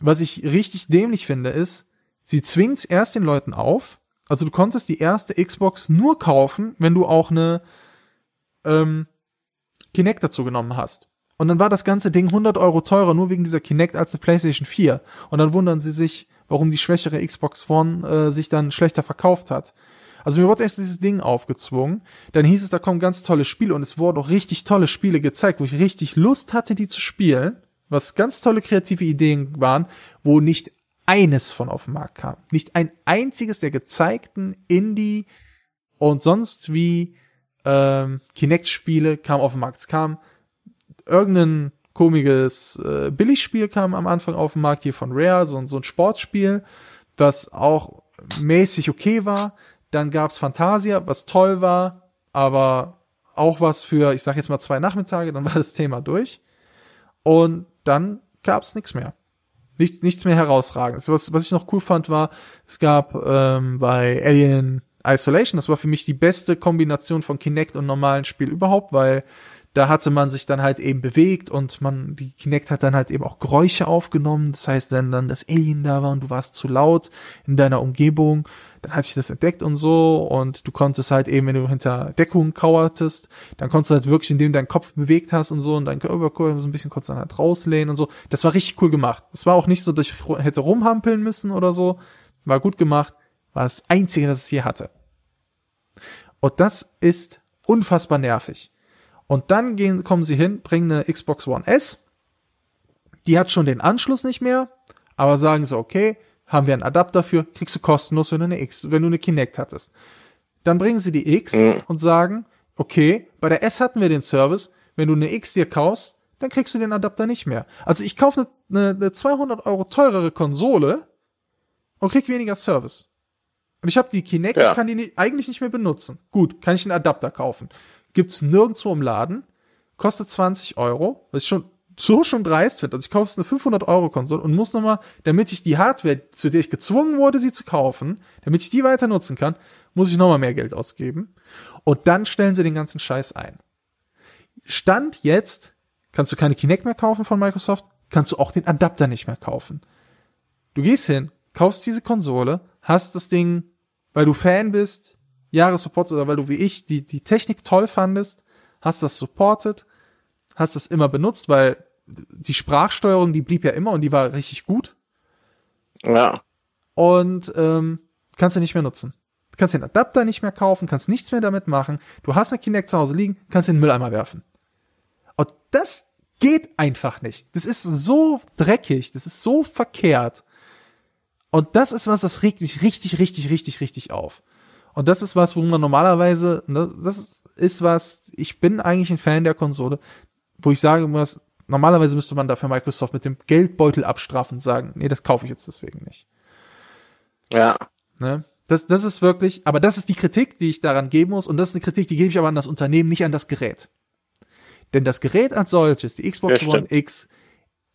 was ich richtig dämlich finde, ist, sie zwingt's erst den Leuten auf. Also du konntest die erste Xbox nur kaufen, wenn du auch eine ähm, Kinect dazu genommen hast. Und dann war das ganze Ding 100 Euro teurer, nur wegen dieser Kinect als eine PlayStation 4. Und dann wundern sie sich, warum die schwächere Xbox One äh, sich dann schlechter verkauft hat. Also mir wurde erst dieses Ding aufgezwungen. Dann hieß es, da kommen ganz tolle Spiele und es wurden auch richtig tolle Spiele gezeigt, wo ich richtig Lust hatte, die zu spielen. Was ganz tolle kreative Ideen waren, wo nicht eines von auf den Markt kam. Nicht ein einziges der gezeigten Indie und sonst wie ähm, Kinect-Spiele kam auf den Markt. Es kam irgendein komisches äh, Billigspiel kam am Anfang auf den Markt hier von Rare, so, so ein Sportspiel, was auch mäßig okay war. Dann gab's Fantasia, was toll war, aber auch was für, ich sag jetzt mal zwei Nachmittage, dann war das Thema durch. Und dann gab's nichts mehr. Nichts, nichts mehr herausragendes. Was, was ich noch cool fand, war, es gab ähm, bei Alien Isolation, das war für mich die beste Kombination von Kinect und normalen Spiel überhaupt, weil da hatte man sich dann halt eben bewegt und man, die Kinect hat dann halt eben auch Geräusche aufgenommen. Das heißt, wenn dann das Alien da war und du warst zu laut in deiner Umgebung, dann hat sich das entdeckt und so und du konntest halt eben, wenn du hinter Deckung kauertest, dann konntest du halt wirklich, indem du deinen Kopf bewegt hast und so und dein Körper so ein bisschen kurz dann halt rauslehnen und so. Das war richtig cool gemacht. Es war auch nicht so, dass ich hätte rumhampeln müssen oder so. War gut gemacht. War das einzige, das es hier hatte. Und das ist unfassbar nervig. Und dann gehen, kommen sie hin, bringen eine Xbox One S. Die hat schon den Anschluss nicht mehr, aber sagen sie, okay, haben wir einen Adapter für, kriegst du kostenlos, wenn du eine X, wenn du eine Kinect hattest. Dann bringen sie die X
Mhm.
und sagen, okay, bei der S hatten wir den Service, wenn du eine X dir kaufst, dann kriegst du den Adapter nicht mehr. Also ich kaufe eine, eine, eine 200 Euro teurere Konsole und krieg weniger Service. Und ich habe die Kinect,
Ja.
ich kann die nicht, eigentlich nicht mehr benutzen. Gut, kann ich einen Adapter kaufen. Gibt's nirgendwo im Laden, kostet 20 Euro, was ich schon so schon dreist finde. Also ich kaufe eine 500 Euro Konsole und muss nochmal, damit ich die Hardware, zu der ich gezwungen wurde, sie zu kaufen, damit ich die weiter nutzen kann, muss ich nochmal mehr Geld ausgeben. Und dann stellen sie den ganzen Scheiß ein. Stand jetzt, kannst du keine Kinect mehr kaufen von Microsoft, kannst du auch den Adapter nicht mehr kaufen. Du gehst hin, kaufst diese Konsole, hast das Ding, weil du Fan bist, Jahre oder weil du wie ich die, die Technik toll fandest, hast das supportet, hast das immer benutzt, weil die Sprachsteuerung, die blieb ja immer und die war richtig gut
Ja.
und ähm, kannst du nicht mehr nutzen. Du kannst den Adapter nicht mehr kaufen, kannst nichts mehr damit machen. Du hast eine Kinect zu Hause liegen, kannst den in den Mülleimer werfen. Und das geht einfach nicht. Das ist so dreckig, das ist so verkehrt. Und das ist was, das regt mich richtig, richtig, richtig, richtig auf. Und das ist was, wo man normalerweise, ne, das ist was, ich bin eigentlich ein Fan der Konsole, wo ich sage, was, normalerweise müsste man dafür Microsoft mit dem Geldbeutel abstrafen und sagen, nee, das kaufe ich jetzt deswegen nicht.
Ja.
Ne? Das, das ist wirklich, aber das ist die Kritik, die ich daran geben muss, und das ist eine Kritik, die gebe ich aber an das Unternehmen, nicht an das Gerät. Denn das Gerät als solches, die Xbox
Ja,
One. X,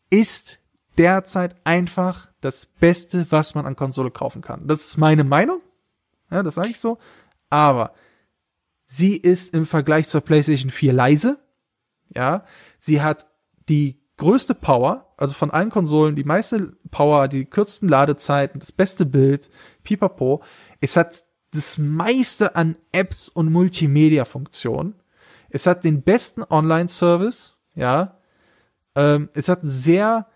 ist derzeit einfach das Beste, was man an Konsole kaufen kann. Das ist meine Meinung. Ja, das sage ich so. Aber sie ist im Vergleich zur PlayStation 4 leise. Ja, sie hat die größte Power, also von allen Konsolen, die meiste Power, die kürzesten Ladezeiten, das beste Bild, pipapo. Es hat das meiste an Apps und Multimedia-Funktionen. Es hat den besten Online-Service, ja. Ähm, es hat ein sehr,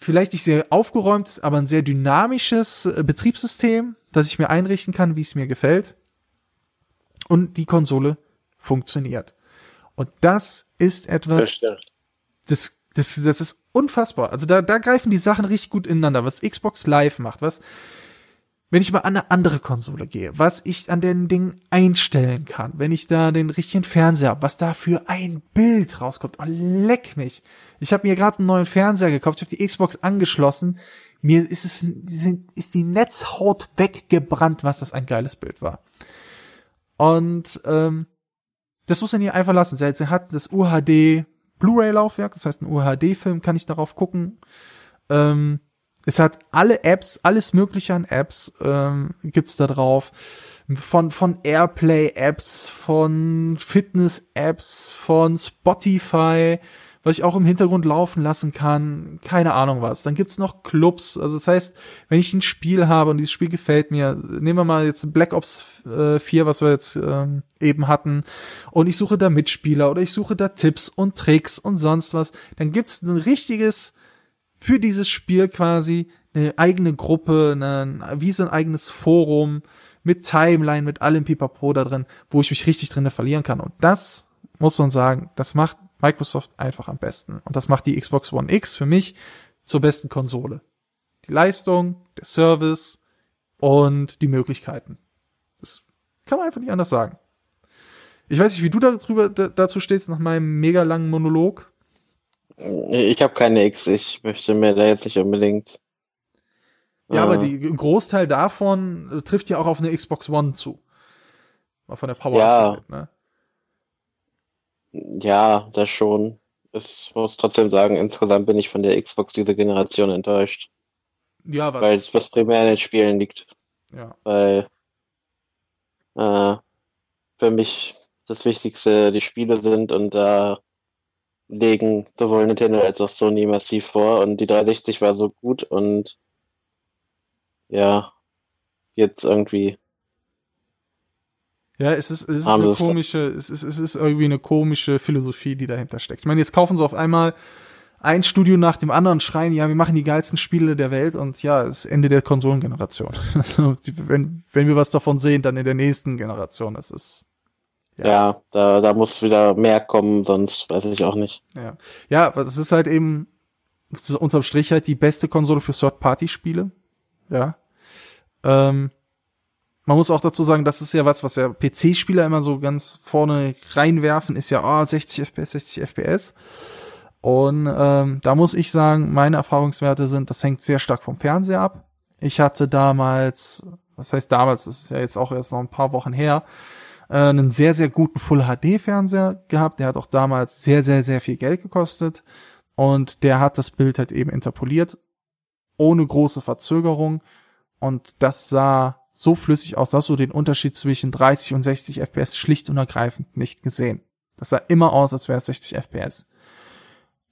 vielleicht nicht sehr aufgeräumtes, aber ein sehr dynamisches äh, Betriebssystem, das ich mir einrichten kann, wie es mir gefällt. Und die Konsole funktioniert. Und das ist etwas, das, das, das ist unfassbar. Also da, da greifen die Sachen richtig gut ineinander, was Xbox Live macht, was, wenn ich mal an eine andere Konsole gehe, was ich an den Dingen einstellen kann, wenn ich da den richtigen Fernseher habe, was da für ein Bild rauskommt. Oh, leck mich. Ich habe mir gerade einen neuen Fernseher gekauft, ich habe die Xbox angeschlossen. Mir ist es ist die Netzhaut weggebrannt, was das ein geiles Bild war. Und ähm, das muss man hier einfach lassen. Sie hat das UHD Blu-ray-Laufwerk, das heißt, ein UHD-Film kann ich darauf gucken. Ähm, es hat alle Apps, alles mögliche an Apps ähm, gibt's da drauf. Von, von Airplay-Apps, von Fitness-Apps, von Spotify, was ich auch im Hintergrund laufen lassen kann, keine Ahnung was. Dann gibt's noch Clubs, also das heißt, wenn ich ein Spiel habe und dieses Spiel gefällt mir, nehmen wir mal jetzt Black Ops äh, 4, was wir jetzt ähm, eben hatten, und ich suche da Mitspieler oder ich suche da Tipps und Tricks und sonst was, dann gibt's ein richtiges für dieses Spiel quasi eine eigene Gruppe, eine, wie so ein eigenes Forum mit Timeline, mit allem Pipapo da drin, wo ich mich richtig drinne verlieren kann. Und das muss man sagen, das macht Microsoft einfach am besten. Und das macht die Xbox One X für mich zur besten Konsole. Die Leistung, der Service und die Möglichkeiten. Das kann man einfach nicht anders sagen. Ich weiß nicht, wie du darüber dazu stehst nach meinem mega langen Monolog.
Ich habe keine X, ich möchte mir da jetzt nicht unbedingt.
Ja, äh, aber die, ein Großteil davon trifft ja auch auf eine Xbox One zu. Mal von der Power
ja. abgesehen, ne? Ja, das schon. Ich muss trotzdem sagen, insgesamt bin ich von der Xbox dieser Generation enttäuscht.
Ja, was?
Weil es was primär in den Spielen liegt.
Ja.
Weil äh, für mich das Wichtigste die Spiele sind und da legen sowohl Nintendo als auch Sony massiv vor und die 360 war so gut und ja, jetzt irgendwie
ja, es ist, es ist eine komische, es ist, es ist irgendwie eine komische Philosophie, die dahinter steckt. Ich meine, jetzt kaufen sie auf einmal ein Studio nach dem anderen schreien, ja, wir machen die geilsten Spiele der Welt und ja, es ist Ende der Konsolengeneration. Also, wenn, wenn wir was davon sehen, dann in der nächsten Generation. Das ist.
Ja, ja da, da muss wieder mehr kommen, sonst weiß ich auch nicht.
Ja, ja, aber es ist halt eben unterm Strich halt die beste Konsole für Third-Party-Spiele. Ja. Ähm, man muss auch dazu sagen, das ist ja was, was ja PC-Spieler immer so ganz vorne reinwerfen, ist ja, oh, 60 FPS, 60 FPS. Und ähm, da muss ich sagen, meine Erfahrungswerte sind, das hängt sehr stark vom Fernseher ab. Ich hatte damals, was heißt damals, das ist ja jetzt auch erst noch ein paar Wochen her, äh, einen sehr, sehr guten Full-HD-Fernseher gehabt. Der hat auch damals sehr, sehr, sehr viel Geld gekostet. Und der hat das Bild halt eben interpoliert, ohne große Verzögerung. Und das sah so flüssig aus, dass du den Unterschied zwischen 30 und 60 FPS schlicht und ergreifend nicht gesehen. Das sah immer aus, als wäre es 60 FPS.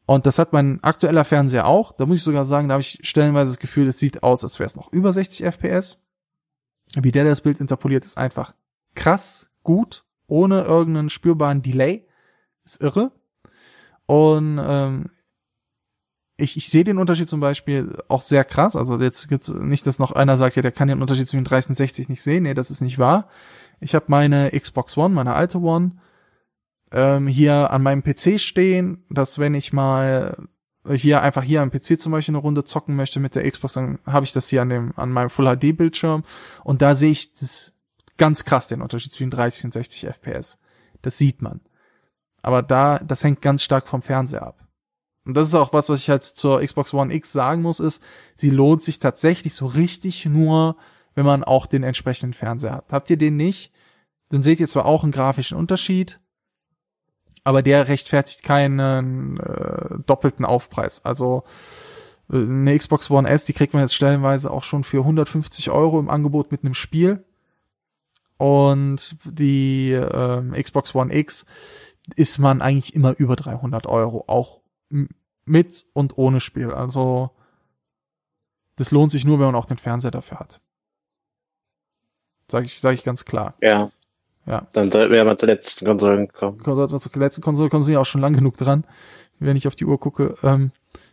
Und das hat mein aktueller Fernseher auch. Da muss ich sogar sagen, da habe ich stellenweise das Gefühl, es sieht aus, als wäre es noch über 60 FPS. Wie der das Bild interpoliert, ist einfach krass gut, ohne irgendeinen spürbaren Delay. Ist irre. Und ähm, ich, ich sehe den Unterschied zum Beispiel auch sehr krass. Also jetzt gibt's nicht, dass noch einer sagt, ja, der kann den Unterschied zwischen 30 und 60 nicht sehen. Nee, das ist nicht wahr. Ich habe meine Xbox One, meine alte One, ähm, hier an meinem PC stehen, dass wenn ich mal hier einfach hier am PC zum Beispiel eine Runde zocken möchte mit der Xbox, dann habe ich das hier an dem an meinem Full HD Bildschirm und da sehe ich das ganz krass den Unterschied zwischen 30 und 60 FPS. Das sieht man. Aber da das hängt ganz stark vom Fernseher ab und das ist auch was, was ich halt zur Xbox One X sagen muss, ist, sie lohnt sich tatsächlich so richtig nur, wenn man auch den entsprechenden Fernseher hat. Habt ihr den nicht? Dann seht ihr zwar auch einen grafischen Unterschied, aber der rechtfertigt keinen äh, doppelten Aufpreis. Also äh, eine Xbox One S, die kriegt man jetzt stellenweise auch schon für 150 Euro im Angebot mit einem Spiel. Und die äh, Xbox One X ist man eigentlich immer über 300 Euro, auch mit und ohne Spiel. Also das lohnt sich nur, wenn man auch den Fernseher dafür hat. Sag ich, sag ich ganz klar.
Ja.
Ja.
Dann sollten wir ja mal zur letzten Konsole kommen.
Sollten wir zur letzten Konsole kommen, sind ja auch schon lang genug dran, wenn ich auf die Uhr gucke. Ähm,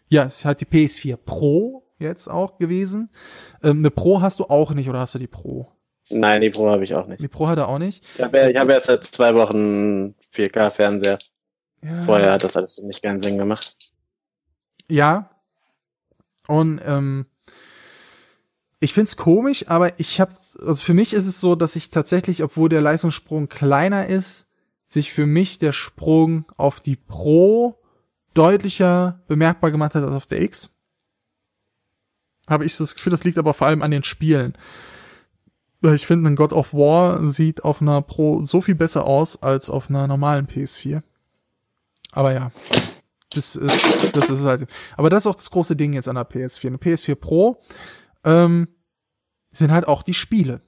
ja, es ist halt die PS4 Pro jetzt auch gewesen. Ähm, eine Pro hast du auch nicht, oder hast du die Pro?
Nein, die Pro habe ich auch nicht.
Die Pro hat er auch nicht.
Ich habe ja, ich hab ja seit zwei Wochen 4K-Fernseher.
Ja.
Vorher hat das alles nicht keinen Sinn gemacht.
Ja. Und ähm, ich find's komisch, aber ich habe, also für mich ist es so, dass ich tatsächlich, obwohl der Leistungssprung kleiner ist, sich für mich der Sprung auf die Pro deutlicher bemerkbar gemacht hat als auf der X. Habe ich so das Gefühl, das liegt aber vor allem an den Spielen. Weil ich finde, ein God of War sieht auf einer Pro so viel besser aus als auf einer normalen PS4. Aber ja, das ist, das ist halt. Aber das ist auch das große Ding jetzt an der PS4. Eine PS4 Pro ähm, sind halt auch die Spiele.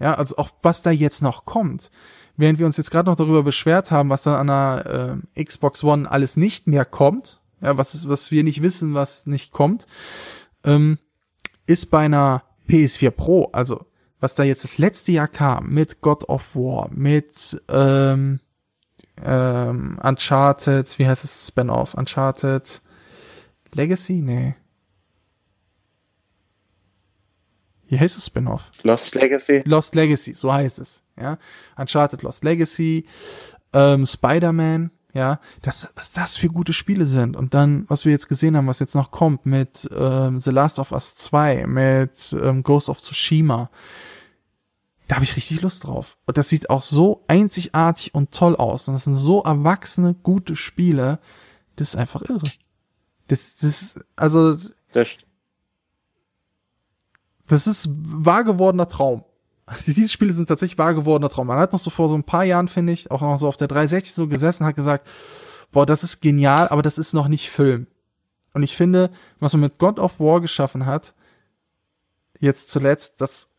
Ja, also auch was da jetzt noch kommt. Während wir uns jetzt gerade noch darüber beschwert haben, was dann an der äh, Xbox One alles nicht mehr kommt, ja, was, was wir nicht wissen, was nicht kommt, ähm, ist bei einer PS4 Pro, also was da jetzt das letzte Jahr kam, mit God of War, mit ähm, ähm, Uncharted, wie heißt es, Spin-off, Uncharted Legacy? Nee. Wie heißt es Spin-off?
Lost Legacy?
Lost Legacy, so heißt es, ja. Uncharted Lost Legacy, ähm, Spider-Man, ja, das, was das für gute Spiele sind. Und dann, was wir jetzt gesehen haben, was jetzt noch kommt mit ähm, The Last of Us 2, mit ähm, Ghost of Tsushima, da habe ich richtig Lust drauf. Und das sieht auch so einzigartig und toll aus. Und das sind so erwachsene, gute Spiele. Das ist einfach irre. Das, das, also,
Das,
das ist wahr gewordener Traum. Diese Spiele sind tatsächlich wahr gewordener Traum. Man hat noch so vor so ein paar Jahren, finde ich, auch noch so auf der 360 so gesessen, hat gesagt, boah, das ist genial, aber das ist noch nicht Film. Und ich finde, was man mit God of War geschaffen hat, jetzt zuletzt, das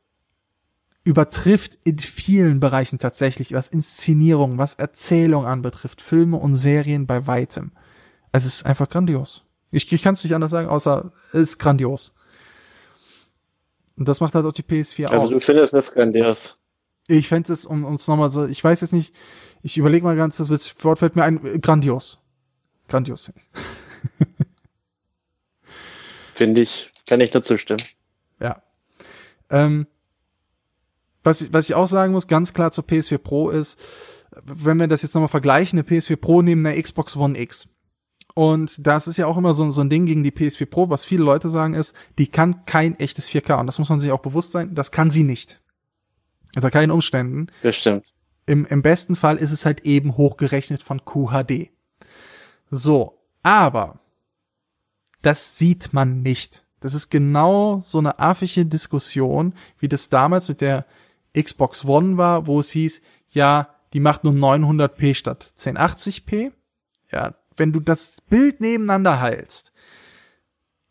übertrifft in vielen Bereichen tatsächlich, was Inszenierung, was Erzählung anbetrifft, Filme und Serien bei weitem. Es ist einfach grandios. Ich, ich kann es nicht anders sagen, außer es ist grandios. Und das macht halt auch die PS4
also
aus.
du findest das grandios.
Ich fände es, um uns nochmal so, ich weiß jetzt nicht, ich überlege mal ganz, das Wort fällt mir ein, grandios. Grandios finde ich.
Finde ich, kann ich nur zustimmen.
Ja. Ähm, was, ich, was ich auch sagen muss, ganz klar zur PS4 Pro ist, wenn wir das jetzt nochmal vergleichen, eine PS4 Pro neben der Xbox One X. Und das ist ja auch immer so, so ein Ding gegen die PS4 Pro, was viele Leute sagen ist, die kann kein echtes 4K. Und das muss man sich auch bewusst sein, das kann sie nicht. Unter keinen Umständen.
Das stimmt.
Im, Im besten Fall ist es halt eben hochgerechnet von QHD. So, aber das sieht man nicht. Das ist genau so eine affige Diskussion, wie das damals mit der Xbox One war, wo es hieß, ja, die macht nur 900p statt 1080p. Ja, wenn du das Bild nebeneinander hältst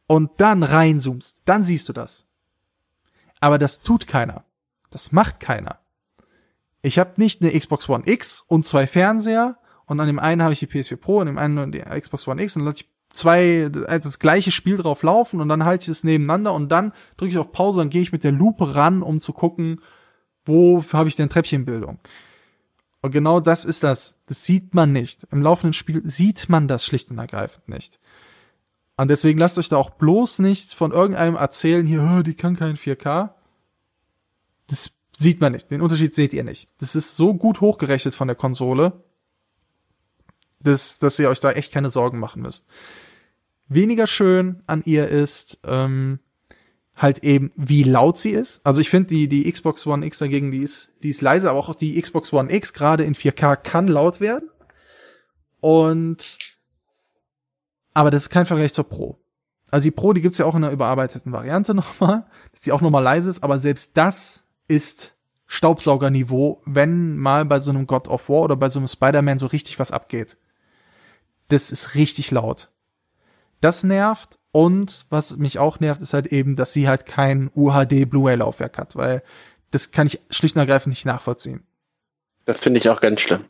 und dann reinzoomst, dann siehst du das. Aber das tut keiner. Das macht keiner. Ich habe nicht eine Xbox One X und zwei Fernseher und an dem einen habe ich die PS4 Pro und dem einen die Xbox One X und dann lasse ich zwei also das gleiche Spiel drauf laufen und dann halte ich es nebeneinander und dann drücke ich auf Pause und gehe ich mit der Lupe ran, um zu gucken, wo habe ich denn Treppchenbildung. Und genau das ist das. Das sieht man nicht. Im laufenden Spiel sieht man das schlicht und ergreifend nicht. Und deswegen lasst euch da auch bloß nicht von irgendeinem erzählen, hier, oh, die kann kein 4K. Das sieht man nicht. Den Unterschied seht ihr nicht. Das ist so gut hochgerechnet von der Konsole, dass, dass ihr euch da echt keine Sorgen machen müsst. Weniger schön an ihr ist, ähm, halt eben, wie laut sie ist. Also ich finde die, die Xbox One X dagegen, die ist, die ist leise, aber auch die Xbox One X gerade in 4K kann laut werden. Und, aber das ist kein Vergleich zur Pro. Also die Pro, die gibt's ja auch in einer überarbeiteten Variante nochmal, dass die auch nochmal leise ist, aber selbst das ist Staubsaugerniveau, wenn mal bei so einem God of War oder bei so einem Spider-Man so richtig was abgeht. Das ist richtig laut. Das nervt und was mich auch nervt, ist halt eben, dass sie halt kein UHD Blu-ray-Laufwerk hat, weil das kann ich schlicht und ergreifend nicht nachvollziehen.
Das finde ich auch ganz schlimm.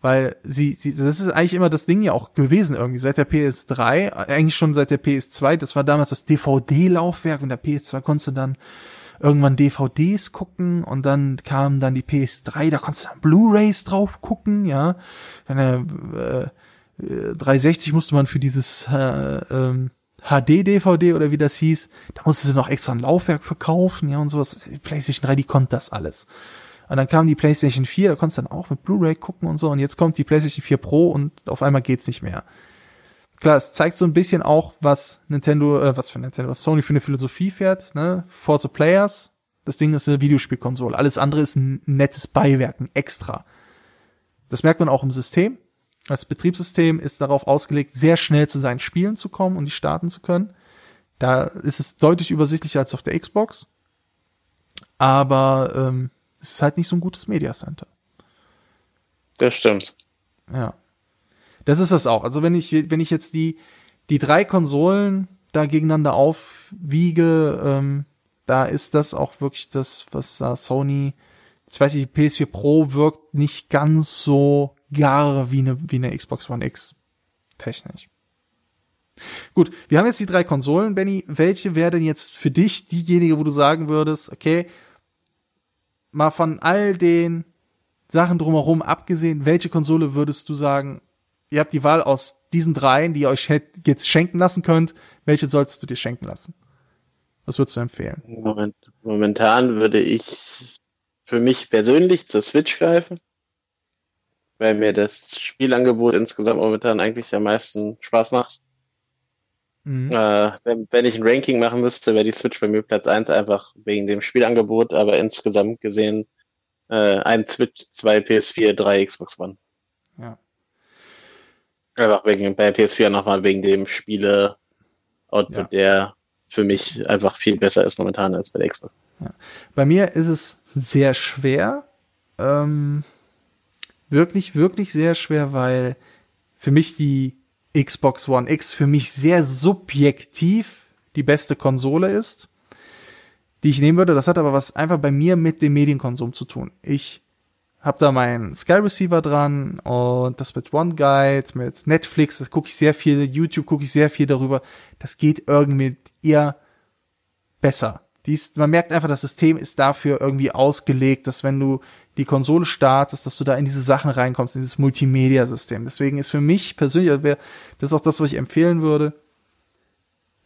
Weil sie, sie, das ist eigentlich immer das Ding ja auch gewesen irgendwie, seit der PS3, eigentlich schon seit der PS2, das war damals das DVD-Laufwerk und der PS2 konntest du dann irgendwann DVDs gucken und dann kam dann die PS3, da konntest du dann Blu-Rays drauf gucken, ja. Dann, äh, 360 musste man für dieses äh, ähm, HD-DVD oder wie das hieß, da musste sie noch extra ein Laufwerk verkaufen, ja, und sowas. Die PlayStation 3, die konnte das alles. Und dann kam die PlayStation 4, da konntest du dann auch mit Blu-ray gucken und so, und jetzt kommt die PlayStation 4 Pro und auf einmal geht's nicht mehr. Klar, es zeigt so ein bisschen auch, was Nintendo, äh, was für Nintendo, was Sony für eine Philosophie fährt, ne? For the Players. Das Ding ist eine Videospielkonsole. Alles andere ist ein nettes Beiwerk, ein Extra. Das merkt man auch im System. Das Betriebssystem ist darauf ausgelegt, sehr schnell zu seinen Spielen zu kommen und die starten zu können. Da ist es deutlich übersichtlicher als auf der Xbox. Aber ähm, es ist halt nicht so ein gutes Media Center.
Das stimmt.
Ja. Das ist das auch. Also wenn ich, wenn ich jetzt die, die drei Konsolen da gegeneinander aufwiege, ähm, da ist das auch wirklich das, was da Sony, ich weiß nicht, PS4 Pro wirkt nicht ganz so gar wie eine, wie eine Xbox One X. Technisch. Gut, wir haben jetzt die drei Konsolen, Benny. Welche wäre denn jetzt für dich diejenige, wo du sagen würdest, okay, mal von all den Sachen drumherum abgesehen, welche Konsole würdest du sagen, ihr habt die Wahl aus diesen dreien, die ihr euch jetzt schenken lassen könnt, welche sollst du dir schenken lassen? Was würdest du empfehlen?
Moment, momentan würde ich für mich persönlich zur Switch greifen weil mir das Spielangebot insgesamt momentan eigentlich am meisten Spaß macht. Mhm. Äh, wenn, wenn, ich ein Ranking machen müsste, wäre die Switch bei mir Platz 1 einfach wegen dem Spielangebot, aber insgesamt gesehen äh, ein Switch, zwei PS4, drei Xbox One.
Ja.
Einfach wegen bei PS4 nochmal wegen dem Spiele Output, ja. der für mich einfach viel besser ist momentan als bei der Xbox.
Ja. Bei mir ist es sehr schwer. Ähm, wirklich, wirklich sehr schwer, weil für mich die Xbox One X für mich sehr subjektiv die beste Konsole ist, die ich nehmen würde. Das hat aber was einfach bei mir mit dem Medienkonsum zu tun. Ich habe da meinen Sky Receiver dran und das mit One Guide, mit Netflix, das gucke ich sehr viel, YouTube gucke ich sehr viel darüber. Das geht irgendwie eher besser. Dies, man merkt einfach, das System ist dafür irgendwie ausgelegt, dass wenn du die Konsole startest, dass du da in diese Sachen reinkommst, in dieses Multimedia-System. Deswegen ist für mich persönlich, also das ist auch das, was ich empfehlen würde,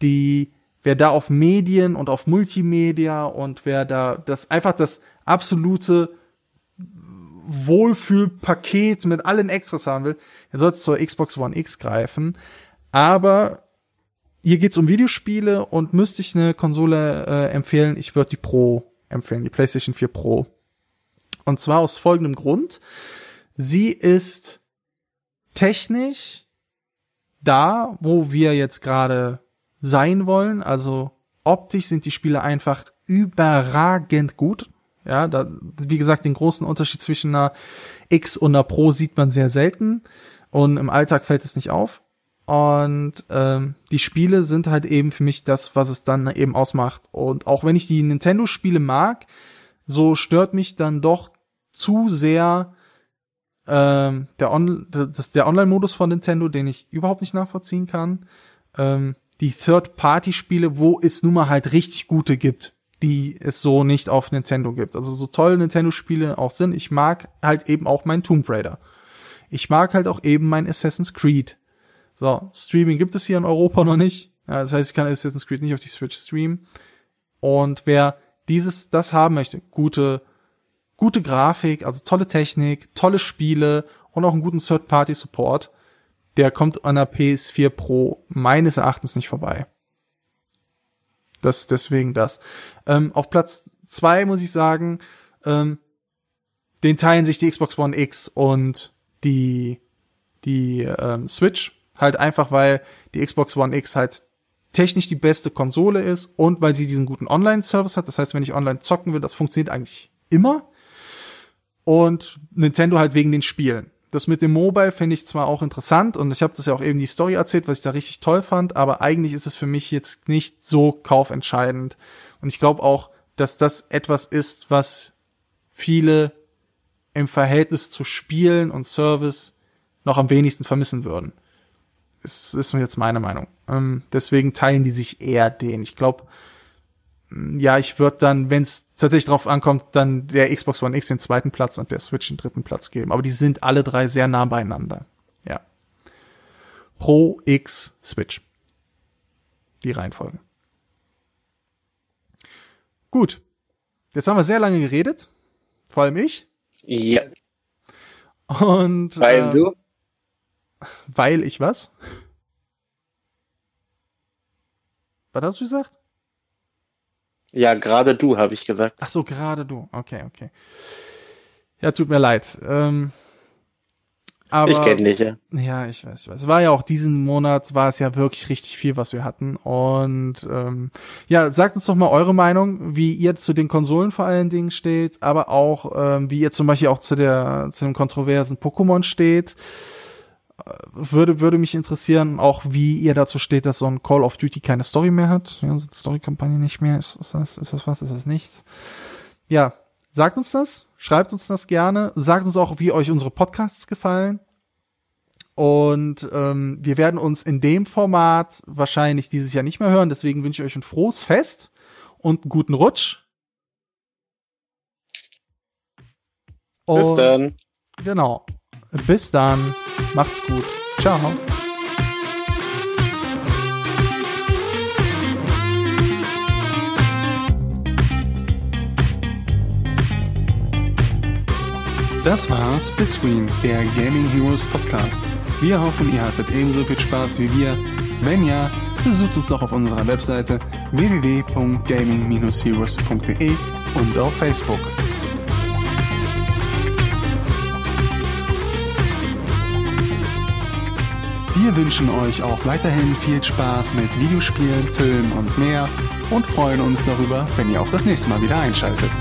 die, wer da auf Medien und auf Multimedia und wer da das einfach das absolute Wohlfühlpaket mit allen Extras haben will, der sollte zur Xbox One X greifen. Aber hier geht's um Videospiele und müsste ich eine Konsole äh, empfehlen, ich würde die Pro empfehlen, die PlayStation 4 Pro. Und zwar aus folgendem Grund. Sie ist technisch da, wo wir jetzt gerade sein wollen. Also optisch sind die Spiele einfach überragend gut. Ja, da, wie gesagt, den großen Unterschied zwischen einer X und einer Pro sieht man sehr selten und im Alltag fällt es nicht auf. Und ähm, die Spiele sind halt eben für mich das, was es dann eben ausmacht. Und auch wenn ich die Nintendo-Spiele mag, so stört mich dann doch zu sehr ähm, der, On das, der Online-Modus von Nintendo, den ich überhaupt nicht nachvollziehen kann. Ähm, die Third-Party-Spiele, wo es nun mal halt richtig gute gibt, die es so nicht auf Nintendo gibt. Also so toll Nintendo-Spiele auch sind, ich mag halt eben auch mein Tomb Raider. Ich mag halt auch eben mein Assassin's Creed. So, Streaming gibt es hier in Europa noch nicht. Ja, das heißt, ich kann Assassin's Creed nicht auf die Switch streamen. Und wer dieses, das haben möchte, gute, gute Grafik, also tolle Technik, tolle Spiele und auch einen guten Third-Party-Support, der kommt an der PS4 Pro meines Erachtens nicht vorbei. Das deswegen das. Ähm, auf Platz zwei muss ich sagen, ähm, den teilen sich die Xbox One X und die die ähm, Switch. Halt einfach, weil die Xbox One X halt technisch die beste Konsole ist und weil sie diesen guten Online-Service hat. Das heißt, wenn ich online zocken will, das funktioniert eigentlich immer. Und Nintendo halt wegen den Spielen. Das mit dem Mobile finde ich zwar auch interessant und ich habe das ja auch eben die Story erzählt, was ich da richtig toll fand, aber eigentlich ist es für mich jetzt nicht so kaufentscheidend. Und ich glaube auch, dass das etwas ist, was viele im Verhältnis zu Spielen und Service noch am wenigsten vermissen würden. Das ist jetzt meine Meinung. Ähm, deswegen teilen die sich eher den. Ich glaube, ja, ich würde dann, wenn es tatsächlich drauf ankommt, dann der Xbox One X den zweiten Platz und der Switch den dritten Platz geben. Aber die sind alle drei sehr nah beieinander. Ja. Pro X Switch. Die Reihenfolge. Gut. Jetzt haben wir sehr lange geredet. Vor allem ich.
Ja.
Und.
Weil
äh,
du?
Weil ich was? Was hast du gesagt?
Ja, gerade du, habe ich gesagt.
Ach so, gerade du. Okay, okay. Ja, tut mir leid. Ähm, aber,
ich kenne dich, ja.
Ja, ich weiß, ich weiß. Es war ja auch diesen Monat, war es ja wirklich richtig viel, was wir hatten. Und ähm, ja, sagt uns doch mal eure Meinung, wie ihr zu den Konsolen vor allen Dingen steht, aber auch, ähm, wie ihr zum Beispiel auch zu der zu dem kontroversen Pokémon steht würde, würde mich interessieren, auch wie ihr dazu steht, dass so ein Call of Duty keine Story mehr hat. Ja, Story-Kampagne nicht mehr. Ist, ist, das, ist das was? Ist das nichts? Ja, sagt uns das. Schreibt uns das gerne. Sagt uns auch, wie euch unsere Podcasts gefallen. Und ähm, wir werden uns in dem Format wahrscheinlich dieses Jahr nicht mehr hören. Deswegen wünsche ich euch ein frohes Fest und einen guten Rutsch.
Und Bis dann.
Genau. Bis dann. Macht's gut. Ciao.
Das war Splitscreen, der Gaming Heroes Podcast. Wir hoffen, ihr hattet ebenso viel Spaß wie wir. Wenn ja, besucht uns doch auf unserer Webseite www.gaming-heroes.de und auf Facebook. Wir wünschen euch auch weiterhin viel Spaß mit Videospielen, Filmen und mehr und freuen uns darüber, wenn ihr auch das nächste Mal wieder einschaltet.